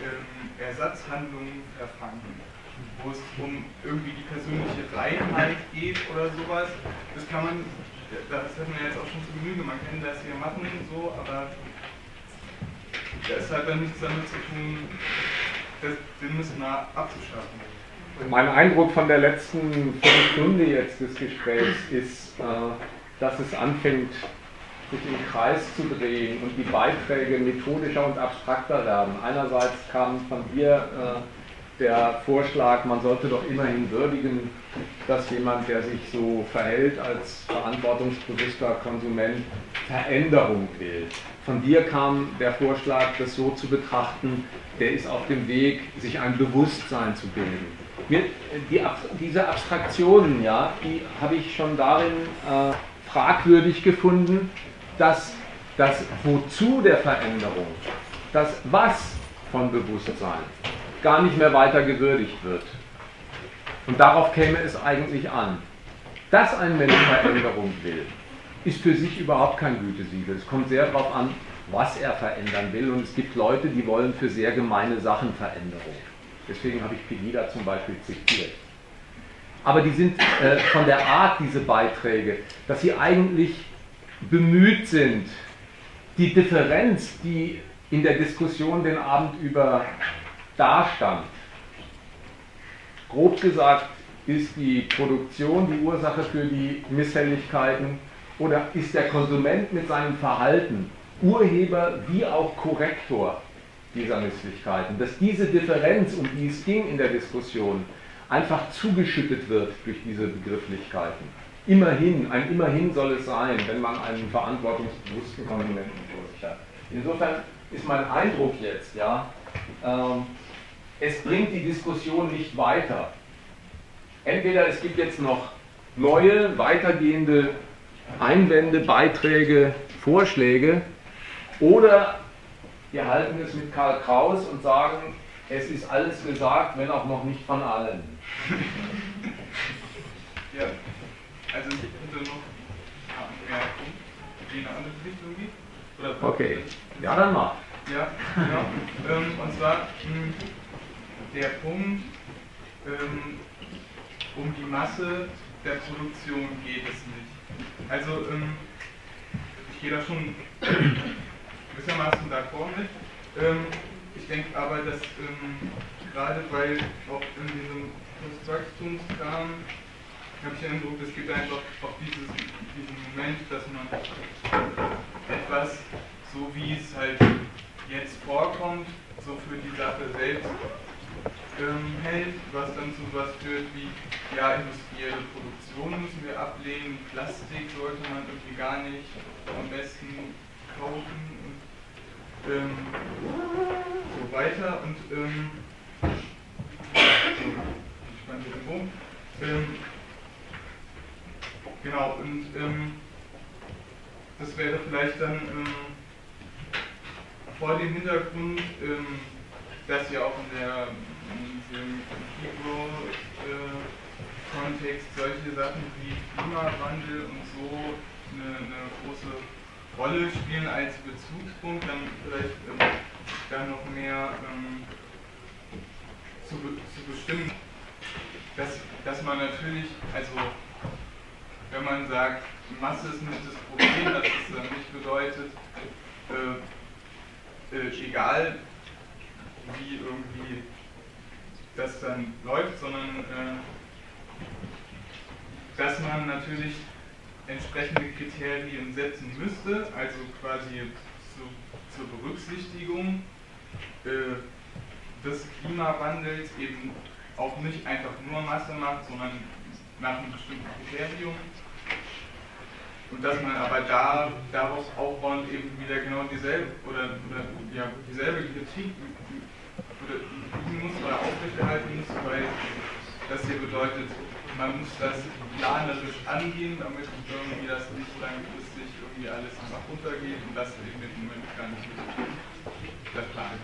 ähm, Ersatzhandlungen verfangen, wo es um irgendwie die persönliche Reinheit geht oder sowas. Das kann man, das hat man ja jetzt auch schon zu Genüge, man kann das hier machen, so, aber das hat dann nichts damit zu tun, das, den abzuschaffen. Mein Eindruck von der letzten Viertelstunde jetzt des Gesprächs ist, äh, dass es anfängt, sich im Kreis zu drehen und die Beiträge methodischer und abstrakter werden. Einerseits kam von dir äh, der Vorschlag, man sollte doch immerhin würdigen, dass jemand, der sich so verhält als verantwortungsbewusster Konsument, Veränderung will. Von dir kam der Vorschlag, das so zu betrachten, der ist auf dem Weg, sich ein Bewusstsein zu bilden. Die, diese Abstraktionen, ja, die habe ich schon darin äh, fragwürdig gefunden, dass das Wozu der Veränderung, das Was von Bewusstsein gar nicht mehr weiter gewürdigt wird. Und darauf käme es eigentlich an. Dass ein Mensch Veränderung will, ist für sich überhaupt kein Gütesiegel. Es kommt sehr darauf an, was er verändern will. Und es gibt Leute, die wollen für sehr gemeine Sachen Veränderung. Deswegen habe ich Pegida zum Beispiel zitiert. Aber die sind äh, von der Art, diese Beiträge, dass sie eigentlich bemüht sind, die Differenz, die in der Diskussion den Abend über dastand, grob gesagt, ist die Produktion die Ursache für die Misshelligkeiten oder ist der Konsument mit seinem Verhalten Urheber wie auch Korrektor dieser Misslichkeiten, dass diese Differenz, um die es ging in der Diskussion, einfach zugeschüttet wird durch diese Begrifflichkeiten. Immerhin, ein Immerhin soll es sein, wenn man einen verantwortungsbewussten Konsumenten vor sich hat. Insofern ist mein Eindruck jetzt, ja, ähm, es bringt die Diskussion nicht weiter. Entweder es gibt jetzt noch neue, weitergehende Einwände, Beiträge, Vorschläge, oder wir halten es mit Karl Kraus und sagen, es ist alles gesagt, wenn auch noch nicht von allen. ja, also ich hätte noch die in eine andere Richtung geht. Oder okay, ja dann mal. Ja, genau. und zwar hm, der Punkt, ähm, um die Masse der Produktion geht es nicht. Also ähm, ich gehe da schon gewissermaßen d'accord mit. Ähm, ich denke aber, dass ähm, gerade weil auch in diesem Postwachstumskram habe ich den Eindruck, es gibt einfach auch dieses, diesen Moment, dass man etwas, so wie es halt jetzt vorkommt, so für die Sache selbst ähm, hält, was dann zu was führt wie, ja, industrielle Produktion müssen wir ablehnen, Plastik sollte man irgendwie gar nicht am besten kaufen ähm, so weiter und ähm, ich den Bogen. Ähm, genau, und ähm, das wäre vielleicht dann ähm, vor dem Hintergrund, ähm, dass ja auch in, der, in diesem Hero-Kontext äh, solche Sachen wie Klimawandel und so eine, eine große Rolle spielen als Bezugspunkt, dann vielleicht ähm, dann noch mehr ähm, zu, zu bestimmen, dass, dass man natürlich, also wenn man sagt, Masse ist nicht das Problem, dass es dann nicht bedeutet, äh, äh, egal wie irgendwie das dann läuft, sondern äh, dass man natürlich entsprechende Kriterien setzen müsste, also quasi zu, zur Berücksichtigung äh, des Klimawandels eben auch nicht einfach nur Masse macht, sondern nach einem bestimmten Kriterium. Und dass man aber da daraus aufbauend eben wieder genau dieselbe oder, oder ja, dieselbe Kritik üben muss oder aufrechterhalten muss, weil das hier bedeutet, man muss das planerisch angehen, damit irgendwie das nicht langfristig irgendwie alles nach runtergeht und das eben im Moment gar nicht der Plan.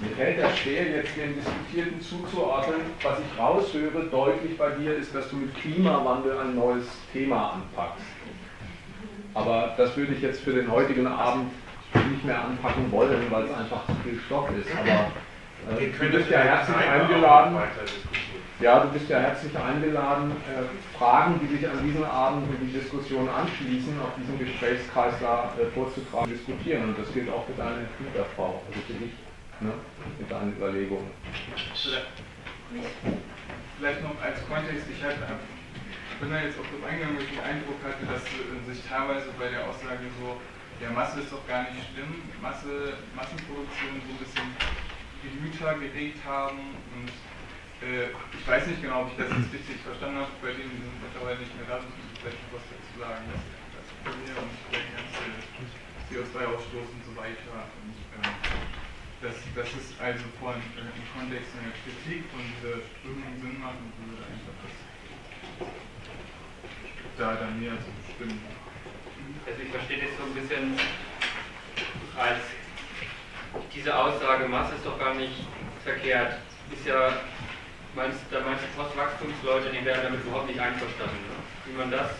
Mir fällt das schwer, jetzt den Diskutierten zuzuordnen. Was ich raushöre, deutlich bei dir, ist, dass du mit Klimawandel ein neues Thema anpackst. Aber das würde ich jetzt für den heutigen Abend nicht mehr anpacken wollen, weil es einfach zu viel Stoff ist. Aber äh, du bist ja herzlich eingeladen. Ja, du bist ja herzlich eingeladen, äh, Fragen, die sich an diesem Abend in die Diskussion anschließen, auf diesem Gesprächskreis da äh, vorzutragen, diskutieren. Und das gilt auch für deine Mutter-Frau, also für dich, ne, mit deinen Überlegungen. Vielleicht noch als Kontext, ich halt, bin da jetzt auf das eingegangen, weil ich den Eindruck hatte, dass sich teilweise bei der Aussage so, ja, Masse ist doch gar nicht schlimm, Masse, Massenproduktion so ein bisschen Gemüter geregt haben und äh, ich weiß nicht genau, ob ich das jetzt richtig verstanden habe, bei denen sind mittlerweile nicht mehr da, müssen vielleicht noch was dazu sagen, dass das mir und der ganze CO2-Ausstoß und so weiter und ähm, dass, dass es also von, äh, im Kontext einer Kritik von dieser Strömung Sinn würde, einfach das da dann näher zu bestimmen. Also ich verstehe das so ein bisschen als diese Aussage, Masse ist doch gar nicht verkehrt, ist ja, meinst, da meinst du Postwachstumsleute, die wären damit überhaupt nicht einverstanden. Ne? Wie man das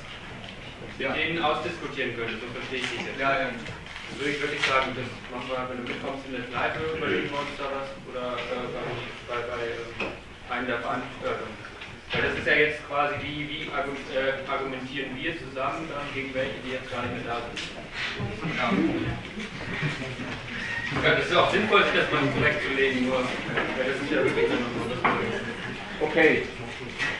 mit ja. denen ausdiskutieren könnte, so verstehe ich dich jetzt. Ja, ja. Das würde ich wirklich sagen, das machen wir, wenn du mitkommst in der Kneipe, überlegen wir uns da was, oder äh, bei, bei äh, einem der Veranstaltungen. Weil das ist ja jetzt quasi, wie, wie äh, argumentieren wir zusammen dann gegen welche, die jetzt gar nicht mehr da sind. Ja. Ja, das ist auch sinnvoll, sich das mal zurechtzulegen, nur das ist ja wirklich Okay,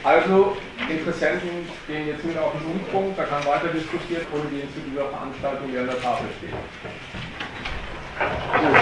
also Interessenten gehen jetzt mit auf den Umpunkt, da kann weiter diskutiert und gehen zu dieser Veranstaltung, die an der Tafel steht. Gut.